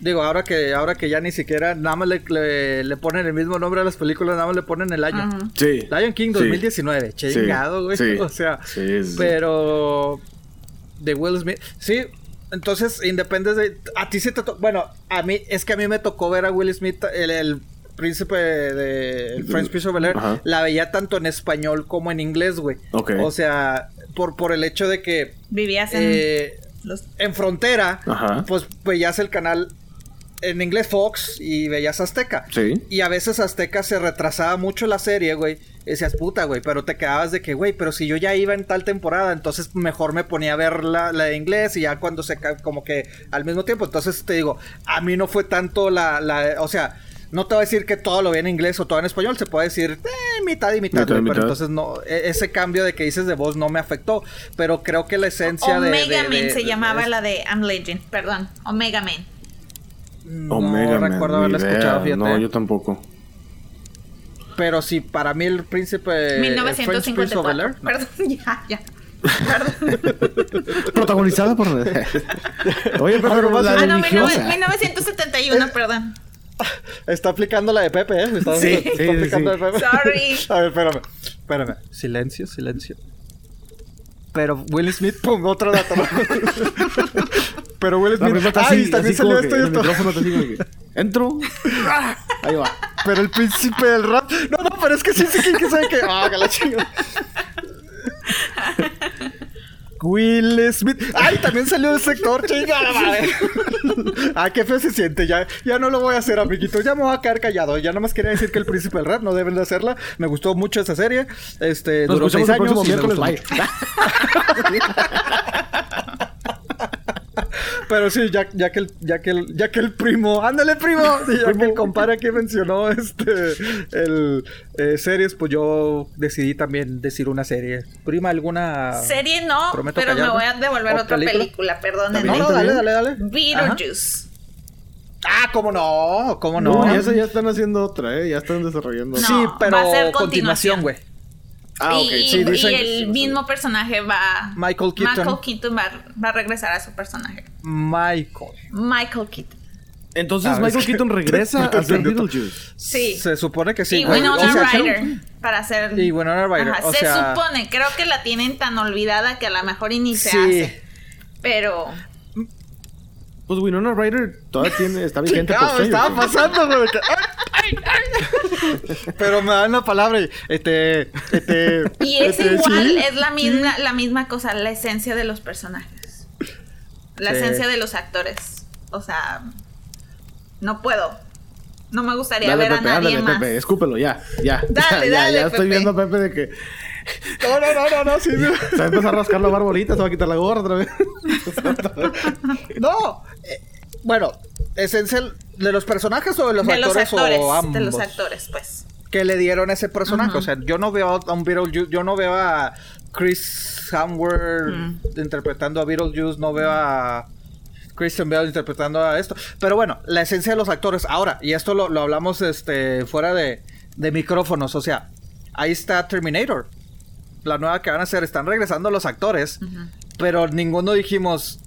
Digo, ahora que, ahora que ya ni siquiera nada más le, le, le ponen el mismo nombre a las películas, nada más le ponen el año.
Ajá.
Sí.
Lion King
Sí.
2019, chingado, güey.
Sí.
O sea,
Sí, sí.
pero de Will Smith, sí. Entonces, Independence Day, a ti sí te tocó, bueno, a mí es que a mí me tocó ver a Will Smith, el, el príncipe de el French Prince of Bel-Air,
Ajá.
la veía tanto en español como en inglés, güey.
Ok.
O sea, por, por el hecho de que
Vivías en
eh,
los...
en frontera,
Ajá.
pues veías el canal en inglés Fox y veías Azteca.
Sí.
Y a veces Azteca se retrasaba mucho la serie, güey. Y decías, puta, güey, pero te quedabas de que, güey, pero si yo ya iba en tal temporada, entonces mejor me ponía a ver la, la de inglés y ya cuando se ca- como que al mismo tiempo. Entonces te digo, a mí no fue tanto la, la o sea, no te voy a decir que todo lo vi en inglés o todo en español, se puede decir eh, mitad y mitad,
Mitad y
güey, pero entonces no, e- ese cambio de que dices de voz no me afectó, pero creo que la esencia de- de,
Omega
de-
Man se
de-
llamaba la de I'm Legend, perdón. Omega Man.
No
Omega Man,
recuerdo haberla escuchado, fíjate.
No, yo tampoco.
Pero sí, para mí el príncipe. el French Prince of
1954.
Bel-Air, no.
Perdón, ya, ya. Perdón.
Protagonizada por. Oye, pero,
pero
Ah, no,
religiosa.
1971, perdón.
Está aplicando la de Pepe, ¿eh? Está,
Sí,
está
sí,
aplicando
sí.
la de Pepe.
Sorry.
A ver, espérame. Espérame. Silencio, silencio. Pero Will Smith, pum, otro dato. Pero Will Smith.
está
Ay,
así,
también
así
salió esto y
el
esto.
micrófono está así como que, Entro. ¡Ah! Ahí va.
Pero el príncipe del rap. No, no, pero es que sí, sí, que, sabe que. Ah, que la chingada. Will Smith. Ay, también salió del sector, chingada madre. ah, qué feo se siente. Ya, ya no lo voy a hacer, amiguito. Ya me voy a quedar callado. Ya nomás quería decir que el príncipe del rap no deben de hacerla. Me gustó mucho esa serie. Este,
Nos
duró seis
escuchamos el
años.
próximo miércoles. Bye.
Pero sí, ya, ya que el, ya que el, ya que el primo, ándale primo, Sí, ya que el compadre aquí mencionó este el eh, series, pues yo decidí también decir una serie. Prima, alguna
Serie no,
Prometo
pero me
callarme.
voy a devolver
¿O
otra
película?
película, perdónenme.
No, no,
¿Está
dale, dale, dale.
Beetlejuice.
Ah, cómo no, cómo
No,
no.
y esa ya están haciendo otra, ¿eh? Ya están desarrollando.
No.
sí, pero
va a ser
continuación. güey.
Ah,
y,
sí,
y
dicen-
el
sí,
mismo personaje va.
Michael Keaton.
Michael Keaton va, va a regresar a su personaje.
Michael.
Michael Keaton.
Entonces
Ah, es
Michael
que-
Keaton regresa a ser. Beetlejuice.
Sí.
Se supone que sí.
y. Winona
O sea,
Ryder. Para hacer.
Y Winona Ryder,
Ajá,
o
se
sea-
supone, creo que la tienen tan olvidada que a lo mejor ni se
Sí.
hace. Pero.
Pues Winona Ryder todavía tiene, está vigente por
me estaba pasando, güey. Pero me dan la palabra y este, este.
Y es
este,
igual,
sí.
es la misma, la misma cosa, la esencia de los personajes. La
Sí.
esencia de los actores. O sea, no puedo. No me gustaría
Dale,
ver a nadie más.
Pepe, escúpelo, ya, ya.
Dale,
ya,
dale,
ya estoy
Pepe.
viendo a Pepe de que
No, no, no, no, no, sí. sí.
se va a empezar a rascar la barba ahorita, se va a quitar la gorra otra vez.
No. eh, bueno, esencial de los personajes o de los
de los
actores o ambos
de los actores, pues.
que le dieron ese personaje. O sea, yo no veo a un Beetlejuice, yo no veo a Chris Hemsworth
Mm.
interpretando a Beetlejuice, no veo a Christian Bale interpretando a esto. Pero bueno, la esencia de los actores. Ahora, y esto lo, lo hablamos este fuera de, de micrófonos, o sea, ahí está Terminator. La nueva que van a hacer, están regresando los actores, pero ninguno dijimos,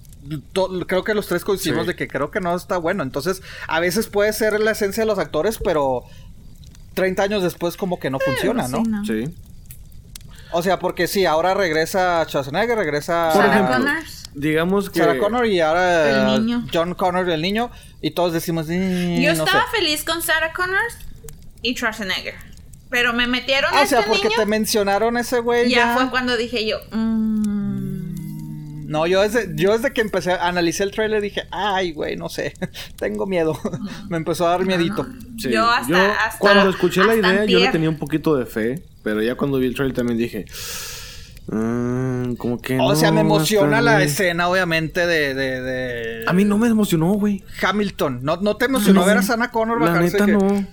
to- creo que los tres coincidimos
Sí.
de que creo que no está bueno. Entonces, a veces puede ser la esencia de los actores, pero 30 años después como que no funciona, ¿no?
Sí, no.
Sí.
O sea, porque sí, ahora regresa Schwarzenegger, regresa
Por
Sarah
ejemplo,
Connors.
digamos que
Sarah Connor y ahora
El niño.
John Connor el niño y todos decimos, "Mm,
Yo
no
estaba
sé".
feliz con Sarah Connors y Schwarzenegger. Pero me metieron
Ah,
a
o sea,
este
porque
niño.
te mencionaron ese güey
ya,
ya.
fue cuando dije yo. mm,
No, yo desde, yo desde que empecé, analicé el trailer dije, ay, güey, no sé, tengo miedo. Me empezó a dar miedito.
Sí,
Yo hasta- hasta-
cuando escuché la idea, yo le tenía un poquito de fe, pero ya cuando vi el trailer también dije, "Mm, como que
O sea, me emociona la
bien".
escena, obviamente, de, de, de-
A mí no me emocionó, güey.
Hamilton. ¿No, no te emocionó
No,
ver a Sana Connor
La
bajarse?
neta
que-
no.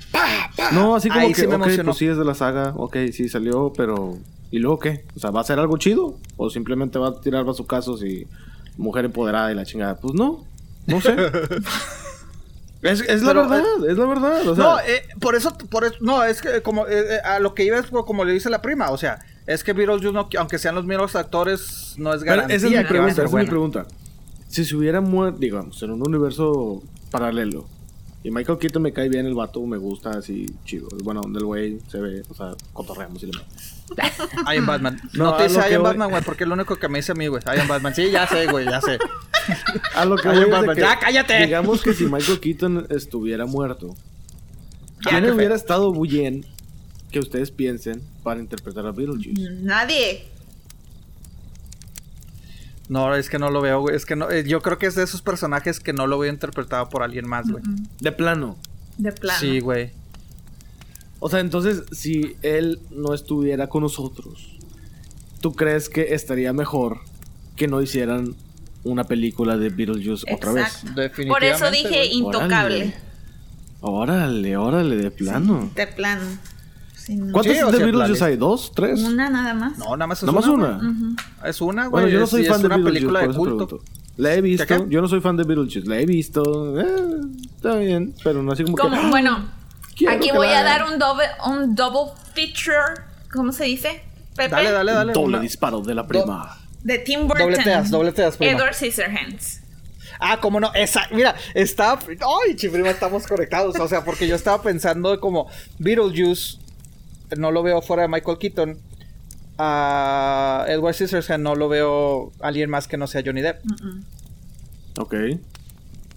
No, así como
Ahí
que,
sí me
ok,
emocionó.
pues sí es de la saga, ok, sí salió, pero ¿y luego qué? O sea, ¿va a ser algo chido? ¿O simplemente va a tirar bazucazos y mujer empoderada y la chingada? Pues no, no sé. es, es la
Pero,
verdad, es la verdad. O sea,
no, eh, por eso, por eso, no, es que como eh, eh, a lo que iba es como le dice la prima, o sea, es que Beetlejuice, no, aunque sean los mismos actores, no es
pero
garantía
esa es mi pregunta, esa es mi pregunta. Si se hubiera muerto, digamos, en un universo paralelo. Y Michael Keaton me cae bien el vato, me gusta así chido. Bueno, donde el güey se ve, o sea, cotorreamos y le
I am Batman.
No,
No, te dice I
que
am
voy-
Batman, güey, porque es lo único que me dice a mí, güey. I am Batman. Sí, ya sé, güey, ya sé.
A lo que voy es
Batman,
que,
ya, cállate.
Digamos que si Michael Keaton estuviera muerto, ¿quién hubiera estado bien que ustedes piensen para interpretar a Beetlejuice?
Nadie.
No, es que no lo veo, güey. Es que no, eh, yo creo que es de esos personajes que no lo veo interpretado por alguien más, güey.
De plano.
De plano.
Sí, güey.
O sea, entonces, si él no estuviera con nosotros, ¿tú crees que estaría mejor que no hicieran una película de Beetlejuice otra vez?
Exacto.
Definitivamente.
Por eso dije
güey.
intocable.
Órale, órale, de plano.
De plano. Sí, no.
¿Cuántas
Sí,
de
sea,
Beetlejuice hay? ¿Dos? ¿Tres?
Una nada más.
No, nada más es
¿Nada más
una.
una?
güey.
Ujú.
Es una, güey.
Bueno, yo no
es-
soy
y
fan
es
de
una
Beetlejuice,
película de culto.
pregunto. La he visto.
¿Qué, qué?
Yo no soy fan de Beetlejuice. La he visto. eh, está bien, pero no así como,
Como,
que...
bueno,
Quiero
aquí
que
voy a dar un double, un double feature. ¿Cómo se dice? Pepe.
Dale, dale, dale.
Doble
una-
disparo de la prima.
De Tim Burton.
Dobleteas, dobleteas, prima.
Edward Scissorhands.
Ah, cómo no. Esa, mira, estaba. Ay, chiprima, estamos conectados. O sea, porque yo estaba pensando como Beetlejuice. No lo veo fuera de Michael Keaton. A Edward Scissorhands no lo veo alguien más que no sea Johnny Depp.
Ok.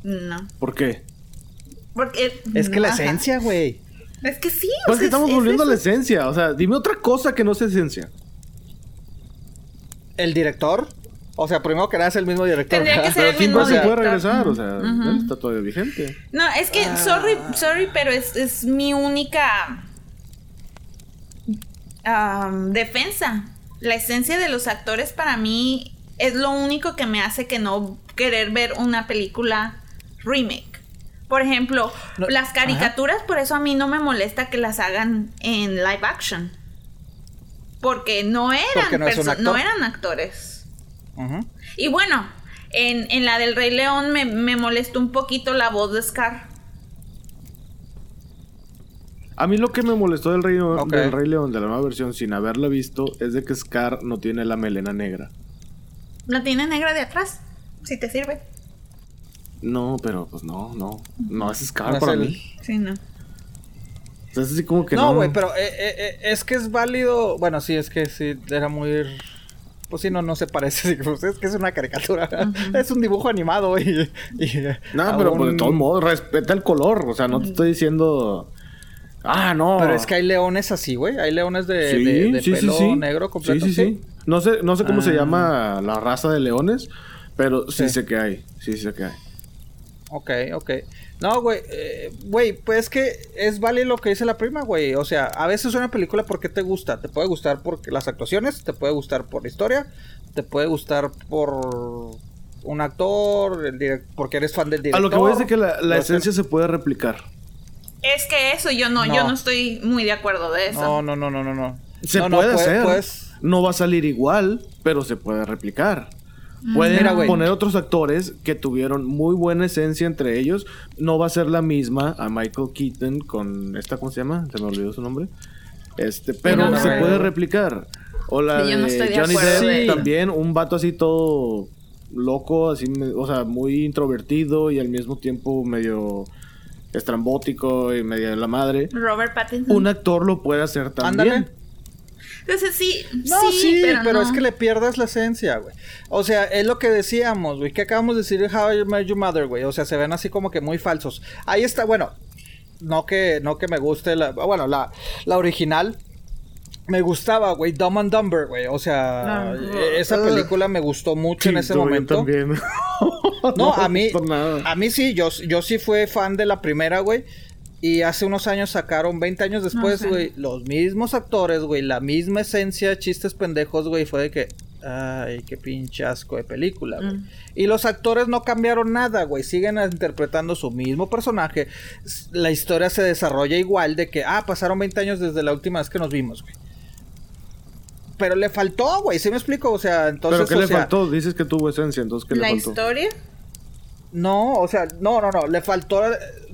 No.
¿Por qué?
Porque.
Es que la esencia, güey.
Es que sí. o
Pues es que estamos
es
volviendo a la esencia. O sea, dime otra cosa que no sea esencia.
El director. O sea, primero que nada es el mismo director.
Tendría que ser
Pero
el mismo
puede regresar. O sea, él está todavía vigente.
No, es que,
Ah.
sorry, sorry, pero es, es mi única am, defensa. La esencia de los actores para mí es lo único que me hace que no querer ver una película remake. Por ejemplo,
No,
las caricaturas, por eso a mí no me molesta que las hagan en live action. Porque no eran,
Porque no actor.
eran actores. Y bueno, en, en la del Rey León me, me molestó un poquito la voz de Scar.
A mí lo que me molestó del Rey, del Rey León, de la nueva versión, sin haberla visto, es de que Scar no tiene la melena negra.
¿La tiene negra de atrás? Si te sirve.
No, pero pues no, no. No es Scar
No es
para
el-
mí.
Sí, no.
O sea, es así como que
No,
no.
güey, pero eh, eh, eh, es que es válido. Bueno, sí, es que sí, era muy. Pues sí, no, no se parece. pues es que es una caricatura. Es un dibujo animado, y. y
No, pero pues, de todos modos, respeta el color. O sea, no te estoy diciendo. Ah, no.
Pero es que hay leones así, güey. Hay leones de,
Sí,
de- de
sí, sí,
pelo
sí.
negro completo.
Sí, sí, sí. No sé, no sé cómo se
Ah.
llama la raza de leones, pero sí, sé que hay. Sí sé que hay.
Ok, ok. No, güey, eh, güey, pues es que es válido lo que dice la prima, güey. O sea, a veces una película porque te gusta. Te puede gustar por las actuaciones, te puede gustar por la historia, te puede gustar por un actor, el porque eres fan del
A
director.
lo que voy es de que la, esencia se puede replicar.
Es que eso yo no,
No.
yo no estoy muy de acuerdo de eso.
No, no, no, no, no, no.
Se
No,
puede
puede-
hacer.
puedes-
No va a salir igual, pero se puede replicar. Pueden
Mira, güey.
poner otros actores que tuvieron muy buena esencia entre ellos. No va a ser la misma a Michael Keaton con esta, ¿cómo se llama? Se me olvidó su nombre. Este, pero
no
se puede replicar. O la
Sí, yo no
de
estoy de
Johnny Depp
de-
también, un vato así todo loco, así, o sea, muy introvertido y al mismo tiempo medio estrambótico y medio de la madre.
Robert Pattinson.
Un actor lo puede hacer también.
Ándale.
Entonces sí,
No, sí,
sí,
pero,
pero, no.
es que le pierdas la esencia, güey. O sea, es lo que decíamos, güey. Que acabamos de decir de How I Met Your Mother, güey. O sea, se ven así como que muy falsos. Ahí está, bueno. No que, no que me guste la. Bueno, la, la original. Me gustaba, güey. Dumb and Dumber, güey. O sea,
Ah.
esa película me gustó mucho en ese momento.
también.
No, a mí, a mí sí, yo, yo sí fui fan de la primera, güey. Y hace unos años sacaron, 20 años después,
sé.
güey, los mismos actores, güey, la misma esencia, chistes pendejos, güey, fue de que, ay, qué pinche asco de película, güey.
Mm.
Y los actores no cambiaron nada, güey, siguen interpretando su mismo personaje. La historia se desarrolla igual de que, ah, pasaron 20 años desde la última vez que nos vimos, güey. Pero le faltó, güey, ¿sí me explico? O sea, entonces,
¿Pero qué
o
le
sea,
faltó? Dices que tuvo esencia, entonces ¿qué le
la
faltó?
historia.
No, o sea, no, no, no, le faltó,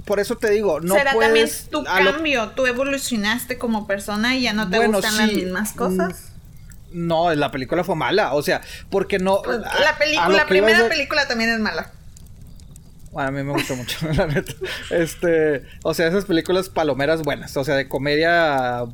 por eso te digo, no
Será
puedes...
también tu
a lo-
cambio. Tú evolucionaste como persona y ya no te
Bueno,
gustan las mismas cosas.
No, la película fue mala, o sea, porque no...
Pues, la película, la primera película también es mala.
Bueno, a mí me gustó mucho, la neta. Este, o sea, esas películas palomeras buenas, o sea, de comedia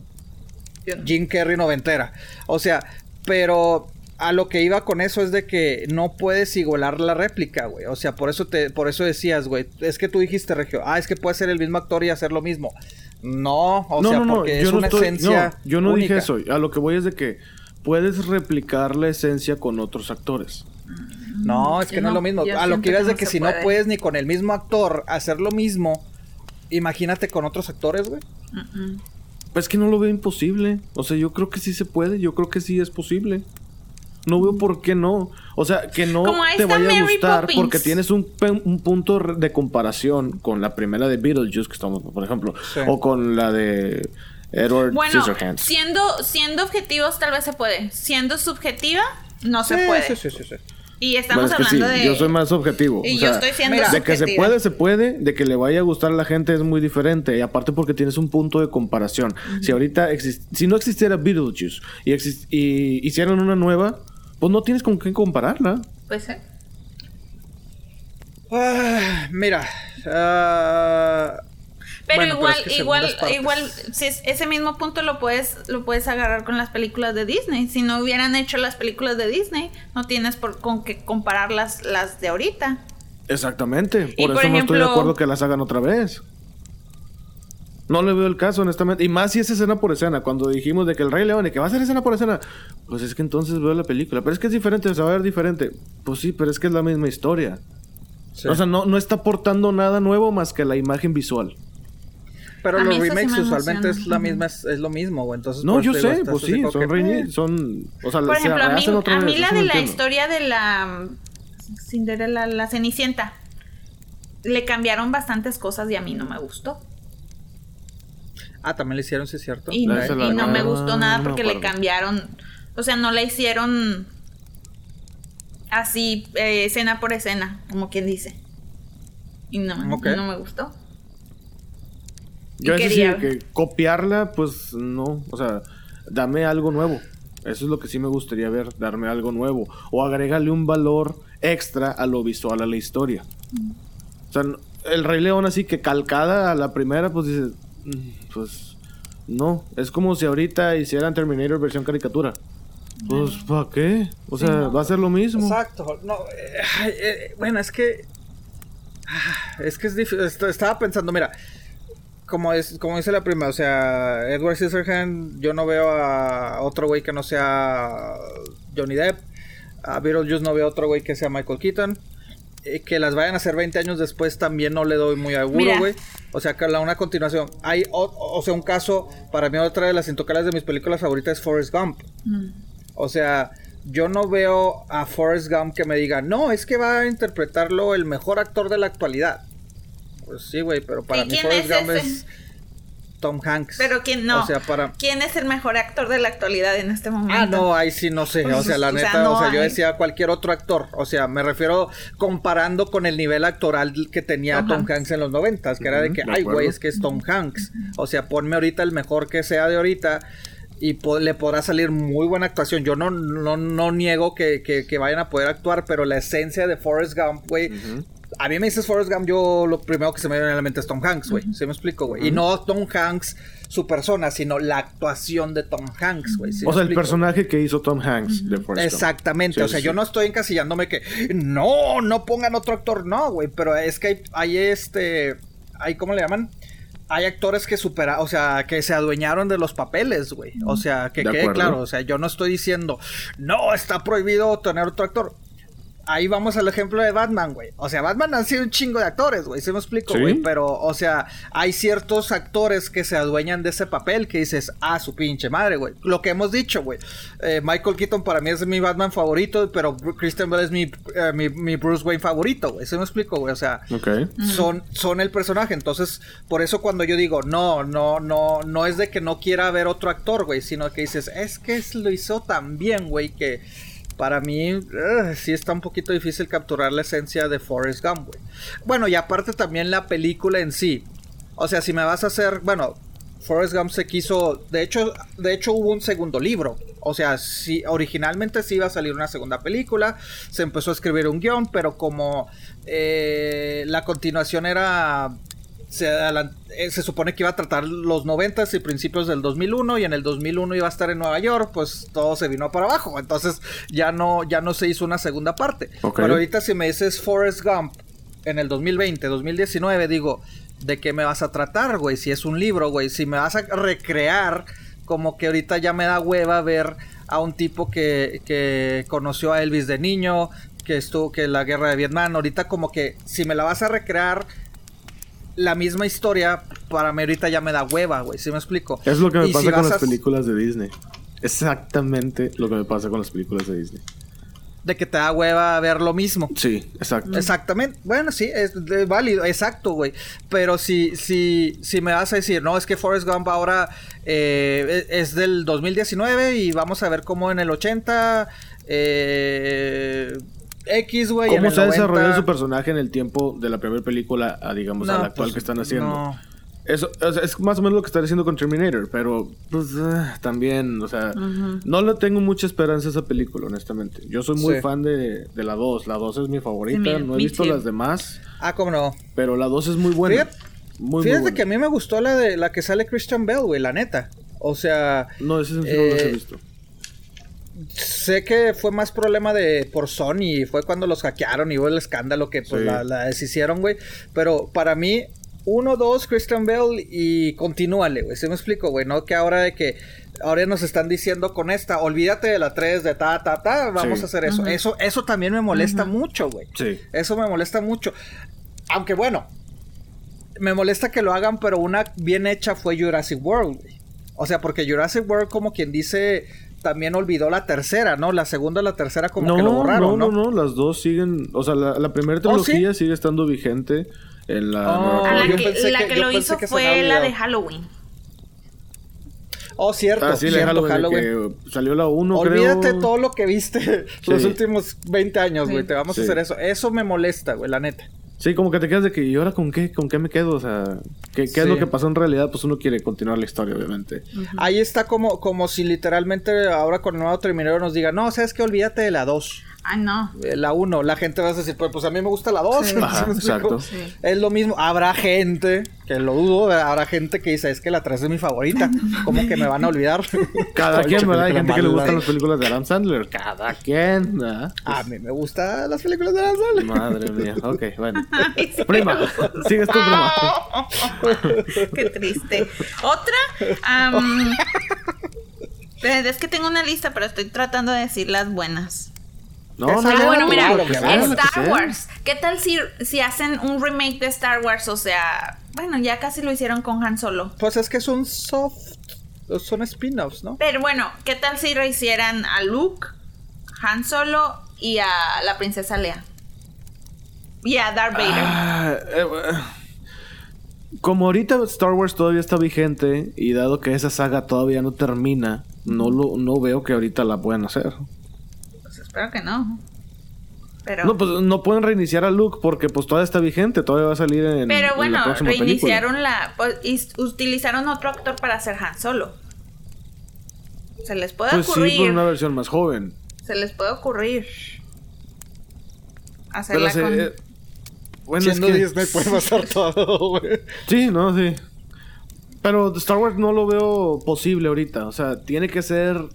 Jim Carrey noventera. O sea, pero a lo que iba con eso es de que no puedes igualar la réplica, güey. O sea, por eso te, por eso decías, güey, es que tú dijiste, Regio, ah, es que puede ser el mismo actor y hacer lo mismo. No, o sea, porque es una esencia.
No, yo no dije eso. A lo que voy es de que puedes replicar la esencia con otros actores.
No, es que no, es lo mismo. A lo que iba es de que, si no puedes ni con el mismo actor hacer lo mismo, imagínate con otros actores, güey.
Pues es que no lo veo imposible. O sea, yo creo que sí se puede. Yo creo que sí es posible. No veo por qué no. O sea, que no te vaya a gustar porque tienes un, punto de comparación con la primera de Beetlejuice, que estamos, por ejemplo, o con la de Edward
bueno, Siendo, siendo objetivos, tal vez se puede. Siendo subjetiva, no se puede. Sí, sí, sí, sí. Y estamos hablando de.
Yo soy más objetivo.
Y yo estoy siendo
De que se puede, se puede. De que le vaya a gustar a la gente es muy diferente. Y aparte porque tienes un punto de comparación. Si ahorita si no existiera Beetlejuice y, y hicieran una nueva, pues no tienes con qué compararla.
Pues sí.
Ah, mira. Ah,
pero igual, igual, igual, si ese mismo punto lo puedes, lo puedes agarrar con las películas de Disney. Si no hubieran hecho las películas de Disney, no tienes por, con qué comparar las, las de ahorita.
Exactamente. Por eso no estoy de acuerdo que las hagan otra vez. No le veo el caso, honestamente. Y más si es escena por escena. Cuando dijimos de que el Rey León y que va a ser escena por escena, pues es que entonces veo la película. Pero es que es diferente, se va a ver diferente. Pues sí, pero es que es la misma historia. O sea, no, no está aportando nada nuevo más que la imagen visual.
Pero los remakes usualmente es la misma, es, lo mismo, o entonces.
No, yo sé, pues sí, son remakes, son, o sea,
Por ejemplo, a mí, a mí la de la historia de la Cinderella, la Cenicienta, le cambiaron bastantes cosas y a mí no me gustó.
Ah, también le hicieron, sí es cierto.
Y, no, me gustó nada porque le cambiaron, o sea, no la hicieron así, eh, escena por escena, como quien dice. Y no, no me gustó.
Yo decía que copiarla, pues no. O sea, dame algo nuevo. Eso es lo que sí me gustaría ver, darme algo nuevo. O agregarle un valor extra a lo visual, a la historia. O sea, el Rey León así que calcada a la primera, pues dices, mm, pues no. Es como si ahorita hicieran Terminator versión caricatura. Pues, ¿para qué? O sea, va a ser lo mismo.
Exacto. No, eh, eh, bueno, es que... Ah, es que es difícil. Estaba pensando, mira, como es como dice la prima, o sea, Edward Scissorhands, yo no veo a otro güey que no sea Johnny Depp. A Beetlejuice no veo otro güey que sea Michael Keaton. Eh, que las vayan a hacer 20 años después también no le doy muy seguro, güey. O sea, que la una continuación. Hay, o, sea, un caso, para mí otra de las intocables de mis películas favoritas es Forrest Gump. Mm. O sea, yo no veo a Forrest Gump que me diga, no, es que va a interpretarlo el mejor actor de la actualidad. Pues sí, güey, pero para mí Forrest Gump es Tom Hanks.
Pero quién no. O sea, para... ¿Quién es el mejor actor de la actualidad en este momento?
Ah, no, ahí sí no sé. o sea, la neta, o sea, yo decía cualquier otro actor. O sea, me refiero comparando con el nivel actoral que tenía Tom, Hanks. en los noventas, que era de que, ay, güey, es que es Tom Hanks. O sea, ponme ahorita el mejor que sea de ahorita y le podrá salir muy buena actuación. Yo no, no, no niego que, que, vayan a poder actuar, pero la esencia de Forrest Gump, güey, a mí me dices Forrest Gump, yo lo primero que se me viene a la mente es Tom Hanks, güey. ¿Se me explico, güey? Y no Tom Hanks, su persona, sino la actuación de Tom Hanks, güey.
o sea, el personaje que hizo Tom Hanks de Forrest
Exactamente. o sea, yo no estoy encasillándome que no, no pongan otro actor, no, güey. Pero es que hay, hay este. Hay, ¿cómo le llaman? hay actores que supera, o sea, que se adueñaron de los papeles, güey. O sea, que quede claro, o sea, yo no estoy diciendo, no, está prohibido tener otro actor ahí vamos al ejemplo de Batman, güey. O sea, Batman ha sido un chingo de actores, güey. Se me explico, güey. Pero, o sea, hay ciertos actores que se adueñan de ese papel que dices, ah, su pinche madre, güey. Lo que hemos dicho, güey. Eh, Michael Keaton para mí es mi Batman favorito, pero Christian Bale es mi, eh, mi, Bruce Wayne favorito, güey. Se me explico, güey. O sea, son, son el personaje. Entonces, por eso cuando yo digo, no, no, no, no es de que no quiera ver otro actor, güey, sino que dices, es que lo hizo tan bien, güey, que para mí eh, sí está un poquito difícil capturar la esencia de Forrest Gump. Bueno, y aparte también la película en sí. O sea, si me vas a hacer, bueno, Forrest Gump se quiso, de hecho, de hecho hubo un segundo libro. O sea, sí, originalmente sí iba a salir una segunda película, se empezó a escribir un guion, pero como eh, la continuación era se, eh, se, supone que iba a tratar los 90 y principios del 2001 y en el 2001 iba a estar en Nueva York, pues todo se vino para abajo. Entonces ya no, ya no se hizo una segunda parte. Pero ahorita si me dices Forrest Gump en el 2020, 2019, digo, ¿de qué me vas a tratar, güey? Si es un libro, güey, si me vas a recrear, como que ahorita ya me da hueva ver a un tipo que, que conoció a Elvis de niño, que estuvo, que la guerra de Vietnam, ahorita como que si me la vas a recrear la misma historia, para mí ahorita ya me da hueva, güey, ¿sí me explico?
Es lo que me pasa con las películas de Disney. Exactamente lo que me pasa con las películas de Disney.
De que te da hueva ver lo mismo.
Sí, exacto.
Exactamente. Bueno, sí, es, válido, exacto, güey. Pero si, si, si me vas a decir, no, es que Forrest Gump ahora eh, e, es del 2019 y vamos a ver cómo en el 80 eh, X, güey.
¿Cómo se ha desarrollado su personaje en el tiempo de la primera película a, digamos, a la actual pues, que están haciendo? Eso es más o menos lo que están haciendo con Terminator, pero pues eh, también, o sea, no le tengo mucha esperanza a esa película, honestamente. Yo soy muy fan de, la 2, la 2 es mi favorita, no he visto las demás.
Ah, cómo no.
Pero la 2 es muy buena.
Fíjate, muy, fíjate que a mí me gustó la de la que sale Christian Bell, güey, la neta. O sea,
no, ese sí no lo he eh, visto
sé que fue más problema de por Sony, fue cuando los hackearon y hubo el escándalo que pues la, deshicieron, güey. Pero para mí, uno, dos, Christian Bell y continúale, güey. ¿Se me explico, güey? No que ahora de que ahora nos están diciendo con esta, olvídate de la 3 de ta, ta, ta, vamos a hacer eso. Eso eso también me molesta mucho, güey.
Sí.
Eso me molesta mucho. Aunque bueno, me molesta que lo hagan, pero una bien hecha fue Jurassic World, güey. O sea, porque Jurassic World como quien dice también olvidó la tercera, ¿no? La segunda y la tercera como que lo borraron,
¿no? No, no, las dos siguen, o sea, la, primera ¿Oh, trilogía sigue estando vigente en la...
Oh, la que, la que, lo hizo fue la de Halloween.
Oh, cierto.
Ah, sí,
cierto,
Halloween, salió la 1,
Olvídate todo lo que viste los últimos 20 años, güey. Te vamos a hacer eso. Eso me molesta, güey, la neta.
Sí, como que te quedas de que, ¿y ahora con qué, con qué me quedo? O sea, ¿qué, es lo que pasó en realidad? Pues uno quiere continuar la historia, obviamente.
Ahí está como, como si literalmente ahora con el nuevo Terminator nos diga, no, sabes que olvídate de la 2.
Ah, no.
Eh, la 1, la gente va a decir, pues, pues, a mí me gusta la 2.
exacto.
Es lo mismo. Habrá gente, que lo dudo, habrá gente que dice, es que la 3 es mi favorita. ¿Cómo que me van a olvidar?
Cada quien, ¿verdad? Hay gente que le gustan las películas de Adam Sandler. Cada quien.
A mí me gustan las películas de Adam Sandler.
Madre mía. Ok, bueno. prima, sigues tú, prima.
Qué triste. Otra. es que tengo una lista, pero estoy tratando de decir las buenas.
No,
no, bueno, mira, Star Wars. ¿Qué tal si, si hacen un remake de Star Wars? O sea, bueno, ya casi lo hicieron con Han Solo.
Pues es que son soft, son spin-offs, ¿no?
Pero bueno, ¿qué tal si rehicieran a Luke, Han Solo y a la princesa Leia? Y a Darth Vader. Ah, eh,
como ahorita Star Wars todavía está vigente y dado que esa saga todavía no termina, no lo no veo que ahorita la puedan hacer.
Espero que no. Pero...
No, pues no pueden reiniciar a Luke porque pues todavía está vigente, todavía va a salir en
Pero bueno, reiniciaron la... Pues, utilizaron otro actor para hacer Han Solo. Se les puede pues ocurrir... Sí,
una versión más joven.
Se les puede ocurrir. Hacerla con... Eh,
bueno, Siendo es que... Disney puede pasar todo, güey.
Sí, no, sí. Pero Star Wars no lo veo posible ahorita. O sea, tiene que ser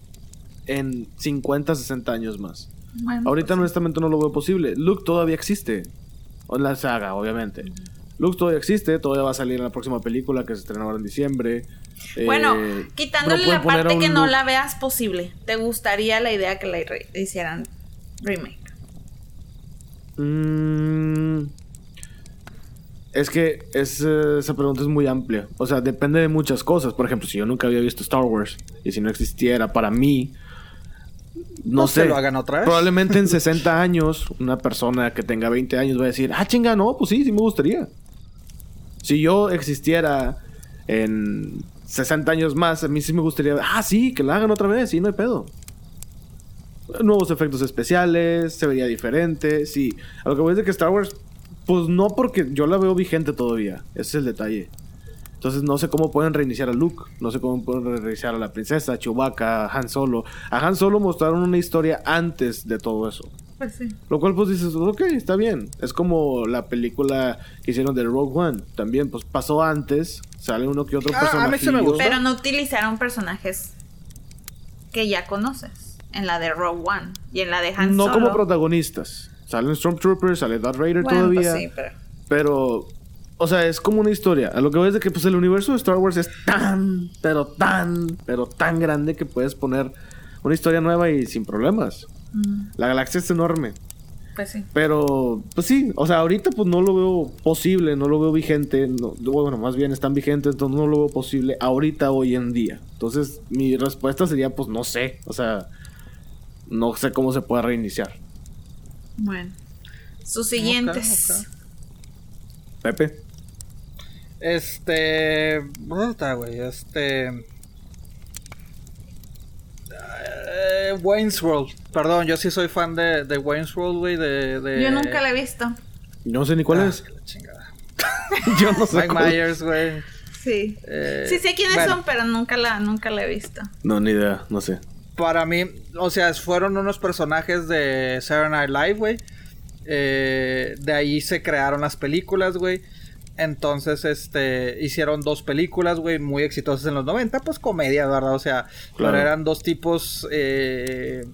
en 50, 60 años más. Ahorita pues honestamente no lo veo posible. Luke todavía existe. O la saga, obviamente. Luke todavía existe, todavía va a salir en la próxima película que se estrena ahora en diciembre.
Bueno, eh, quitándole la parte que no la veas posible, ¿te gustaría la idea que la hicieran remake?
Mm, es que esa pregunta es muy amplia. O sea, depende de muchas cosas. Por ejemplo, si yo nunca había visto Star Wars y si no existiera para mí, no, sé.
lo hagan otra vez.
Probablemente en 60 años, una persona que tenga 20 años va a decir, ah, chinga, no, pues sí, sí me gustaría. Si yo existiera en 60 años más, a mí sí me gustaría, ah, sí, que la hagan otra vez, sí, no hay pedo. Nuevos efectos especiales, se vería diferente, sí. A lo que voy a decir que Star Wars, pues no porque yo la veo vigente todavía, ese es el detalle. Entonces no sé cómo pueden reiniciar a Luke, no sé cómo pueden reiniciar a la princesa, a Chewbacca, a Han Solo. A Han Solo mostraron una historia antes de todo eso.
Pues sí.
Lo cual pues dices, ok, está bien. Es como la película que hicieron de Rogue One. También pues pasó antes, sale uno que otro
Ah, a mí
personaje.
sí me gustó.
Pero no utilizaron personajes que ya conoces. En la de Rogue One y en la de Han
No
Solo.
como protagonistas. Salen Stormtroopers, sale Darth Vader
Bueno,
todavía.
pues sí, pero...
Pero, o sea, es como una historia. A lo que voy es de que pues el universo de Star Wars es tan, pero tan, pero tan grande que puedes poner una historia nueva y sin problemas.
mm,
La galaxia es enorme.
Pues sí.
Pero, pues sí, o sea, ahorita pues no lo veo posible, no lo veo vigente. no- bueno, más bien están vigentes, entonces no lo veo posible ahorita, hoy en día. Entonces, mi respuesta sería, pues no sé. O sea, no sé cómo se puede reiniciar.
Bueno. Sus siguientes.
Pepe.
Este. Puta, güey. Este. eh, Wayne's World. Perdón, yo sí soy fan de, de Wayne's World, güey. De, de-
Yo nunca la he visto.
No sé ni cuál
Ah,
es.
que la chingada.
Yo no sé
Mike
cuál.
Myers, güey.
Sí.
Eh,
sí sé quiénes
bueno.
son, pero nunca la, nunca la he visto.
No, ni idea, no sé.
Para mí, o sea, fueron unos personajes de Saturday Night Live, güey. Eh, de ahí se crearon las películas, güey. Entonces, este, hicieron dos películas, güey, muy exitosas en los 90, pues comedia, ¿verdad? O sea,
Claro.
pero eran dos tipos eh,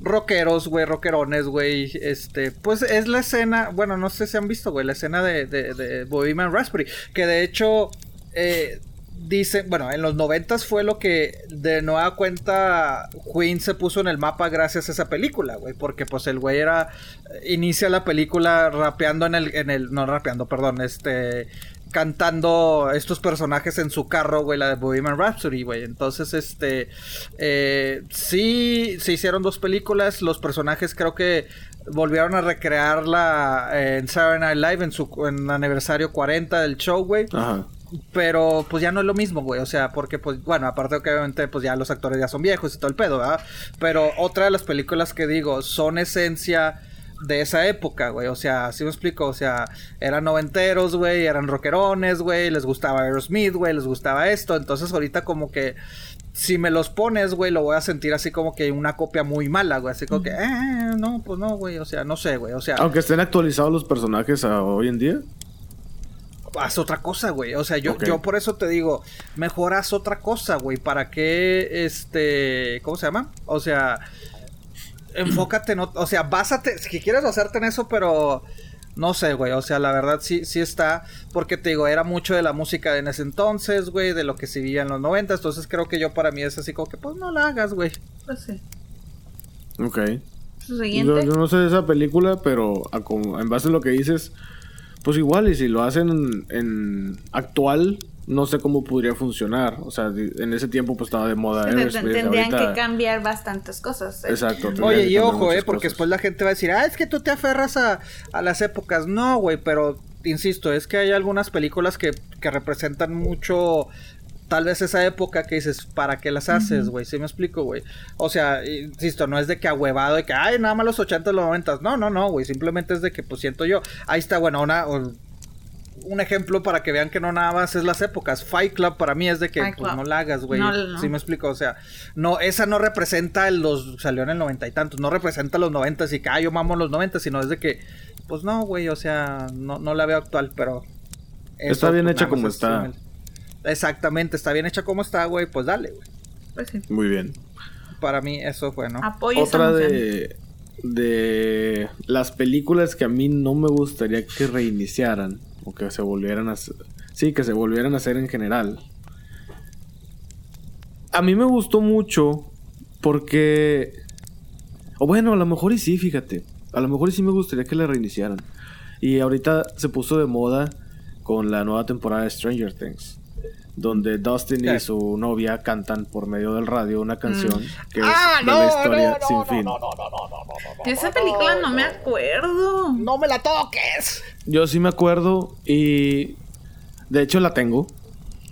rockeros, güey, rockerones, güey. Este, pues es la escena, bueno, no sé si han visto, güey, la escena de, de, de Bohemian Raspberry, que de hecho, eh, dice, bueno, en los noventas fue lo que de nueva cuenta Queen se puso en el mapa gracias a esa película, güey, porque pues el güey era, inicia la película rapeando en el, en el, no rapeando, perdón, este, cantando estos personajes en su carro, güey, la de Bohemian Rhapsody, güey. Entonces, este, eh, sí, se hicieron dos películas, los personajes creo que volvieron a recrearla eh, en Saturday Night Live en su en aniversario 40 del show, güey.
Ajá.
Pero pues ya no es lo mismo, güey. O sea, porque pues, bueno, aparte de que obviamente pues ya los actores ya son viejos y todo el pedo, ¿verdad? Pero otra de las películas que digo son esencia de esa época, güey. O sea, así me explico. O sea, eran noventeros, güey, eran rockerones, güey. Les gustaba Aerosmith, güey, les gustaba esto. Entonces ahorita como que si me los pones, güey, lo voy a sentir así como que una copia muy mala, güey. Así como que, eh, no, pues no, güey. O sea, no sé, güey. O sea,
Aunque estén actualizados los personajes a hoy en día.
Haz otra cosa, güey. O sea, yo, yo por eso te digo, mejor haz otra cosa, güey. ¿Para qué, este, cómo se llama? O sea, enfócate en, o sea, básate, si quieres basarte en eso, pero no sé, güey. O sea, la verdad sí, sí está, porque te digo, era mucho de la música de en ese entonces, güey, de lo que se vivía en los 90. Entonces creo que yo para mí es así como que, pues no la hagas, güey.
Pues sí.
Ok. Yo,
siguiente.
yo no sé de esa película, pero a como- en base a lo que dices, pues igual, y si lo hacen en, en actual, no sé cómo podría funcionar. O sea, en ese tiempo pues estaba de moda Aerosmith,
Tendrían
ahorita-
que cambiar bastantes cosas. ¿eh?
Exacto.
Oye, y ojo, eh, porque
cosas.
después la gente va a decir, ah, es que tú te aferras a, a las épocas. No, güey, pero insisto, es que hay algunas películas que, que representan mucho, tal vez esa época que dices, ¿para qué las haces, güey? ¿Sí me explico, güey? O sea, insisto, no es de que ahuevado, de que, ay, nada más los 80, los 90. No, no, no, güey, simplemente es de que, pues siento yo. Ahí está, bueno, una... o- un ejemplo para que vean que no nada más es las épocas. Fight Club para mí es de que pues, no la hagas, güey.
No, no.
¿Sí me explico? O sea, no, esa no representa los. Salió en el noventa y tantos, no representa los noventas y que, ah, yo mamo los noventas, sino es de que, pues no, güey, o sea, no, no la veo actual, pero.
Está bien
pues,
hecha como está.
Exactamente, está bien hecha como está, güey, pues dale, güey.
Pues sí.
Muy bien.
Para mí eso fue, ¿no?
Apoyo esa
Otra de, de las películas que a mí no me gustaría que reiniciaran o que se volvieran a hacer. Sí, que se volvieran a hacer en general. A mí me gustó mucho porque... O bueno, a lo mejor y sí, fíjate. A lo mejor y sí me gustaría que la reiniciaran. Y ahorita se puso de moda con la nueva temporada de Stranger Things. Donde Dustin y su novia cantan por medio del radio una canción que es
Ah,
de
no,
la historia
no, no,
sin fin.
no, no, no, no, no, no,
De esa película no me acuerdo.
¡No me la toques!
Yo sí me acuerdo y de hecho la tengo.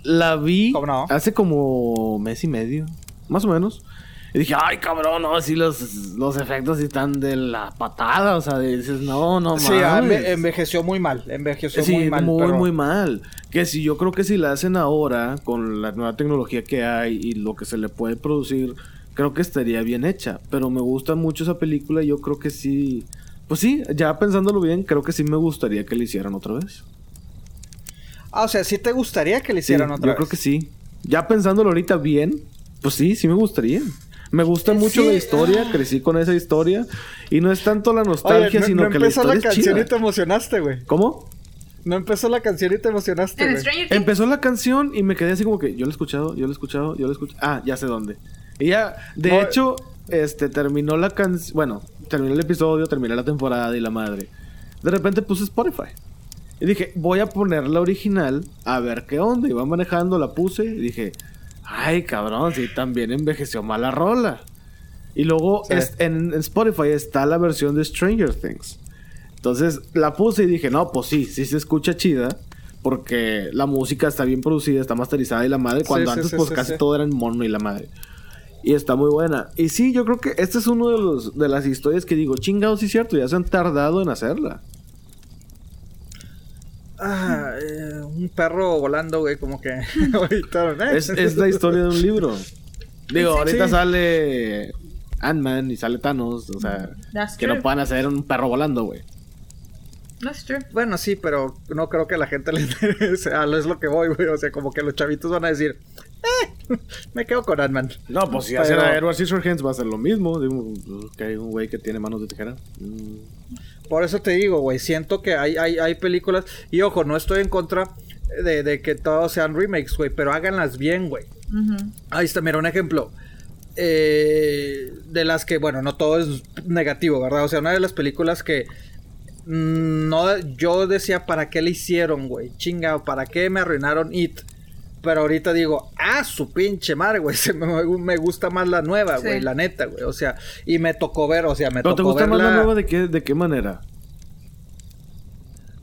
La vi hace como mes y medio, más o menos. Y dije, ay, cabrón, no, sí, los, los efectos están de la patada. O sea, dices, no, no
Sí, ah, enve- envejeció muy mal. Envejeció
Sí,
muy mal.
muy,
pero-
muy mal. Que si yo creo que si la hacen ahora, con la nueva tecnología que hay y lo que se le puede producir, creo que estaría bien hecha. Pero me gusta mucho esa película y yo creo que sí. Pues sí, ya pensándolo bien, creo que sí me gustaría que la hicieran otra vez.
Ah, o sea, ¿sí te gustaría que le
Sí,
hicieran otra
yo
vez?
creo que sí. Ya pensándolo ahorita bien, pues sí, sí me gustaría. Me gusta mucho
Sí,
la historia,
ah.
crecí con esa historia. Y no es tanto la
Oye,
nostalgia,
no,
sino
no
que la
empezó
historia
la
es
canción
chida.
y te emocionaste, güey.
¿Cómo?
No empezó la canción y te emocionaste, güey.
Empezó la canción y me quedé así como que yo la he escuchado, yo la he escuchado, yo la he escuchado. Ah, ya sé dónde. Y ya, de
No,
hecho, este terminó la canción. Bueno, terminó el episodio, terminé la temporada y la madre. De repente puse Spotify. Y dije, voy a poner la original a ver qué onda. Iba manejando, la puse y dije, ay, cabrón, sí, también envejeció mal la rola. Y luego
Sí.
es- en, en Spotify está la versión de Stranger Things. Entonces la puse y dije, no, pues sí, sí se escucha chida. Porque la música está bien producida, está masterizada y la madre. Cuando
sí,
antes,
sí,
pues casi todo era en mono y la madre. Y está muy buena. Y sí, yo creo que este es uno de los de las historias que digo, chingados, sí es cierto, ya se han tardado en hacerla.
Ah, eh, un perro volando, güey, como que...
Es, es la historia de un libro. Digo,
Sí.
ahorita
Sí.
sale Ant-Man y sale Thanos. O sea,
That's
que
true.
no puedan hacer un perro volando, güey.
That's true.
Bueno, sí, pero no creo que a la gente le interese. Es lo que voy, güey. O sea, como que los chavitos van a decir, eh, me quedo con Ant-Man.
No, pues si
Pero-
hacen a Edward Scissorhands va a ser lo mismo. Digo, que hay un güey que tiene manos de tijera. Mm.
Por eso te digo, güey, siento que hay, hay, hay películas. Y ojo, no estoy en contra de, de que todos sean remakes, güey, pero háganlas bien, güey. Ahí está, mira, un ejemplo. Eh, de las que, bueno, no todo es negativo, ¿verdad? O sea, una de las películas que no, yo decía, ¿para qué le hicieron, güey? Chinga, ¿para qué me arruinaron It? Pero ahorita digo, ah, su pinche madre, güey. se Me, me gusta más la nueva,
Sí.
güey, la neta, güey. O sea, y me tocó ver, o sea, me
¿Pero te
tocó
gusta
ver
más la
la-
nueva de qué, de qué manera?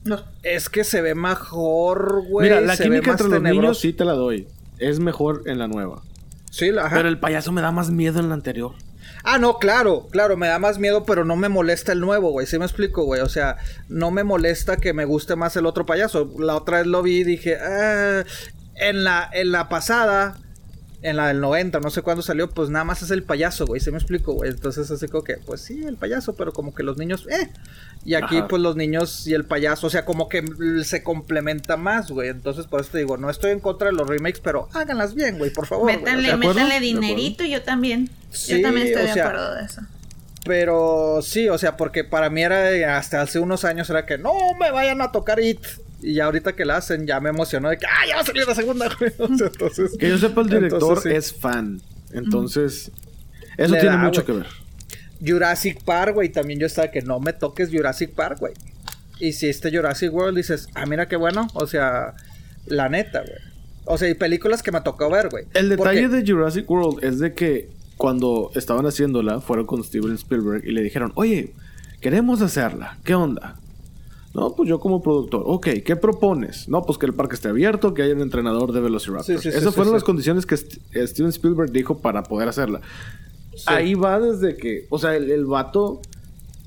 Los-
Es que se ve mejor, güey.
Mira, la
se
química entre los niños sí te la doy. Es mejor en la nueva.
Sí, la- ajá.
Pero el payaso me da más miedo en la anterior.
Ah, no, claro, claro, me da más miedo, pero no me molesta el nuevo, güey. ¿Sí me explico, güey? O sea, no me molesta que me guste más el otro payaso. La otra vez lo vi y dije, ah, en la, en la pasada, en la del 90, no sé cuándo salió, pues nada más es el payaso, güey. ¿Sí me explico, güey? Entonces así como que, pues sí, el payaso, pero como que los niños, eh. Y aquí,
Ajá.
pues los niños y el payaso, o sea, como que se complementa más, güey. Entonces, por eso te digo, no estoy en contra de los remakes, pero háganlas bien, güey, por favor.
métanle, métanle dinerito, yo también.
Sí,
yo también estoy
o
de acuerdo de eso.
Pero sí, o sea, porque para mí era hasta hace unos años era que no me vayan a tocar It. Y ya ahorita que la hacen, ya me emocionó de que ¡ah, ya va a salir la segunda! güey! Entonces,
Que yo sepa, el director
entonces, sí.
es fan. Entonces, eso
Le
tiene
da,
mucho que ver.
Jurassic Park, güey, también yo estaba que no me toques Jurassic Park, güey. Y si este Jurassic World dices, ah, mira qué bueno, o sea, la neta, güey. O sea, y películas que me tocó ver, güey.
El detalle
Porque-
de Jurassic World es de que cuando estaban haciéndola, fueron con Steven Spielberg y le dijeron, oye, queremos hacerla, ¿qué onda? No, pues yo como productor, ok, ¿qué propones? No, pues que el parque esté abierto, que haya un entrenador de Velociraptor.
Sí,
Esas
sí,
fueron las condiciones que eh, Steven Spielberg dijo para poder hacerla. Ahí va desde que, o sea, el, el vato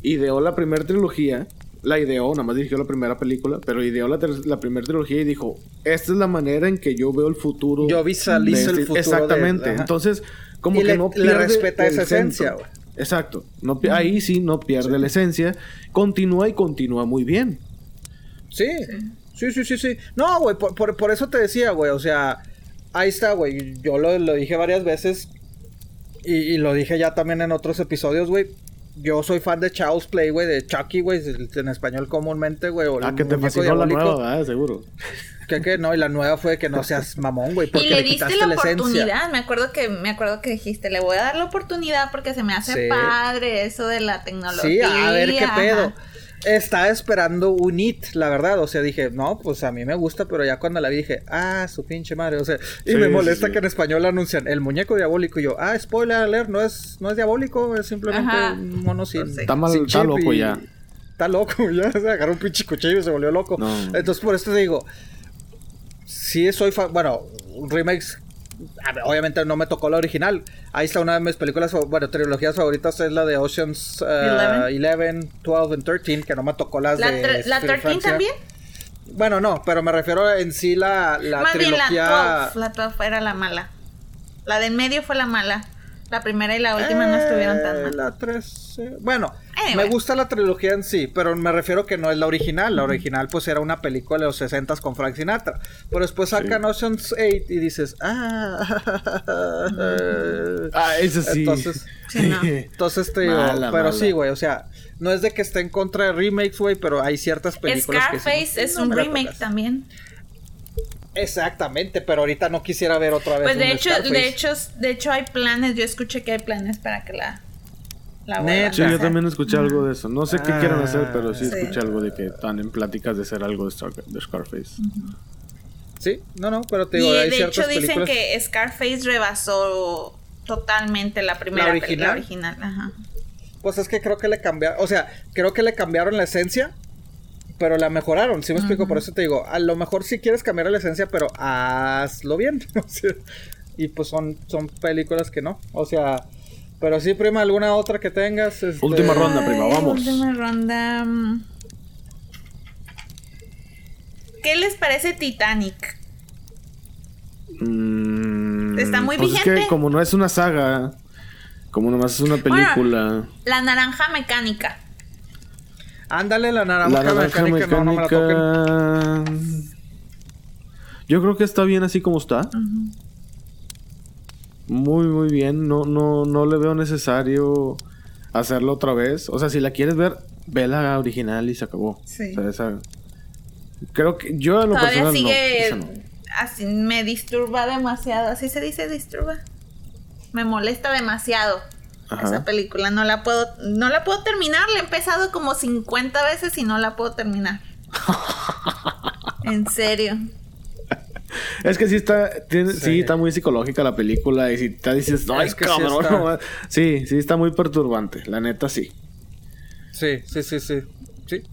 ideó la primera trilogía, la ideó, nada más dirigió la primera película, pero ideó la, la primera trilogía y dijo, esta es la manera en que yo veo el futuro.
Yo visualizo
de
el
este-".
futuro
Exactamente. Entonces, como
Y
que
le-
no
le
pierde
respeta
el
esa esencia, güey.
Exacto. No ahí sí no pierde la esencia. Continúa y continúa muy bien.
Sí, sí, sí, sí, sí. No, güey, por, por, por eso te decía, güey, o sea, ahí está, güey. Yo lo, lo dije varias veces y, y lo dije ya también en otros episodios, güey. Yo soy fan de Child's Play, güey, de Chucky, güey, en español comúnmente, güey.
Ah, que te fascinó la
diabólico.
nueva, ¿verdad? Seguro.
Que, que no, y la nueva fue que no seas mamón, güey, porque
Y le
le,
diste
quitaste
la
la, esencia.
oportunidad. Me acuerdo que me acuerdo que dijiste, le voy a dar la oportunidad porque se me hace
Sí.
padre eso de la tecnología.
Sí, a ver qué
ajá.
Estaba esperando un hit, la verdad. O sea, dije, no, pues a mí me gusta, pero ya cuando la vi dije, ah, su pinche madre. O sea, y
Sí,
me molesta
sí.
que en español anuncian el muñeco diabólico. Y yo, ah, spoiler alert, no es, no es diabólico, es simplemente
Ajá.
un mono sin.
Está mal-
sin
está loco
y-
ya.
Está loco, ya. Se agarró un pinche cuchillo y se volvió loco.
No.
Entonces, por esto te digo, sí soy fan. Bueno, remakes obviamente no me tocó la original. Ahí está una de mis películas, bueno, trilogías favoritas es la de Oceans 11, 12 y 13, que no me tocó las
¿La,
de...
¿La 13 también?
Bueno, no, pero me refiero en sí la, la
Más
trilogía...
bien la 12, la 12 era la mala. La del medio fue la mala. La primera y la última no estuvieron tan
Eh,
mal.
La 13... Bueno,
Anyway.
me gusta la trilogía en sí, pero me refiero que no es la original. La original pues era una película de los 60 con Frank Sinatra. Pero después sacan Ocean's 8 y dices, ah...
Ah, eso sí.
Entonces,
Sí, no.
entonces te digo,
Mala,
pero
mala.
sí, güey, o sea, no es de que esté en contra de remakes, güey, pero hay ciertas películas que sí,
Scarface es
no
un remake
tocas.
también.
Exactamente, pero ahorita no quisiera ver otra vez
Pues de
un
hecho,
Scarface.
de hecho, de hecho hay planes, yo escuché que hay planes para que la, la
Sí, yo también escuché algo de eso. No sé qué
Ah,
quieran hacer, pero sí,
sí.
escuché algo de que están en pláticas de hacer algo de, Star- de Scarface.
Sí, no, no, pero te
Y
digo, hay
de hecho dicen
películas...
que Scarface rebasó totalmente la primera
¿La
pe- la
original?
original. Ajá.
Pues es que creo que le cambiaron, o sea, creo que le cambiaron la esencia, pero la mejoraron, ¿sí me explico? Por eso te digo, a lo mejor sí quieres cambiar la esencia, pero hazlo bien. y pues son, son películas que no, o sea, pero sí, prima, alguna otra que tengas. Este,
Última ronda, prima, vamos.
Última ronda. mm. ¿Qué les parece Titanic?
Mm,
Está muy
pues Es
vigente.
que como no es una saga, como nomás es una película.
La naranja mecánica.
Ándale, la naranja,
la naranja
mecánica, no, no me la toquen.
mecánica. Yo creo que está bien así como está. Muy, muy bien. No, no, no le veo necesario hacerlo otra vez. O sea, si la quieres ver, ve la original y se acabó.
Sí.
O sea, esa- Creo que yo en lo
Todavía
personal
sigue.
no.
Así me disturba demasiado. Así se dice disturba. Me molesta demasiado.
Ajá.
Esa película no la puedo no la puedo terminar, la he empezado como 50 veces y no la puedo terminar. en serio.
Es que sí está, tiene- sí.
Sí.
está muy psicológica la película y si te dices, ay,
Es que sí
cabrón,
está.
no". sí, sí está muy perturbante, la neta sí.
Sí, sí, sí, sí, sí.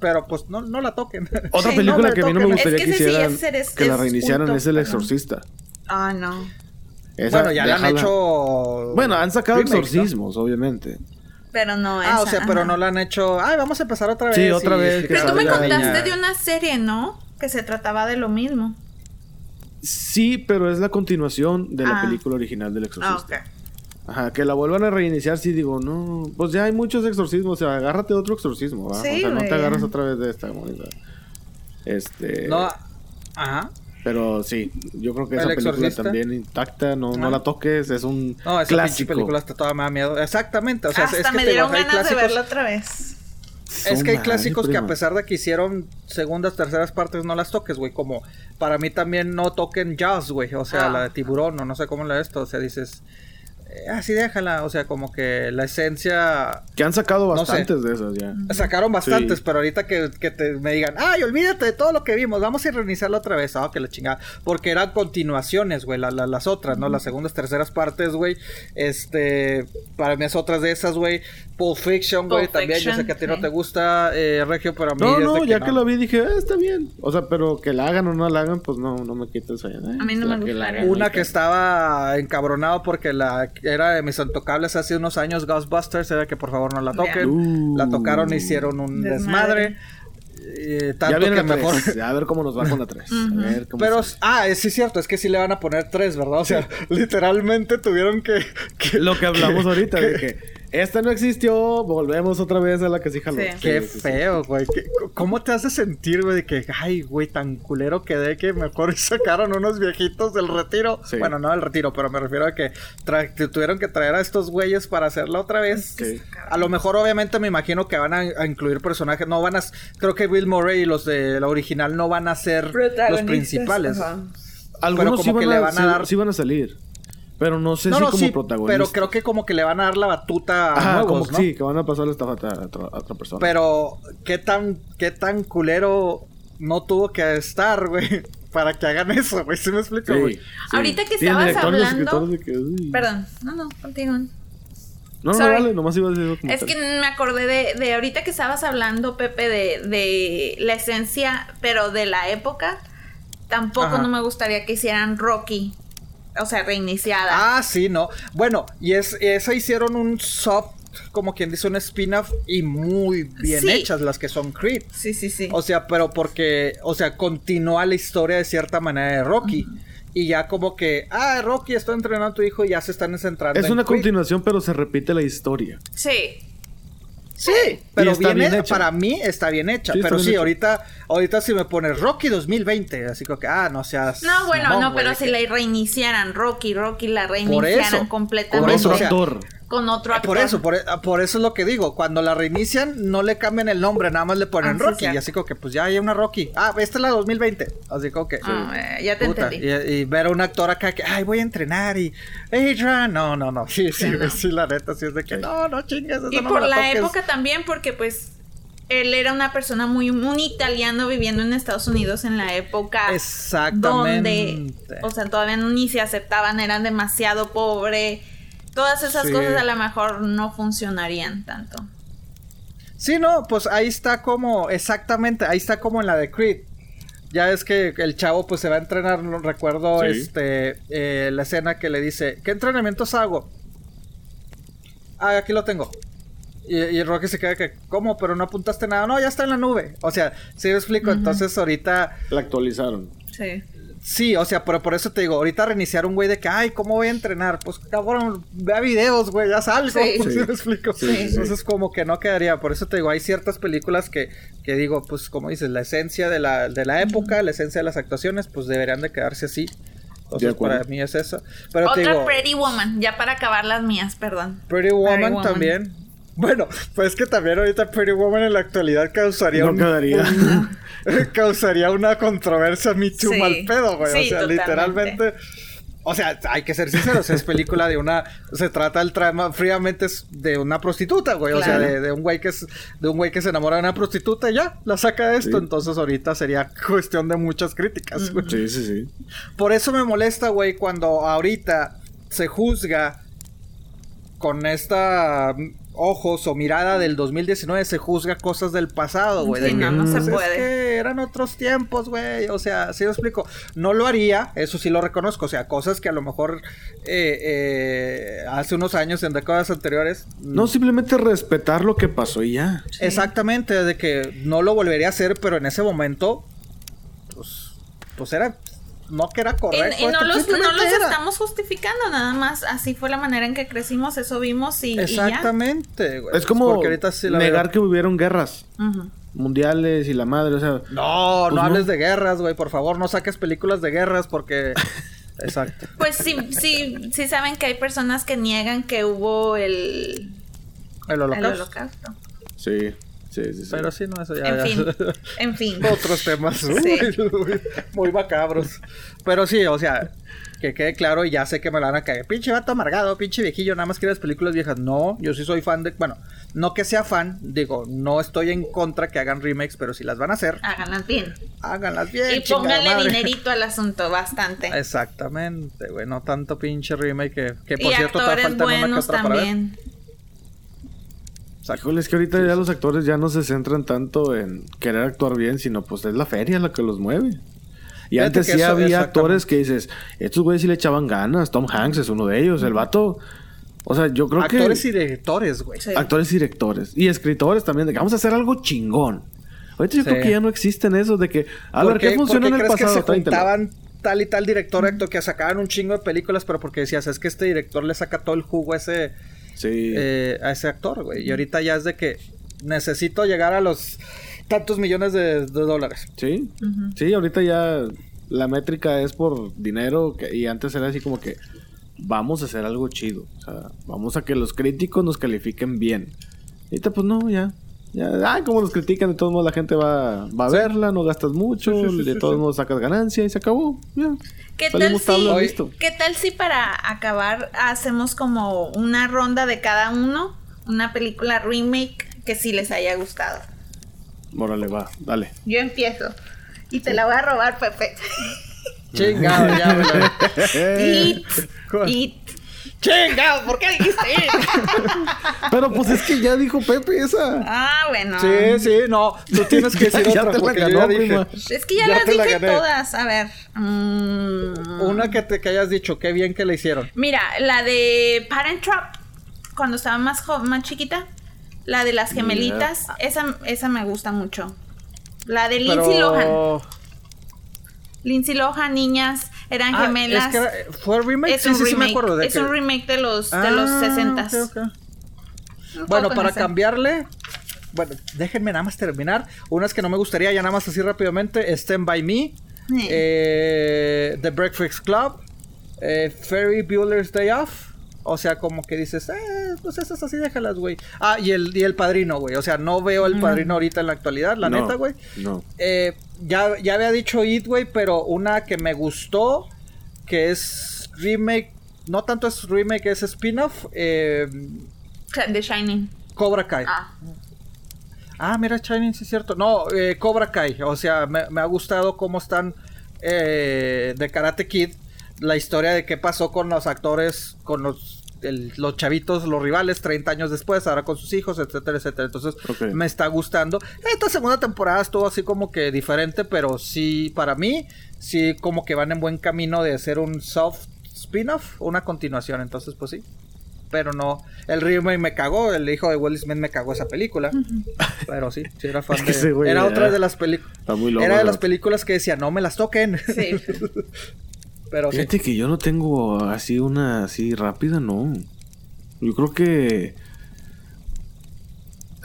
Pero pues no, no la toquen.
Otra
Sí,
película
no
que a mí no me gustaría
Es
que
que ese sí
hicieran,
es- es-
que la reiniciaran es El. Exorcista.
Ah, no.
Esa,
bueno, ya le han hecho.
Bueno, han sacado
remakes, ¿no?
exorcismos, obviamente.
Pero no
Ah, o
esa,
sea, pero
ajá.
no la han hecho. Ay, vamos a empezar otra vez.
Sí, otra
y
vez, que
Pero tú me contaste de una serie, ¿no? Que se trataba de lo mismo.
Sí, pero es la continuación de la
Ah.
película original del
Ah,
exorcista.
ok.
Ajá, que la vuelvan a reiniciar, sí digo, no, pues ya hay muchos exorcismos, o sea, agárrate de otro exorcismo, ¿va?
Sí,
o sea, no te agarras otra vez de esta moneda. Este,
No. Ajá.
Pero sí, yo creo que
¿El
esa película
exorcista?
también intacta, no, no
Ah.
la toques, es un
No, esa pinche
clásico.
película hasta toda me da miedo. Exactamente. O sea,
Hasta
es que
me dieron ganas de
clásicos-
verla otra vez.
Es que hay clásicos que a pesar de que hicieron segundas, terceras partes, no las toques, güey. Como para mí también no toquen Jaws, güey. O sea,
Ah.
la de tiburón o no sé cómo la de esto. O sea, dices, así déjala. O sea, como que la esencia...
Que han sacado
No sé.
bastantes de esas ya.
Sacaron bastantes,
Sí.
pero ahorita que, que te, me digan, ay, olvídate de todo lo que vimos, vamos a reiniciarlo otra vez. Ah, que la chingada. Porque eran continuaciones, güey, la- la- las otras, ¿no? Las segundas, terceras partes, güey. Este, para mí es otras de esas, güey. Pulp Fiction, güey, también. Yo sé que a ti no te gusta, eh, Regio, pero a mí
No, no,
de
ya
no.
que la vi dije, ah, está bien. O sea, pero que la hagan o no la hagan, pues no, no me quites ahí.
A mí no me gustaría.
Una que estaba encabronado porque la era de mis intocables hace unos años, Ghostbusters, era que por favor no la toquen.
Uh.
La tocaron, hicieron un desmadre.
Desmadre.
Eh,
Ya
tanto
viene
que
la
mejor.
tres. A ver cómo nos va con la 3.
Pero, ah, es- sí es cierto, es que sí le van a poner tres, ¿verdad? O sea, literalmente tuvieron que... que-
Lo que hablamos
que-
ahorita,
que-
de que esta no existió, volvemos otra vez a la que sí jaló.
Sí.
Qué feo, güey. ¿Qué- ¿Cómo te hace sentir, güey? De que, ay, güey, tan culero quedé que mejor sacaron unos viejitos del retiro.
Sí.
Bueno, no del retiro, pero me refiero a que tuvieron que traer a estos güeyes para hacerla otra vez.
Sí.
A lo mejor, obviamente, me imagino que van a, a incluir personajes. No van a. Creo que Bill Murray y los de la original no van a ser los principales.
Algunos sí
como que
van,
le
a,
van a
sí-
dar-
sí van a salir. Pero no sé
No,
si
no,
como
sí,
protagonistas.
pero creo que como que le van a dar la batuta a
Ajá,
nuevos,
como
¿no?
sí, que van a pasar la estafeta a otra, a otra persona.
Pero, ¿qué tan, qué tan culero no tuvo que estar, güey? Para que hagan eso, güey. ¿Sí me explico, güey?
sí.
Ahorita que estabas hablando-
de que.
Perdón, no, no, continúan.
No, no, vale, nomás iba a decir
Es
tal.
que me acordé de, de ahorita que estabas hablando, Pepe, de, de la esencia, pero de la época. Tampoco
Ajá.
no me gustaría que hicieran Rocky. O sea, reiniciada.
Ah, sí, no. Bueno, y es, esa hicieron un soft, como quien dice, un spin-off y muy bien
Sí.
hechas las que son Creed.
Sí, sí, sí.
O sea, pero porque, o sea, continúa la historia de cierta manera de Rocky. Y ya como que, ah, Rocky, estoy entrenando a tu hijo y ya se están centrando
Es
en
una
Creed.
continuación, pero se repite la historia.
Sí.
Sí, pero
está
bien,
bien
he-
hecha.
para mí está bien hecha.
Sí,
pero sí,
hecha.
ahorita, ahorita si me pones Rocky 2020, así como que, ah, no seas.
No, bueno,
mamón,
no, pero si
que-
la reiniciaran Rocky, Rocky la
Por
reiniciaran
eso,
completamente.
eso,
otro
o sea,
actor.
Con otro
Eh,
actor.
Por eso, por, e- por eso es lo que digo. Cuando la reinician, no le cambian el nombre, nada más le ponen
Ah, sí,
Rocky. y así como que, pues ya hay una Rocky. Ah, esta es la 2020. Así como que.
Ah, eh, ya te
puta,
entendí.
Y, y ver a un actor acá que, ay, voy a entrenar y. Adrian, no, no, no. Sí, sí,
no.
sí, la neta, sí es de que, no, no chingues. eso
Y
no
por la
toques".
época también, porque pues él era una persona muy, un italiano viviendo en Estados Unidos en la época
Exactamente.
donde, o sea, todavía ni se aceptaban, eran demasiado pobre. Todas esas
Sí.
cosas a lo mejor no funcionarían tanto.
Sí, no, pues ahí está como, exactamente, ahí está como en la de Creed. Ya es que el chavo pues se va a entrenar, no recuerdo
Sí.
este eh, la escena que le dice, ¿qué entrenamientos hago? Ah, aquí lo tengo. Y, y Rocky se queda que, ¿cómo? Pero no apuntaste nada. No, ya está en la nube. O sea, si me explico, entonces ahorita
La actualizaron.
Sí.
Sí, o sea, pero por eso te digo, ahorita reiniciar un güey de que, ay, ¿cómo voy a entrenar? Pues cabrón, vea videos, güey, ya salgo.
Sí.
¿Sí
Sí.
me explico?
Sí, sí,
Entonces, como que no quedaría. Por eso te digo, hay ciertas películas que, que digo, pues, como dices, la esencia de la, de la época, la esencia de las actuaciones, pues deberían de quedarse así. Entonces, para mí es eso. Pero te
Otra
digo,
Pretty Woman, ya para acabar las mías, perdón.
Pretty Woman,
Pretty Woman.
también. Bueno, pues es que también ahorita Pretty Woman en la actualidad causaría
No
un,
quedaría.
un- causaría una controversia Me Too
Sí.
mal pedo, güey.
Sí,
o sea,
totalmente.
literalmente. O sea, hay que ser sinceros, es película de una. Se trata el trama fríamente es de una prostituta, güey. O sea, de, de un güey que es, de un güey que se enamora de una prostituta y ya, la saca de esto.
Sí.
Entonces ahorita sería cuestión de muchas críticas, güey.
Sí, sí, sí.
Por eso me molesta, güey, cuando ahorita se juzga con esta ojos o mirada del 2019 se juzga cosas del pasado, güey.
Sí,
de
no,
que,
no se
pues, es
puede.
que eran otros tiempos, güey. O sea, si lo explico. No lo haría, eso sí lo reconozco. O sea, cosas que a lo mejor eh, eh, hace unos años, en décadas anteriores.
No, simplemente respetar lo que pasó y ya.
Exactamente, de que no lo volvería a hacer, pero en ese momento, pues, pues era, no que era correcto.
y no los, no estamos justificando, nada más así fue la manera en que crecimos, eso vimos y, y ya.
Exactamente, güey.
Es como
Porque ahorita sí la
negar
veo.
que hubieron guerras mundiales y la madre, o sea,
No,
Pues
no
no.
hables de guerras, güey. Por favor, no saques películas de guerras porque. Exacto.
Pues sí, sí, sí saben que hay personas que niegan que hubo el,
El
el
holocausto.
holocausto.
sí, sí, sí. sí.
Pero sí, no, eso ya.
En
ya.
fin, en fin.
Otros temas
Sí.
uy, uy, muy macabros. Pero sí, o sea, que quede claro y ya sé que me la van a caer. Pinche vato amargado, pinche viejillo, nada más que las películas viejas. No, yo sí soy fan de. Bueno, no que sea fan, digo, no estoy en contra que hagan remakes, pero si las van a hacer,
Háganlas bien.
háganlas bien.
Y pónganle
madre.
dinerito al asunto, bastante.
Exactamente, güey, no tanto pinche remake que, que por
y
cierto está faltando una que otra para ver. Exacto.
Híjole, es que ahorita ya los actores ya no se centran tanto en querer actuar bien, sino pues es la feria la que los mueve. Y
Fíjate
antes sí
eso-
había actores que dices, estos güeyes sí le echaban ganas, Tom Hanks es uno de ellos, el vato. O sea, yo creo
Actores
que
y directores, güey.
Sí.
actores y directores y escritores también de que vamos a hacer algo chingón. Ahorita yo
Sí.
creo que ya no existen esos de que a
¿Por
ver qué funcionó en el
crees
pasado,
que se
Tráetelo.
juntaban tal y tal director actor que sacaban un chingo de películas, pero porque decías, es que este director le saca todo el jugo a ese,
Sí.
eh, a ese actor, güey. Y ahorita ya es de que necesito llegar a los tantos millones de, de dólares.
Sí, sí, ahorita ya la métrica es por dinero que- y antes era así como que vamos a hacer algo chido, o sea, vamos a que los críticos nos califiquen bien. Ahorita pues no, ya. Ya, ah, como nos critican, de todos modos la gente va, va a verla, no gastas mucho,
Sí, sí, sí,
de
sí,
todos
sí.
modos sacas ganancia y se acabó. Ya.
¿Qué tal, si,
Hoy-.
¿Qué tal si para acabar hacemos como una ronda de cada uno? Una película remake que sí les haya gustado.
Órale, va, dale.
Yo empiezo. Y te la voy a robar, Pepe.
Chingado, ya.
It. It.
¡Chingado! ¿Por qué dijiste?
Pero pues es que ya dijo Pepe esa.
Ah, bueno.
sí, sí, no. Tú tienes que decir
Ya
otra
te la
porque yo
ganó,
ya dije.
prima.
Es que ya,
Ya
las
la
dije todas. A ver. mm,
Una que te que hayas dicho, qué bien que le hicieron.
Mira, la de Parent Trap, cuando estaba más, más chiquita. La de las gemelitas. Esa, esa me gusta mucho. La de Lindsay Lohan. Lindsay Lohan, niñas, eran
Ah,
gemelas.
es que era- ¿Fue remake?
Es
sí,
un
sí, sí, me
remake.
acuerdo de
es
que...
un remake de los, de los
Ah,
60
ok, ok. Bueno, para
cambiar
cambiarle, bueno, déjenme nada más terminar. Unas que no me gustaría, ya nada más así rápidamente: Stand By Me, eh, The Breakfast Club, eh, Ferry Bueller's Day Off. O sea, como que dices, eh, pues esas así déjalas, güey. Ah, y el, y el padrino, güey. O sea, no veo el padrino ahorita en la actualidad, la
No,
neta, güey.
No.
Eh, ya, ya había dicho It, güey, pero una que me gustó, que es remake, no tanto es remake, es spin-off, eh,
The Shining.
Cobra Kai.
Ah.
Ah, mira, Shining, sí es cierto. No, eh, Cobra Kai. O sea, me, me ha gustado cómo están eh, de Karate Kid. La historia de qué pasó con los actores, con los, el- los chavitos, los rivales, 30 años después, ahora con sus hijos, etcétera, etcétera. Entonces, me está gustando. Esta segunda temporada estuvo así como que diferente, pero sí, para mí, sí, como que van en buen camino de hacer un soft spin-off, una continuación. Entonces, pues sí. Pero no, el remake me cagó, el hijo de Will Smith me cagó esa película. Pero sí, sí era fan
Es que
de- Era otra de las películas. Era de las películas que decía, no me las toquen.
Sí.
Pero sí.
Fíjate que yo no tengo así una así rápida, no. Yo creo que.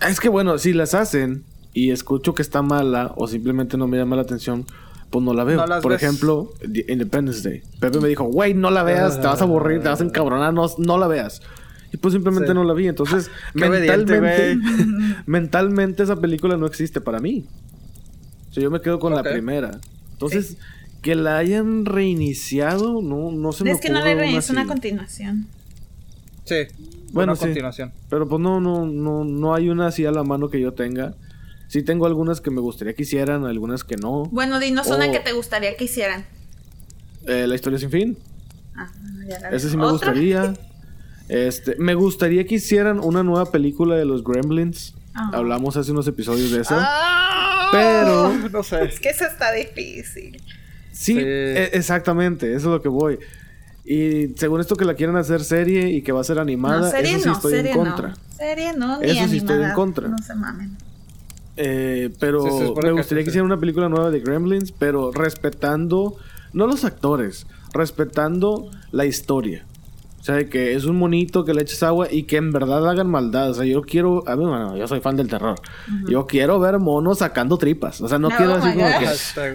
Es que bueno, si las hacen y escucho que está mala o simplemente no me llama la atención, pues no la veo.
No
Por
ves.
ejemplo, Independence Day. Pepe me dijo, güey, no la veas, te vas a aburrir, te vas a encabronar, no, no la veas. Y pues simplemente
Sí.
no la vi. Entonces, mentalmente, mentalmente esa película no existe para mí. O sea, yo me quedo con la primera. Entonces, que la hayan reiniciado, no, no se me
es que no es una continuación.
Sí.
Bueno,
una
sí.
continuación.
Pero pues no, no, no, no hay una así a la mano que yo tenga. Sí tengo algunas que me gustaría que hicieran, algunas que no.
Bueno, dinos una que te gustaría que hicieran.
Eh, la historia sin fin.
Ah, ya la
Ese
vi.
sí me
¿Otra?
gustaría. Este, me gustaría que hicieran una nueva película de los Gremlins.
Ah.
Hablamos hace unos episodios de eso.
Ah,
Pero
No sé.
Es que eso está difícil.
Sí, e- exactamente, eso es lo que voy. Y según esto que la quieren hacer serie y que va a ser animada,
no, serie
eso sí
no,
estoy
serie
en contra.
no. Serie no, ni
Eso sí estoy en contra.
No se mamen.
Eh, pero
Sí, se supone
me gustaría que hicieran una película nueva de Gremlins, pero respetando, no los actores, respetando la historia. O sea, de que es un monito que le eches agua y que en verdad hagan maldad. O sea, yo quiero, a mí, bueno, yo soy fan del terror. Yo quiero ver monos sacando tripas. O sea, no
No,
quiero
oh
así como
God.
que,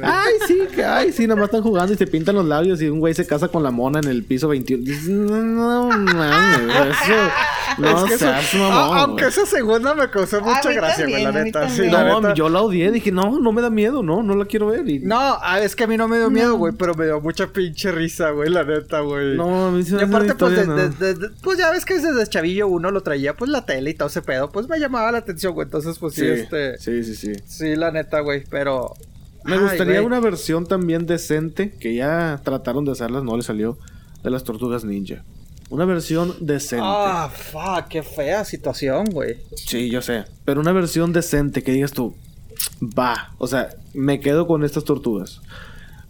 ay, sí, que, ay, sí, nada más están jugando y se pintan los labios y un güey se casa con la mona en el piso 21. Dices, No, no mames, eso, no
Es que eso-
seas
Ah,
mamón,
aunque esa segunda me causó mucha gracia, güey, la neta. Sí,
también.
la
No,
neta.
yo la odié, dije, no, no me da miedo, no, no la quiero ver. Y...
No, ah, es que a mí no me dio miedo, güey, pero me dio mucha pinche risa, güey, la neta, güey.
No, a mí se me
aparte, pues,
no.
pues ya ves que desde chavillo uno lo traía, pues la tele y todo ese pedo, pues me llamaba la atención, güey. Entonces, pues sí,
Sí,
este. Sí,
sí, sí, sí.
la neta, güey, pero.
Me
Ay,
gustaría
güey.
una versión también decente, que ya trataron de hacerlas, no le salió, de las tortugas ninja. Una versión decente.
Ah, fuck, qué fea situación, güey.
Sí, yo sé. Pero una versión decente que digas tú, va. O sea, me quedo con estas tortugas.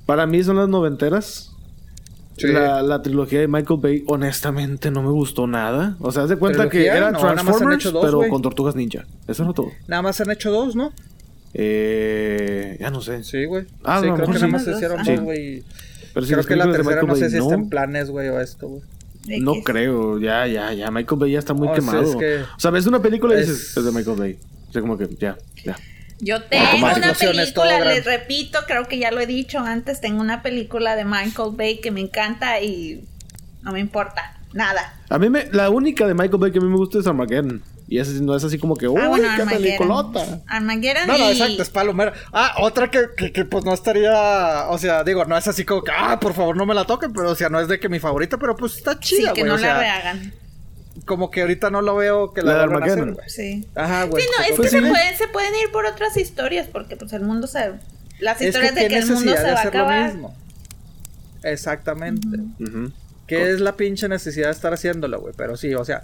Para mí son las noventeras.
Sí.
La, la trilogía de Michael Bay, honestamente, no me gustó nada. O sea, haz de cuenta que
¿Trilogía?
era
No,
Transformers,
dos,
pero con tortugas ninja. Eso no todo.
Nada más han hecho dos, ¿no?
Eh, ya no sé.
Sí, güey.
Ah,
sí,
lo
creo que nada más se hicieron dos, güey.
Pero si
Creo que la tercera no sé si está en planes, güey, o esto, güey.
No creo, ya, ya, ya. Michael Bay ya está muy
O sea,
quemado.
es que-
O sea, ves una película y dices,
es-
es de Michael Bay. O sea, como que ya, ya.
Yo tengo una película, les repito, creo que ya lo he dicho antes, tengo una película de Michael Bay que me encanta y no me importa nada.
A mí me, la única de Michael Bay que a mí me gusta es Armageddon. Y esa sí no es así como que, uy,
ah, bueno,
qué
Armageddon.
peliculota.
Armageddon
No, no,
y...
exacto, es palomera. Ah, otra que, que, que, pues no estaría. O sea, digo, no es así como que, ah, por favor no me la toquen, pero o sea, no es de que mi favorita, pero pues está
Sí,
chida,
que
güey.
no
o sea,
la rehagan.
Como que ahorita no lo veo que la,
La de
vuelvan a hacer, güey.
Sí.
Ajá, güey.
sí, no, es
Pues
que
sí.
se, pueden, se pueden ir por otras historias porque pues el mundo se... Las
Es
historias
que
de que el mundo se va a
hacer lo
acabar.
mismo. Exactamente.
Ujú.
¿Qué es la pinche necesidad de estar haciéndolo, güey? Pero sí, o sea,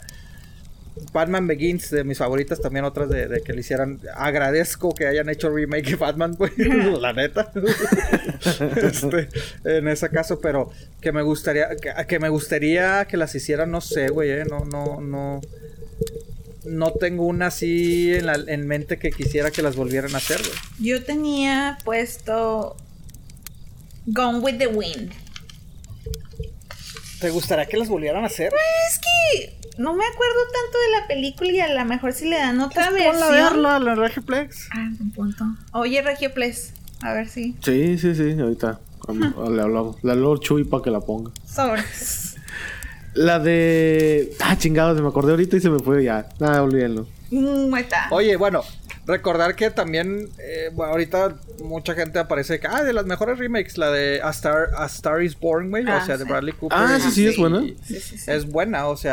Batman Begins, de mis favoritas, también otras de, que le hicieran. Agradezco que hayan hecho remake de Batman, güey. la neta. este, en ese caso, pero que me gustaría. Que, me gustaría que las hicieran, no sé, güey, eh, No, no, no. No tengo una así en, la, en mente que quisiera que las volvieran a hacer, güey.
Yo tenía puesto Gone with the Wind.
¿Te gustaría que las volvieran a hacer?
Pues es que no me acuerdo tanto de la película y a lo mejor si le dan otra pues versión.
Ponla a verla, la Regioplex.
Ah, un punto. Oye, Regioplex, a ver si.
Sí, sí, sí, ahorita. le hablamos. La Lord Chuy para que la ponga.
Sobres.
La de. Ah, chingados, me acordé ahorita y se me fue ya. Nada, olvídenlo.
Mm,
Oye, bueno, Recordar que también, eh, bueno, ahorita mucha gente aparece que, ah, de las mejores remakes, la de A Star, A Star is Born, güey, o ah, sea, de Bradley Cooper.
Ah, sí, sí, es buena.
es buena, o sea.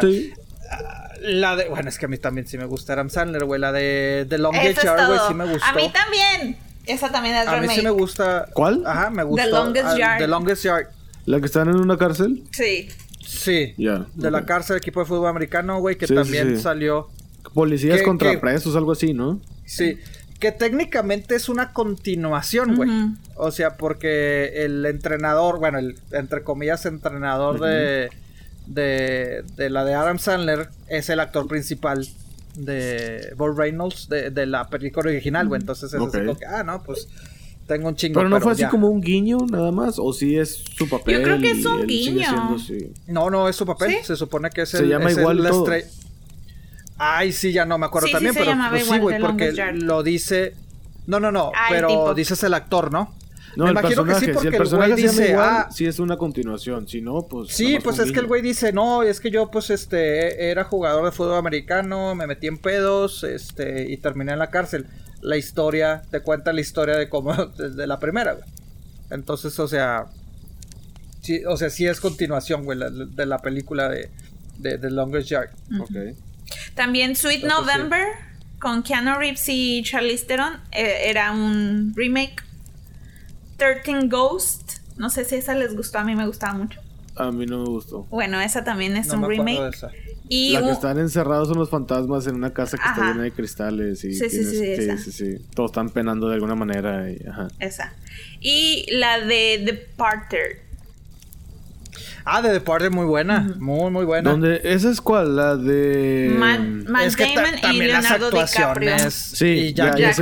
Ah, la de, bueno, es que a mí también sí me gusta Adam Sandler, güey, la de The Longest Yard, güey, sí me gustó.
A mí también. Esa también es
A mí sí me gusta.
¿Cuál?
Ajá, me gusta.
The Longest Yard.
The Longest Yard.
¿La que están en una cárcel?
Sí.
Sí. De la cárcel, equipo de fútbol americano, güey, que también salió.
Policías contra presos, algo así, ¿no?
Sí. Que técnicamente es una continuación, güey. O sea, porque el entrenador, bueno, el entre comillas entrenador de, de, la de Adam Sandler es el actor principal de Bob Reynolds de, la película original, güey. Entonces es okay. que, ah, no, pues tengo un chingo.
Pero no fue así como un guiño nada más, o sí es su papel.
Yo creo que es un guiño.
No, no, es su papel. Se supone que es
el. Se llama igual
Ay, sí, ya no me acuerdo también, pero pues, sí, güey, porque lo dice. No, no, no, ah, pero dices el actor, ¿no?
No, me el imagino que sí, porque si el personaje dice, igual, ah, sí es una continuación, si no, pues.
Sí, pues es que el güey dice, no, es que yo, pues, este, era jugador de fútbol americano, me metí en pedos, este, y terminé en la cárcel. La historia, te cuenta la historia de cómo, desde la primera, güey. Entonces, o sea, sí, o sea, sí es continuación, güey, de la película de, de The Longest Yard.
Ok.
También Sweet November con Keanu Reeves y Charlize Theron eh, era un remake. 13 Ghost, no sé si esa les gustó, a mí me gustaba mucho.
A mí no me gustó.
Bueno, esa también es un remake.
Y la que están encerrados son los fantasmas en una casa que está llena de cristales. Y
sí, sí, sí,
sí, sí, Todos están penando de alguna manera. Y, ajá.
Esa. Y la de The Parter.
Ah, de Departed muy buena, muy muy buena.
¿Dónde esa es cuál? La de
Matt, es que Damon y Leonardo las actuaciones
sí, y Jack, ya,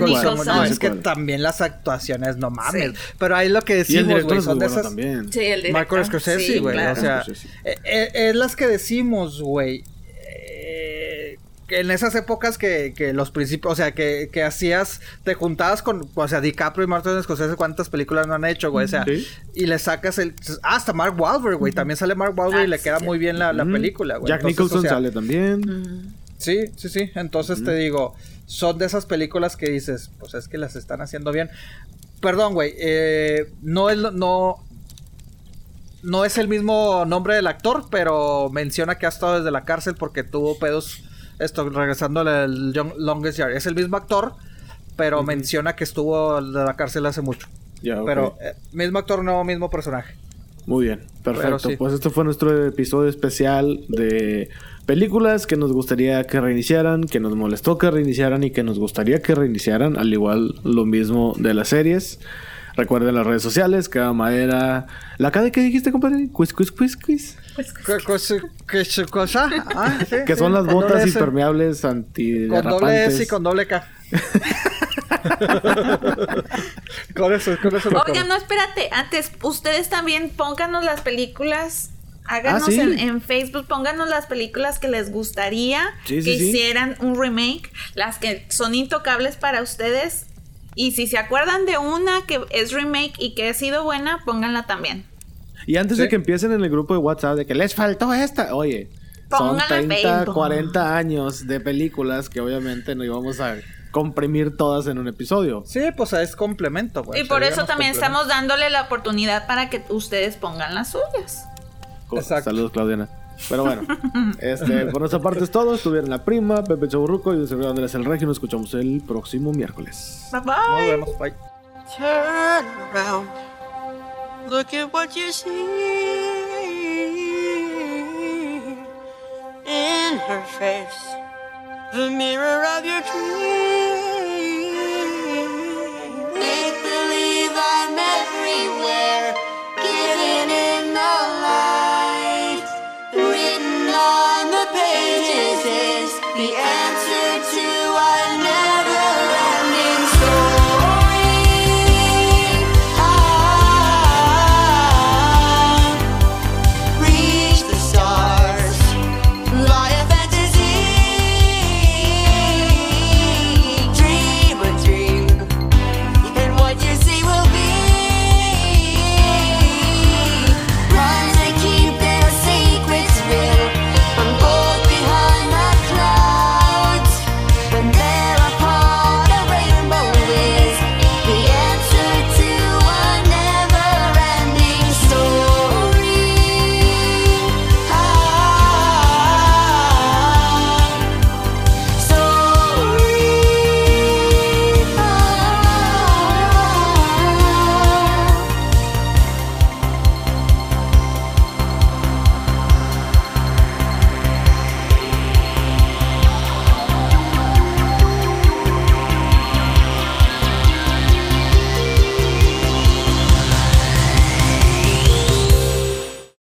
No, es que también las actuaciones, no mames. Pero ahí lo que decimos, güey, son de esas
también.
Sí, el
director. Marco Scorsese, güey, o sea, eh, eh, es las que decimos, güey en esas épocas que, que los principios, o sea, que, que, hacías, te juntabas con, o sea, DiCaprio y Martin Scorsese, cuántas películas no han hecho, güey, o sea, y le sacas el, ah, hasta Mark Wahlberg, güey, también sale Mark Wahlberg y le ah, queda muy bien la, la película, güey.
Jack Nicholson sale también.
Sí, sí, sí, entonces te digo, son de esas películas que dices, pues es que las están haciendo bien. Perdón, güey, eh, no es, no, no es el mismo nombre del actor, pero menciona que ha estado desde la cárcel porque tuvo pedos esto, regresando al Longest Yard. Es el mismo actor, pero menciona que estuvo de la cárcel hace mucho. Pero eh, mismo actor, no mismo personaje.
Muy bien, perfecto. Pues este fue nuestro episodio especial de películas que nos gustaría que reiniciaran, que nos molestó que reiniciaran y que nos gustaría que reiniciaran, al igual lo mismo de las series. Recuerden las redes sociales, cada madera. ¿La cada que dijiste, compadre? Quiz, quiz, quiz, quiz.
¿Qué cosa? Ah,
que son las botas impermeables anti
Con doble S y con doble K. con eso, con eso
Oigan, no, espérate. Antes, ustedes también pónganos las películas Háganos ah, en, Facebook, pónganos las películas que les gustaría que hicieran un remake, las que son intocables para ustedes y si se acuerdan de una que es remake y que ha sido buena, pónganla también.
Y antes de que empiecen en el grupo de WhatsApp de que les faltó esta, oye, son 30, 40 años de películas que obviamente no íbamos a comprimir todas en un episodio.
Sí, pues es complemento,
Y por eso también estamos dándole la oportunidad para que ustedes pongan las suyas.
Exacto. Saludos, Claudiana. Pero bueno, este, por nuestra parte es todo. Estuvieron la prima, Pepe Chaburruco y un servidor Andrés El Regio. Nos escuchamos el próximo miércoles.
Bye bye.
Nos vemos. Bye.
Turn around. Look at what you see in her face, the mirror of your dream. Make believe I'm everywhere.